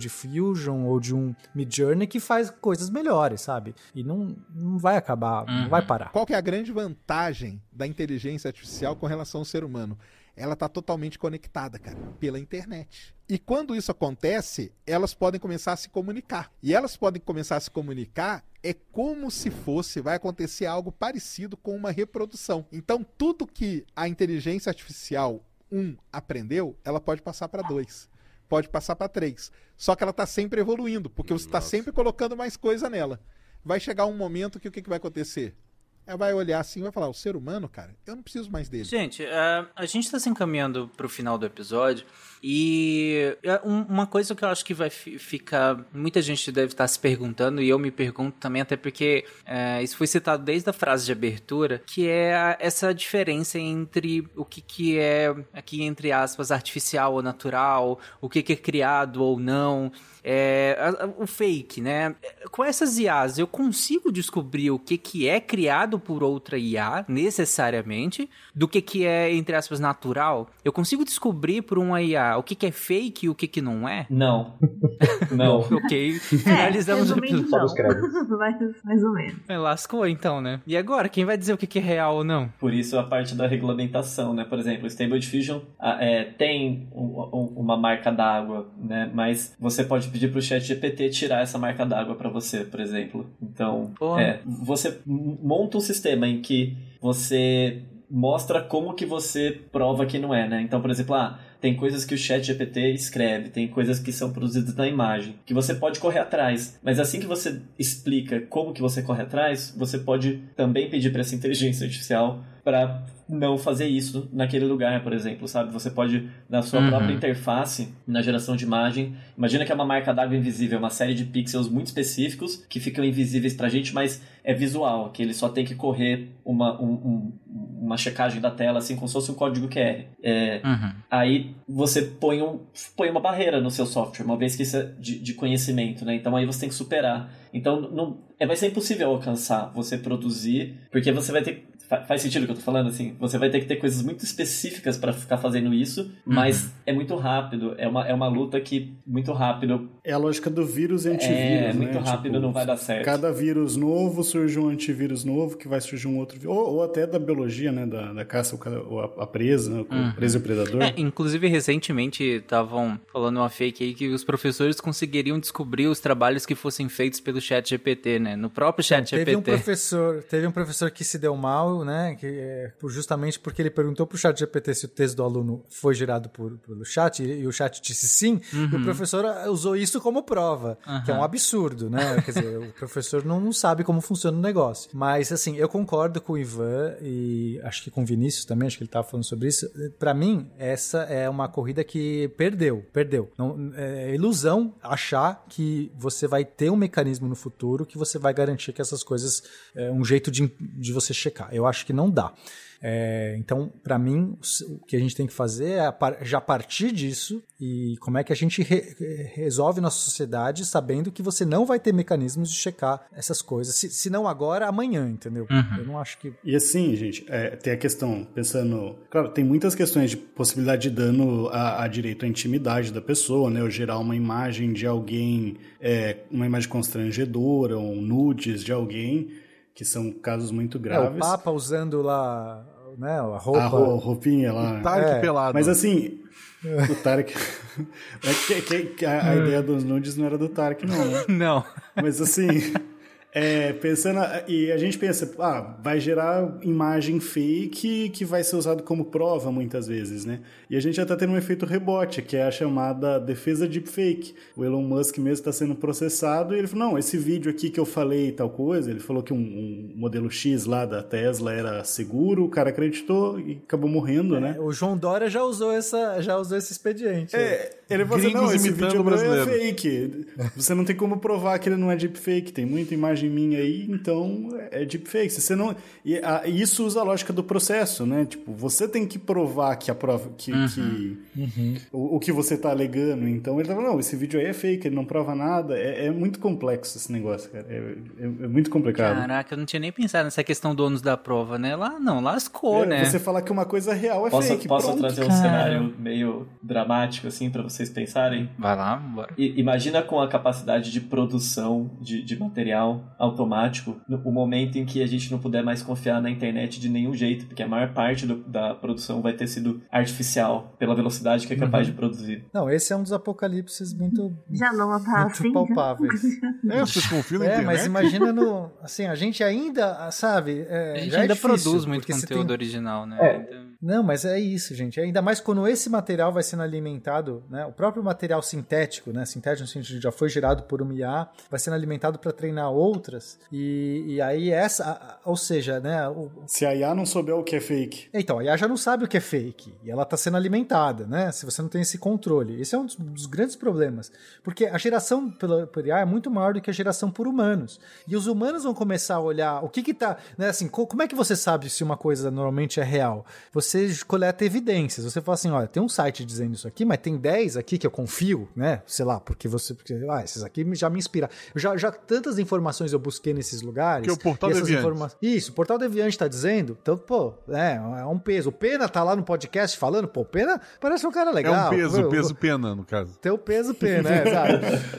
Diffusion ou de um Midjourney que faz coisas melhores, sabe? E não, não vai acabar, uhum. não vai parar. Qual que é a grande vantagem da inteligência artificial com relação ao ser humano? ela está totalmente conectada, cara, pela internet. E quando isso acontece, elas podem começar a se comunicar. E elas podem começar a se comunicar é como se fosse, vai acontecer algo parecido com uma reprodução. Então, tudo que a inteligência artificial 1 um, aprendeu, ela pode passar para 2 pode passar para 3. Só que ela está sempre evoluindo, porque você está sempre colocando mais coisa nela. Vai chegar um momento que o que, que vai acontecer? Ela vai olhar assim e vai falar: o ser humano, cara, eu não preciso mais dele. Gente, uh, a gente está se encaminhando para o final do episódio. E é, uma coisa que eu acho que vai ficar. Muita gente deve estar se perguntando, e eu me pergunto também, até porque é, isso foi citado desde a frase de abertura, que é essa diferença entre o que, que é, aqui entre aspas, artificial ou natural, o que, que é criado ou não. É, o fake, né? Com essas IAs, eu consigo descobrir o que, que é criado por outra IA, necessariamente, do que, que é, entre aspas, natural. Eu consigo descobrir por uma IA o que, que é fake e o que, que não é? Não. Não. ok. Finalizamos é, o episódio. mais, mais ou menos. É, lascou então, né? E agora, quem vai dizer o que, que é real ou não? Por isso a parte da regulamentação, né? Por exemplo, o Stable Diffusion é, tem um, um, uma marca d'água, né? Mas você pode pedir pro chat GPT tirar essa marca d'água para você, por exemplo. Então, é, você monta um sistema em que você mostra como que você prova que não é, né? Então, por exemplo, ah, tem coisas que o chat GPT escreve, tem coisas que são produzidas na imagem, que você pode correr atrás. Mas assim que você explica como que você corre atrás, você pode também pedir para essa inteligência artificial para não fazer isso naquele lugar, por exemplo, sabe? Você pode, na sua uhum. própria interface, na geração de imagem, imagina que é uma marca d'água invisível, uma série de pixels muito específicos que ficam invisíveis pra gente, mas é visual, que ele só tem que correr uma, um, um, uma checagem da tela, assim, como se fosse um código QR. É, uhum. Aí você põe, um, põe uma barreira no seu software, uma vez que isso é de, de conhecimento, né? Então aí você tem que superar. Então não, é, vai ser impossível alcançar você produzir, porque você vai ter faz sentido o que eu tô falando, assim? Você vai ter que ter coisas muito específicas para ficar fazendo isso, mas uhum. é muito rápido. É uma, é uma luta que, muito rápido. É a lógica do vírus e antivírus. É, né? muito rápido tipo, não vai dar certo. Cada vírus novo surge um antivírus novo, que vai surgir um outro vírus. Ou, ou até da biologia, né? Da, da caça, ou a, a presa, né? o uhum. presa e o predador. É, inclusive, recentemente estavam falando uma fake aí que os professores conseguiriam descobrir os trabalhos que fossem feitos pelo chat GPT, né? No próprio chat então, GPT. Teve um professor, teve um professor que se deu mal, né? Que, é, justamente porque ele perguntou para o chat GPT se o texto do aluno foi gerado por, pelo chat, e, o chat disse sim, uhum. e o uhum. professor usou isso como prova, uhum. que é um absurdo, né? Quer dizer, o professor não, não sabe como funciona o negócio. Mas, assim, eu concordo com o Ivan e acho que com o Vinícius também, acho que ele estava falando sobre isso. Para mim, essa é uma corrida que perdeu, perdeu. Não, é ilusão achar que você vai ter um mecanismo no futuro que você vai garantir que essas coisas, é um jeito de, de você checar. Eu acho que não dá. É, então, para mim, o que a gente tem que fazer é já partir disso e como é que a gente re resolve nossa sociedade sabendo que você não vai ter mecanismos de checar essas coisas, se, se não agora, amanhã, entendeu? Uhum. Eu não acho que. E assim, gente, é, tem a questão, pensando. Claro, tem muitas questões de possibilidade de dano a, a direito à intimidade da pessoa, né? Ou gerar uma imagem de alguém, é, uma imagem constrangedora, ou nudes de alguém que são casos muito graves. É, o Papa usando lá né, a roupa. A roupinha lá. O Tarek é. pelado. Mas assim, o Tarek. que, que, que a, a, ideia dos nudes não era do Tarek, não, né? Não. Mas assim. É, pensando, e a gente pensa, ah, vai gerar imagem fake que vai ser usado como prova muitas vezes, né? E a gente já está tendo um efeito rebote, que é a chamada defesa deepfake. O Elon Musk mesmo está sendo processado e ele falou, não, esse vídeo aqui que eu falei tal coisa, ele falou que um, um, modelo X lá da Tesla era seguro, o cara acreditou e acabou morrendo, é, né? O João Dória já usou, essa, já usou esse expediente. É, Ele falou assim, não, esse vídeo é fake. Você não tem como provar que ele não é deepfake. Tem muita imagem minha aí, então é deepfake. Você não... E a- isso usa a lógica do processo, né? Tipo, você tem que provar que a prova... Que, que o, o que você tá alegando. Então ele tava, não, esse vídeo aí é fake, ele não prova nada. É, é muito complexo esse negócio, cara. É, é- é muito complicado. Caraca, eu não tinha nem pensado nessa questão do ônus da prova, né? Lá não, lascou, É, né? Você falar que uma coisa real é Posso, fake. posso pronto. trazer um cara. cenário meio dramático, assim, pra vocês pensarem? Vai lá, bora. I- imagina com a capacidade de produção de, de material automático, no, o momento em que a gente não puder mais confiar na internet de nenhum jeito, porque a maior parte do- da produção vai ter sido artificial, pela velocidade que é capaz de produzir. Não, esse é um dos apocalipses muito, Já não tá muito assim? palpáveis. É, vocês confiam na É, internet? mas imagina no. Assim, a gente ainda, sabe. é, A gente já é ainda difícil, produz muito conteúdo tem- original, né? É. Então- Não, mas é isso, gente. Ainda mais quando esse material vai sendo alimentado, né? O próprio material sintético, né? Sintético no sentido de já foi gerado por uma IA, vai sendo alimentado para treinar outras. E, e aí essa, ou seja, né? o- Se a IA não souber o que é fake. então, a IA já não sabe o que é fake e ela está sendo alimentada, né? Se você não tem esse controle. Esse é um dos, dos grandes problemas. Porque a geração pela, por IA é muito maior do que a geração por humanos. E os humanos vão começar a olhar o que que tá, né? Assim, co- como é que você sabe se uma coisa normalmente é real? Você coleta evidências. Você fala assim, olha, tem um site dizendo isso aqui, mas tem 10 aqui que eu confio, né? Sei lá, porque você... Porque, ah, esses aqui já me inspiram. Eu já, já tantas informações eu busquei nesses lugares. Que é o Portal essas Deviante. informa- isso, o Portal Deviante tá dizendo. Então, pô, é, é um peso. O Pena tá lá no podcast falando, pô, Pena parece um cara É legal. um peso, Pô, peso pena, no caso. Tem o peso Pena, é, sabe?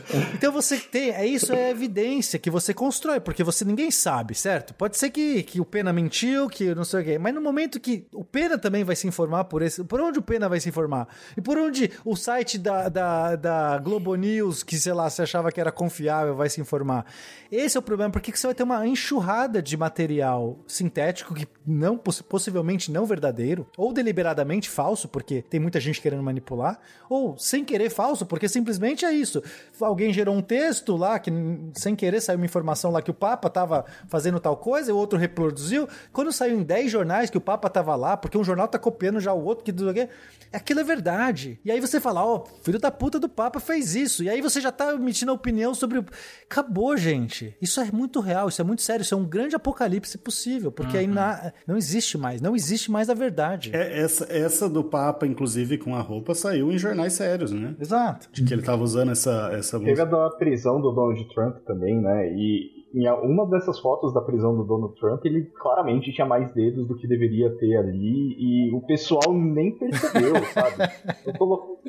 Então você tem, é isso é evidência que você constrói, porque você ninguém sabe, certo? Pode ser que, que o Pena mentiu, que não sei o quê, mas no momento que o Pena também vai se informar por esse, por onde o Pena vai se informar? E por onde o site da, da, da Globo News, que sei lá, você achava que era confiável, vai se informar? Esse é o problema, porque você vai ter uma enxurrada de material sintético que não poss- possivelmente não verdadeiro, ou deliberadamente falso, porque tem muita gente querendo manipular, ou sem querer falso, porque simplesmente é isso. Alguém gerou um texto lá que sem querer saiu uma informação lá que o Papa tava fazendo tal coisa, e o outro reproduziu. Quando saiu em 10 jornais que o Papa tava lá, porque um jornal tá copiando já o outro que não sei o quê, aquilo é verdade. E aí você fala, ó, filho da puta do Papa fez isso. E aí você já tá emitindo a opinião sobre o... Acabou, gente. Isso é muito real, isso é muito sério, isso é um grande apocalipse possível, porque aí na- não existe mais, não existe mais a verdade. É, essa, essa do Papa, inclusive, com a roupa, saiu em jornais sérios, né? Exato. De que ele tava usando essa, essa Teve a da prisão do Donald Trump também, né? E em uma dessas fotos da prisão do Donald Trump, ele claramente tinha mais dedos do que deveria ter ali e o pessoal nem percebeu, sabe? Eu colo-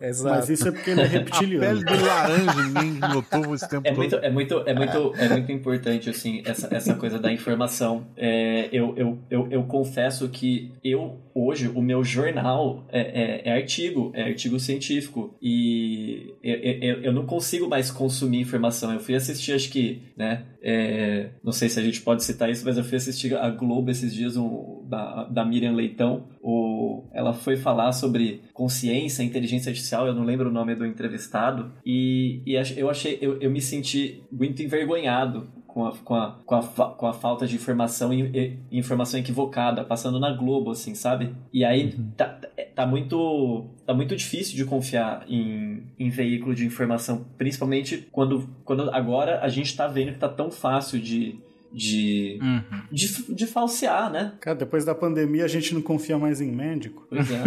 Exato. Mas isso é porque ele é A pele reptiliano. do laranja ninguém notou esse tempo É todo. muito, é muito, é muito, é muito importante assim essa, essa coisa da informação. É, eu, eu, eu, eu confesso que eu hoje o meu jornal é, é, é artigo, é artigo científico e eu, eu, eu não consigo mais consumir informação. Eu fui assistir, acho que, né? É, não sei se a gente pode citar isso, mas eu fui assistir a Globo esses dias um, da, da Miriam Leitão. O, ela foi falar sobre consciência, inteligência artificial, eu não lembro o nome do entrevistado, e, e eu achei, eu, eu me senti muito envergonhado com a, com a, com a, com a falta de informação e, e- informação equivocada, passando na Globo, assim, sabe? E aí tá, tá muito tá muito difícil de confiar em, em veículo de informação, principalmente quando, quando agora a gente tá vendo que tá tão fácil de, de, Uhum. de, de falsear, né? Cara, depois da pandemia a gente não confia mais em médico. Pois é.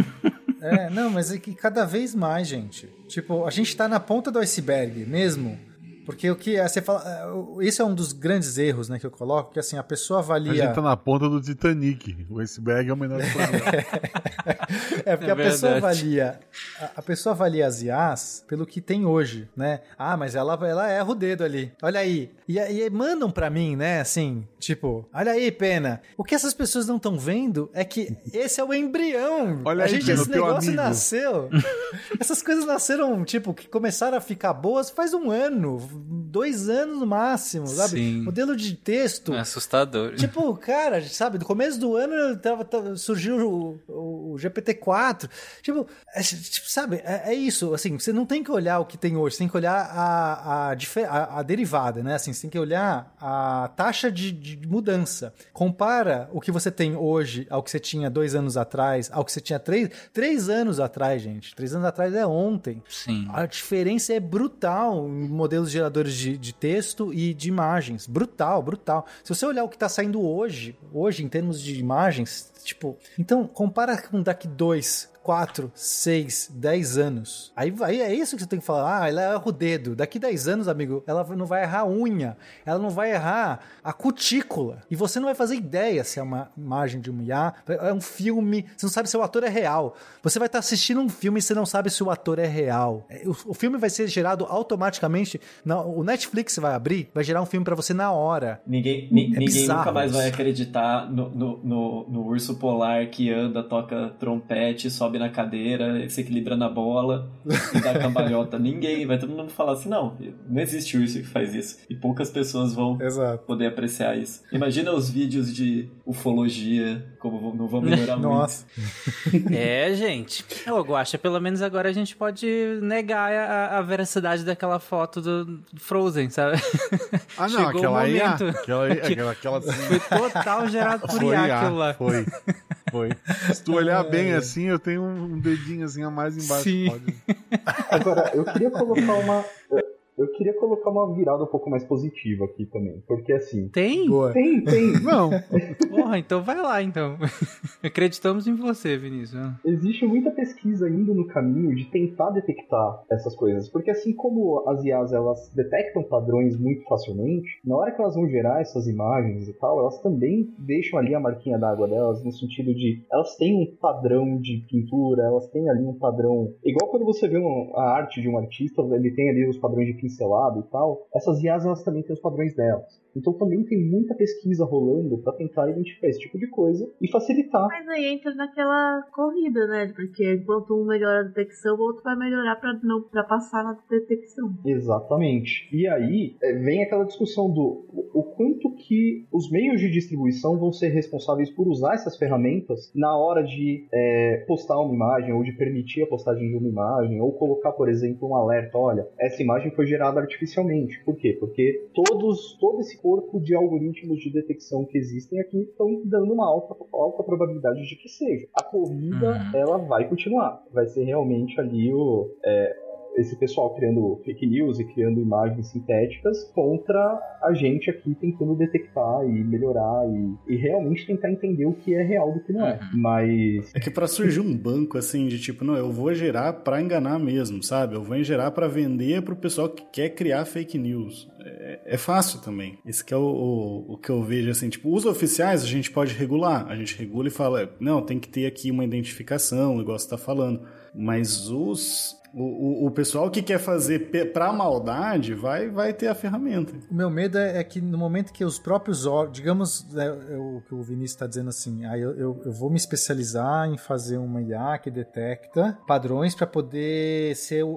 É, não, mas é que cada vez mais, gente. Tipo, a gente tá na ponta do iceberg mesmo. Porque o que é, você fala. é, o- Esse é um dos grandes erros, né, que eu coloco, que assim, a pessoa A avalia. gente tá na ponta do Titanic. O iceberg é o menor planeta. É porque É a pessoa avalia. A, a pessoa avalia as IAs pelo que tem hoje, né? Ah, mas ela, ela erra o dedo ali. Olha aí. E, e mandam pra mim, né? Assim, tipo, olha aí, pena. O que essas pessoas não estão vendo é que esse é o embrião. Olha a aí, gente, Dino, esse teu negócio amigo. nasceu. Essas coisas nasceram, tipo, que começaram a ficar boas faz um ano, dois anos no máximo, sabe? Sim. Modelo de texto. É assustador. Tipo, cara, sabe, no começo do ano tava, tava- surgiu o, o GPT-4. Tipo, é, tipo, sabe, é, é isso. Assim, você não tem que olhar o que tem hoje, você tem que olhar a, a, a- a derivada, né? Assim, você tem que olhar a taxa de, de mudança. Compara o que você tem hoje ao que você tinha dois anos atrás, ao que você tinha três, três anos atrás, gente. Três anos atrás é ontem. Sim. A diferença é brutal em modelos geradores de, de texto e de imagens. Brutal, brutal. Se você olhar o que está saindo hoje, hoje em termos de imagens, tipo, então compara com daqui dois, quatro, seis, dez anos. Aí, aí é isso que você tem que falar. Ah, ela erra o dedo. Daqui 10 anos, amigo, ela não vai errar a unha. Ela não vai errar a cutícula. E você não vai fazer ideia se é uma imagem de um IA. É um filme. Você não sabe se o ator é real. Você vai estar assistindo um filme e você não sabe se o ator é real. É, O, filme vai ser gerado automaticamente. Na, o Netflix vai abrir, vai gerar um filme pra você na hora. Ninguém, ni- ninguém bizarro nunca mais vai acreditar no, no, no, no urso polar que anda, toca trompete, sobe na cadeira, se equilibra na bola e dá cambalhota. Ninguém, vai todo mundo falar assim, não, não existe urso que faz isso. E poucas pessoas vão Exato. poder apreciar isso. Imagina os vídeos de ufologia, como não vão melhorar muito. Nossa. É, gente. Ô, Guaxa, pelo menos agora a gente pode negar a, a veracidade daquela foto do Frozen, sabe? Ah, não, Chegou aquela o aí. ah, momento. Aquela aí, aquela, aquela assim, Foi total gerado por Foi, IA ah, aquilo lá. foi. Foi. Se tu olhar bem assim, eu tenho um dedinho assim a mais embaixo. Sim. Pode. Agora, eu queria colocar uma. Eu queria colocar uma virada um pouco mais positiva aqui também. Porque assim. Tem? Boa. Tem, tem. Não, Porra, então vai lá, então. Acreditamos em você, Vinícius. Existe muita pesquisa indo no caminho de tentar detectar essas coisas. Porque assim como as IAs elas detectam padrões muito facilmente, na hora que elas vão gerar essas imagens e tal, elas também deixam ali a marquinha d'água delas, no sentido de elas têm um padrão de pintura, elas têm ali um padrão. Igual quando você vê uma- a arte de um artista, ele tem ali os padrões de pincelado e tal. Essas IAs elas também têm os padrões delas. Então também tem muita pesquisa rolando para tentar identificar esse tipo de coisa e facilitar Mas aí entra naquela corrida, né? Porque enquanto um melhora a detecção, o outro vai melhorar pra não ultrapassar na detecção. Exatamente. E aí é, vem aquela discussão do o o quanto que os meios de distribuição vão ser responsáveis por usar essas ferramentas na hora de é, postar uma imagem ou de permitir a postagem de uma imagem ou colocar, por exemplo, um alerta, olha, essa imagem foi gerada artificialmente. Por quê? Porque todos, todo esse corpo de algoritmos de detecção que existem aqui estão dando uma alta, alta probabilidade de que seja. A corrida, Uhum. ela vai continuar. Vai ser realmente ali o, é, esse pessoal criando fake news e criando imagens sintéticas contra a gente aqui tentando detectar e melhorar e, e realmente tentar entender o que é real do que não é. Mas É que pra surgir um banco assim de tipo, não, eu vou gerar pra enganar mesmo, sabe? Eu vou gerar pra vender pro pessoal que quer criar fake news. É, é fácil também. Esse que é o, o, o que eu vejo assim, tipo, os oficiais a gente pode regular, a gente regula e fala, não, tem que ter aqui uma identificação, igual você tá falando. Mas os o, o, o pessoal que quer fazer pra maldade vai, vai ter a ferramenta. O meu medo é é que no momento que os próprios órgãos, digamos, né, é o que o Vinícius está dizendo assim, aí eu, eu, eu vou me especializar em fazer uma IA que detecta padrões para poder ser o,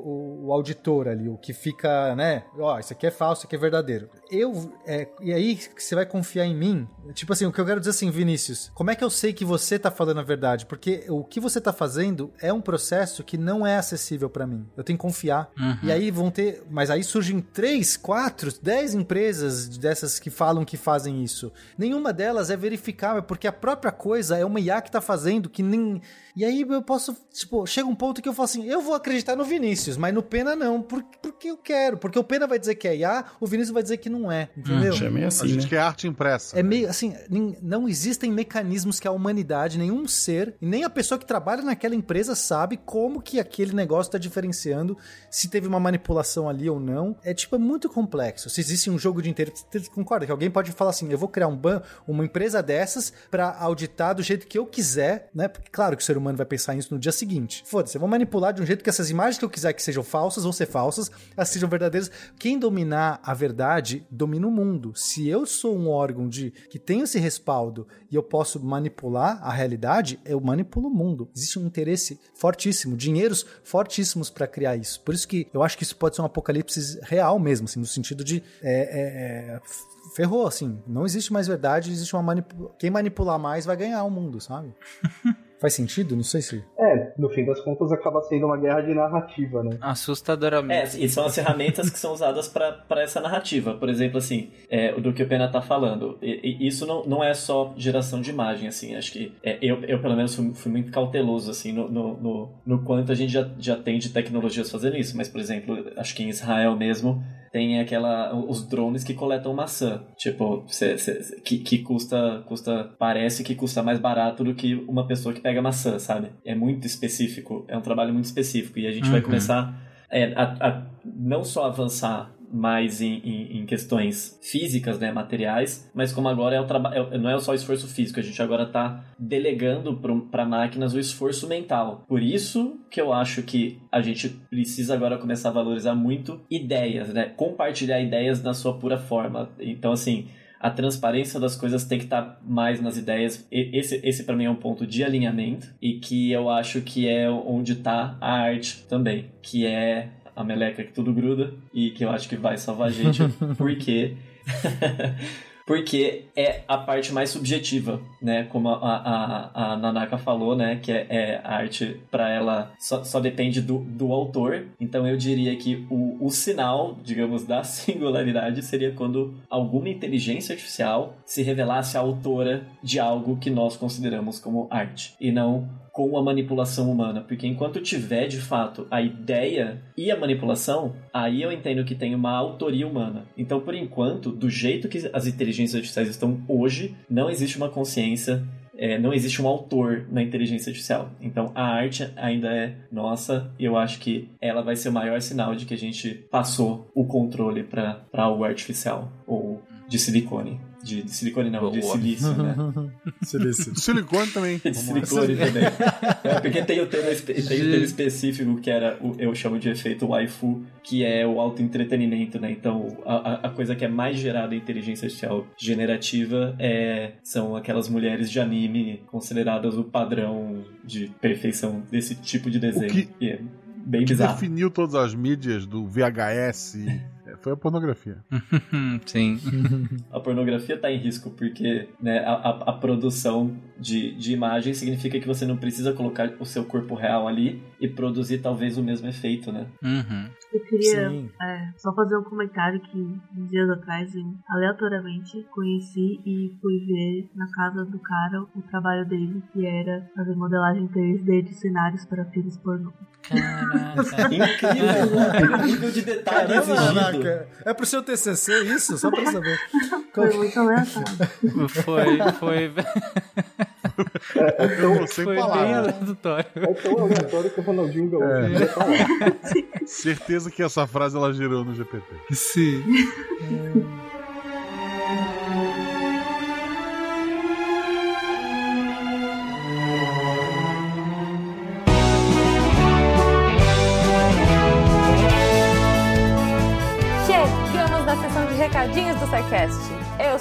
o- auditor ali, o que fica, né? Ó, isso aqui é falso, isso aqui é verdadeiro. Eu, é, e aí você vai confiar em mim? Tipo assim, o que eu quero dizer assim, Vinícius, como é que eu sei que você tá falando a verdade? Porque o que você tá fazendo é um processo que não é acessível para mim. Eu tenho que confiar. E aí vão ter. Mas aí surgem três, quatro, dez empresas dessas que falam que fazem isso. Nenhuma delas é verificável, porque a própria coisa é uma IA que tá fazendo que nem. E aí eu posso. Tipo, chega um ponto que eu falo assim: eu vou acreditar no Vinícius, mas no Pena não. Por, porque eu quero. Porque o Pena vai dizer que é IA, o Vinícius vai dizer que não é. Entendeu? Já é meio A assim, gente né? quer arte impressa. É meio assim, não existem mecanismos que a humanidade, nenhum ser, e nem a pessoa que trabalha naquela empresa sabe como que aquele negócio está diferenciando se teve uma manipulação ali ou não. É tipo, é muito complexo. Se existe um jogo de interesse, você concorda que alguém pode falar assim, eu vou criar um ban, uma empresa dessas para auditar do jeito que eu quiser, né? Porque claro que o ser humano vai pensar nisso no dia seguinte. Foda-se, eu vou manipular de um jeito que essas imagens que eu quiser que sejam falsas vão ser falsas, elas sejam verdadeiras. Quem dominar a verdade domina o mundo. Se eu sou um órgão de que tem esse respaldo e eu posso manipular a realidade, eu manipulo o mundo. Existe um interesse fortíssimo, dinheiros fortíssimos para criar isso. Por isso que eu acho que isso pode ser um apocalipse real mesmo, assim, no sentido de é, é, é ferrou, assim. Não existe mais verdade, existe uma manipulação. Quem manipular mais vai ganhar o mundo, sabe? Faz sentido? Não sei se. É, no fim das contas acaba sendo uma guerra de narrativa, né? Assustadoramente. É, e são as ferramentas que são usadas para essa narrativa. Por exemplo, assim, é, do que o Pena tá falando. E, e isso não, não é só geração de imagem, assim. Acho que é, eu, eu, pelo menos, fui, fui, muito cauteloso, assim, no, no, no, no quanto a gente já, já tem de tecnologias fazendo isso. Mas, por exemplo, acho que em Israel mesmo tem aquela os drones que coletam maçã. Tipo cê, cê, que, que custa custa parece que custa mais barato do que uma pessoa que pega maçã sabe? É muito específico é um trabalho muito específico. E a gente uhum. vai começar é, a, a não só avançar mais em, em, em, questões físicas, né, materiais, mas como agora é o trabalho, é, não é só o esforço físico, a gente agora está delegando para máquinas o esforço mental. Por isso que eu acho que a gente precisa agora começar a valorizar muito ideias, né, compartilhar ideias na sua pura forma. Então, assim, a transparência das coisas tem que estar tá mais nas ideias. Esse, esse para mim é um ponto de alinhamento e que eu acho que é onde está a arte também, que é a meleca que tudo gruda e que eu acho que vai salvar a gente, porque porque é a parte mais subjetiva, né? Como a, a, a Nanaka falou, né? Que é, é a arte para ela só, só depende do, do autor. Então eu diria que o, o sinal, digamos, da singularidade seria quando alguma inteligência artificial se revelasse a autora de algo que nós consideramos como arte e não com a manipulação humana, porque enquanto tiver de fato a ideia e a manipulação, aí eu entendo que tem uma autoria humana. Então, por enquanto, do jeito que as inteligências artificiais estão hoje, não existe uma consciência é, não existe um autor na inteligência artificial. Então a arte ainda é nossa e eu acho que ela vai ser o maior sinal de que a gente passou o controle para algo artificial ou de silicone. De, de silicone não, Boa. de silício, né? silício. silicone também. De silicone também. É, porque tem o tema, tem o tema específico que era, o, eu chamo de efeito waifu, que é o autoentretenimento, né? Então, a, a coisa que é mais gerada em inteligência artificial generativa é, são aquelas mulheres de anime consideradas o padrão de perfeição desse tipo de desenho. O que, é bem que bizarro. definiu todas as mídias do VHS foi a pornografia. Sim. a pornografia está em risco porque né, a, a, a, produção de, de imagem significa que você não precisa colocar o seu corpo real ali e produzir talvez o mesmo efeito, né? Uhum. Eu queria é, só fazer um comentário que uns dias atrás eu aleatoriamente conheci e fui ver na casa do cara o trabalho dele, que era fazer modelagem 3D de cenários para filmes pornô. Caraca. Incrível! o nível de detalhe Caramba, exigido. É pro seu TCC isso? Só pra saber. Foi muito aleatório. Foi, foi. É, é tão, foi bem aleatório. É tão aleatório que o Ronaldinho Gaúcho é. Certeza que essa frase ela girou no GPT. Sim. recadinhos do SciCast.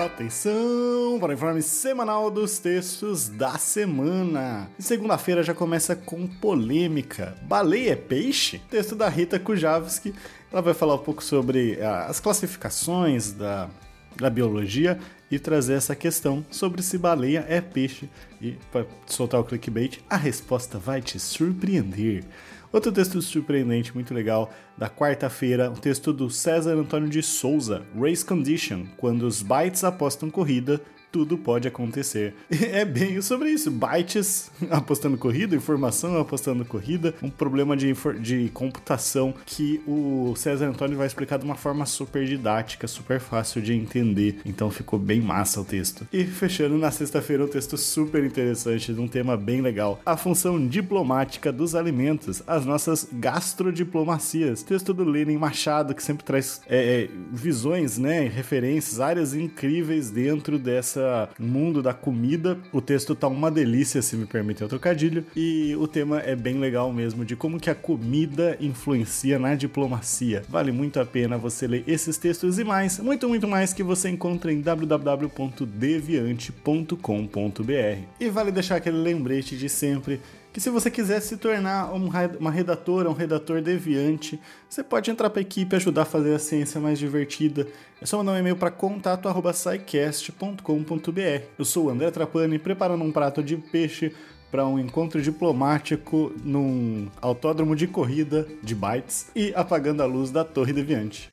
Atenção para o informe semanal dos textos da semana. Segunda-feira já começa com polêmica. Baleia é peixe? Texto da Rita Kujavski. Ela vai falar um pouco sobre ah, as classificações da, da biologia e trazer essa questão sobre se baleia é peixe. E para soltar o clickbait, a resposta vai te surpreender. Outro texto surpreendente, muito legal, da quarta-feira, um texto do César Antônio de Souza, Race Condition, quando os bytes apostam corrida, tudo pode acontecer. É bem sobre isso. Bytes apostando corrida, informação apostando corrida, um problema de, de computação que o César Antônio vai explicar de uma forma super didática, super fácil de entender. Então ficou bem massa o texto. E fechando na sexta-feira, um texto super interessante de um tema bem legal: a função diplomática dos alimentos, as nossas gastrodiplomacias. Texto do Lenin Machado, que sempre traz é, é visões, né, referências, áreas incríveis dentro dessa mundo da comida. O texto tá uma delícia, se me permitem o trocadilho, e o tema é bem legal mesmo de como que a comida influencia na diplomacia. Vale muito a pena você ler esses textos e mais, muito muito mais que você encontra em www.deviante.com.br. E vale deixar aquele lembrete de sempre que se você quiser se tornar uma redatora, um redator deviante, você pode entrar para a equipe e ajudar a fazer a ciência mais divertida. É só mandar um e-mail para contato@scicast.com.br. Eu sou o André Trapani, preparando um prato de peixe para um encontro diplomático num autódromo de corrida de bytes e apagando a luz da Torre Deviante.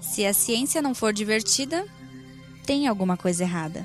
Se a ciência não for divertida, tem alguma coisa errada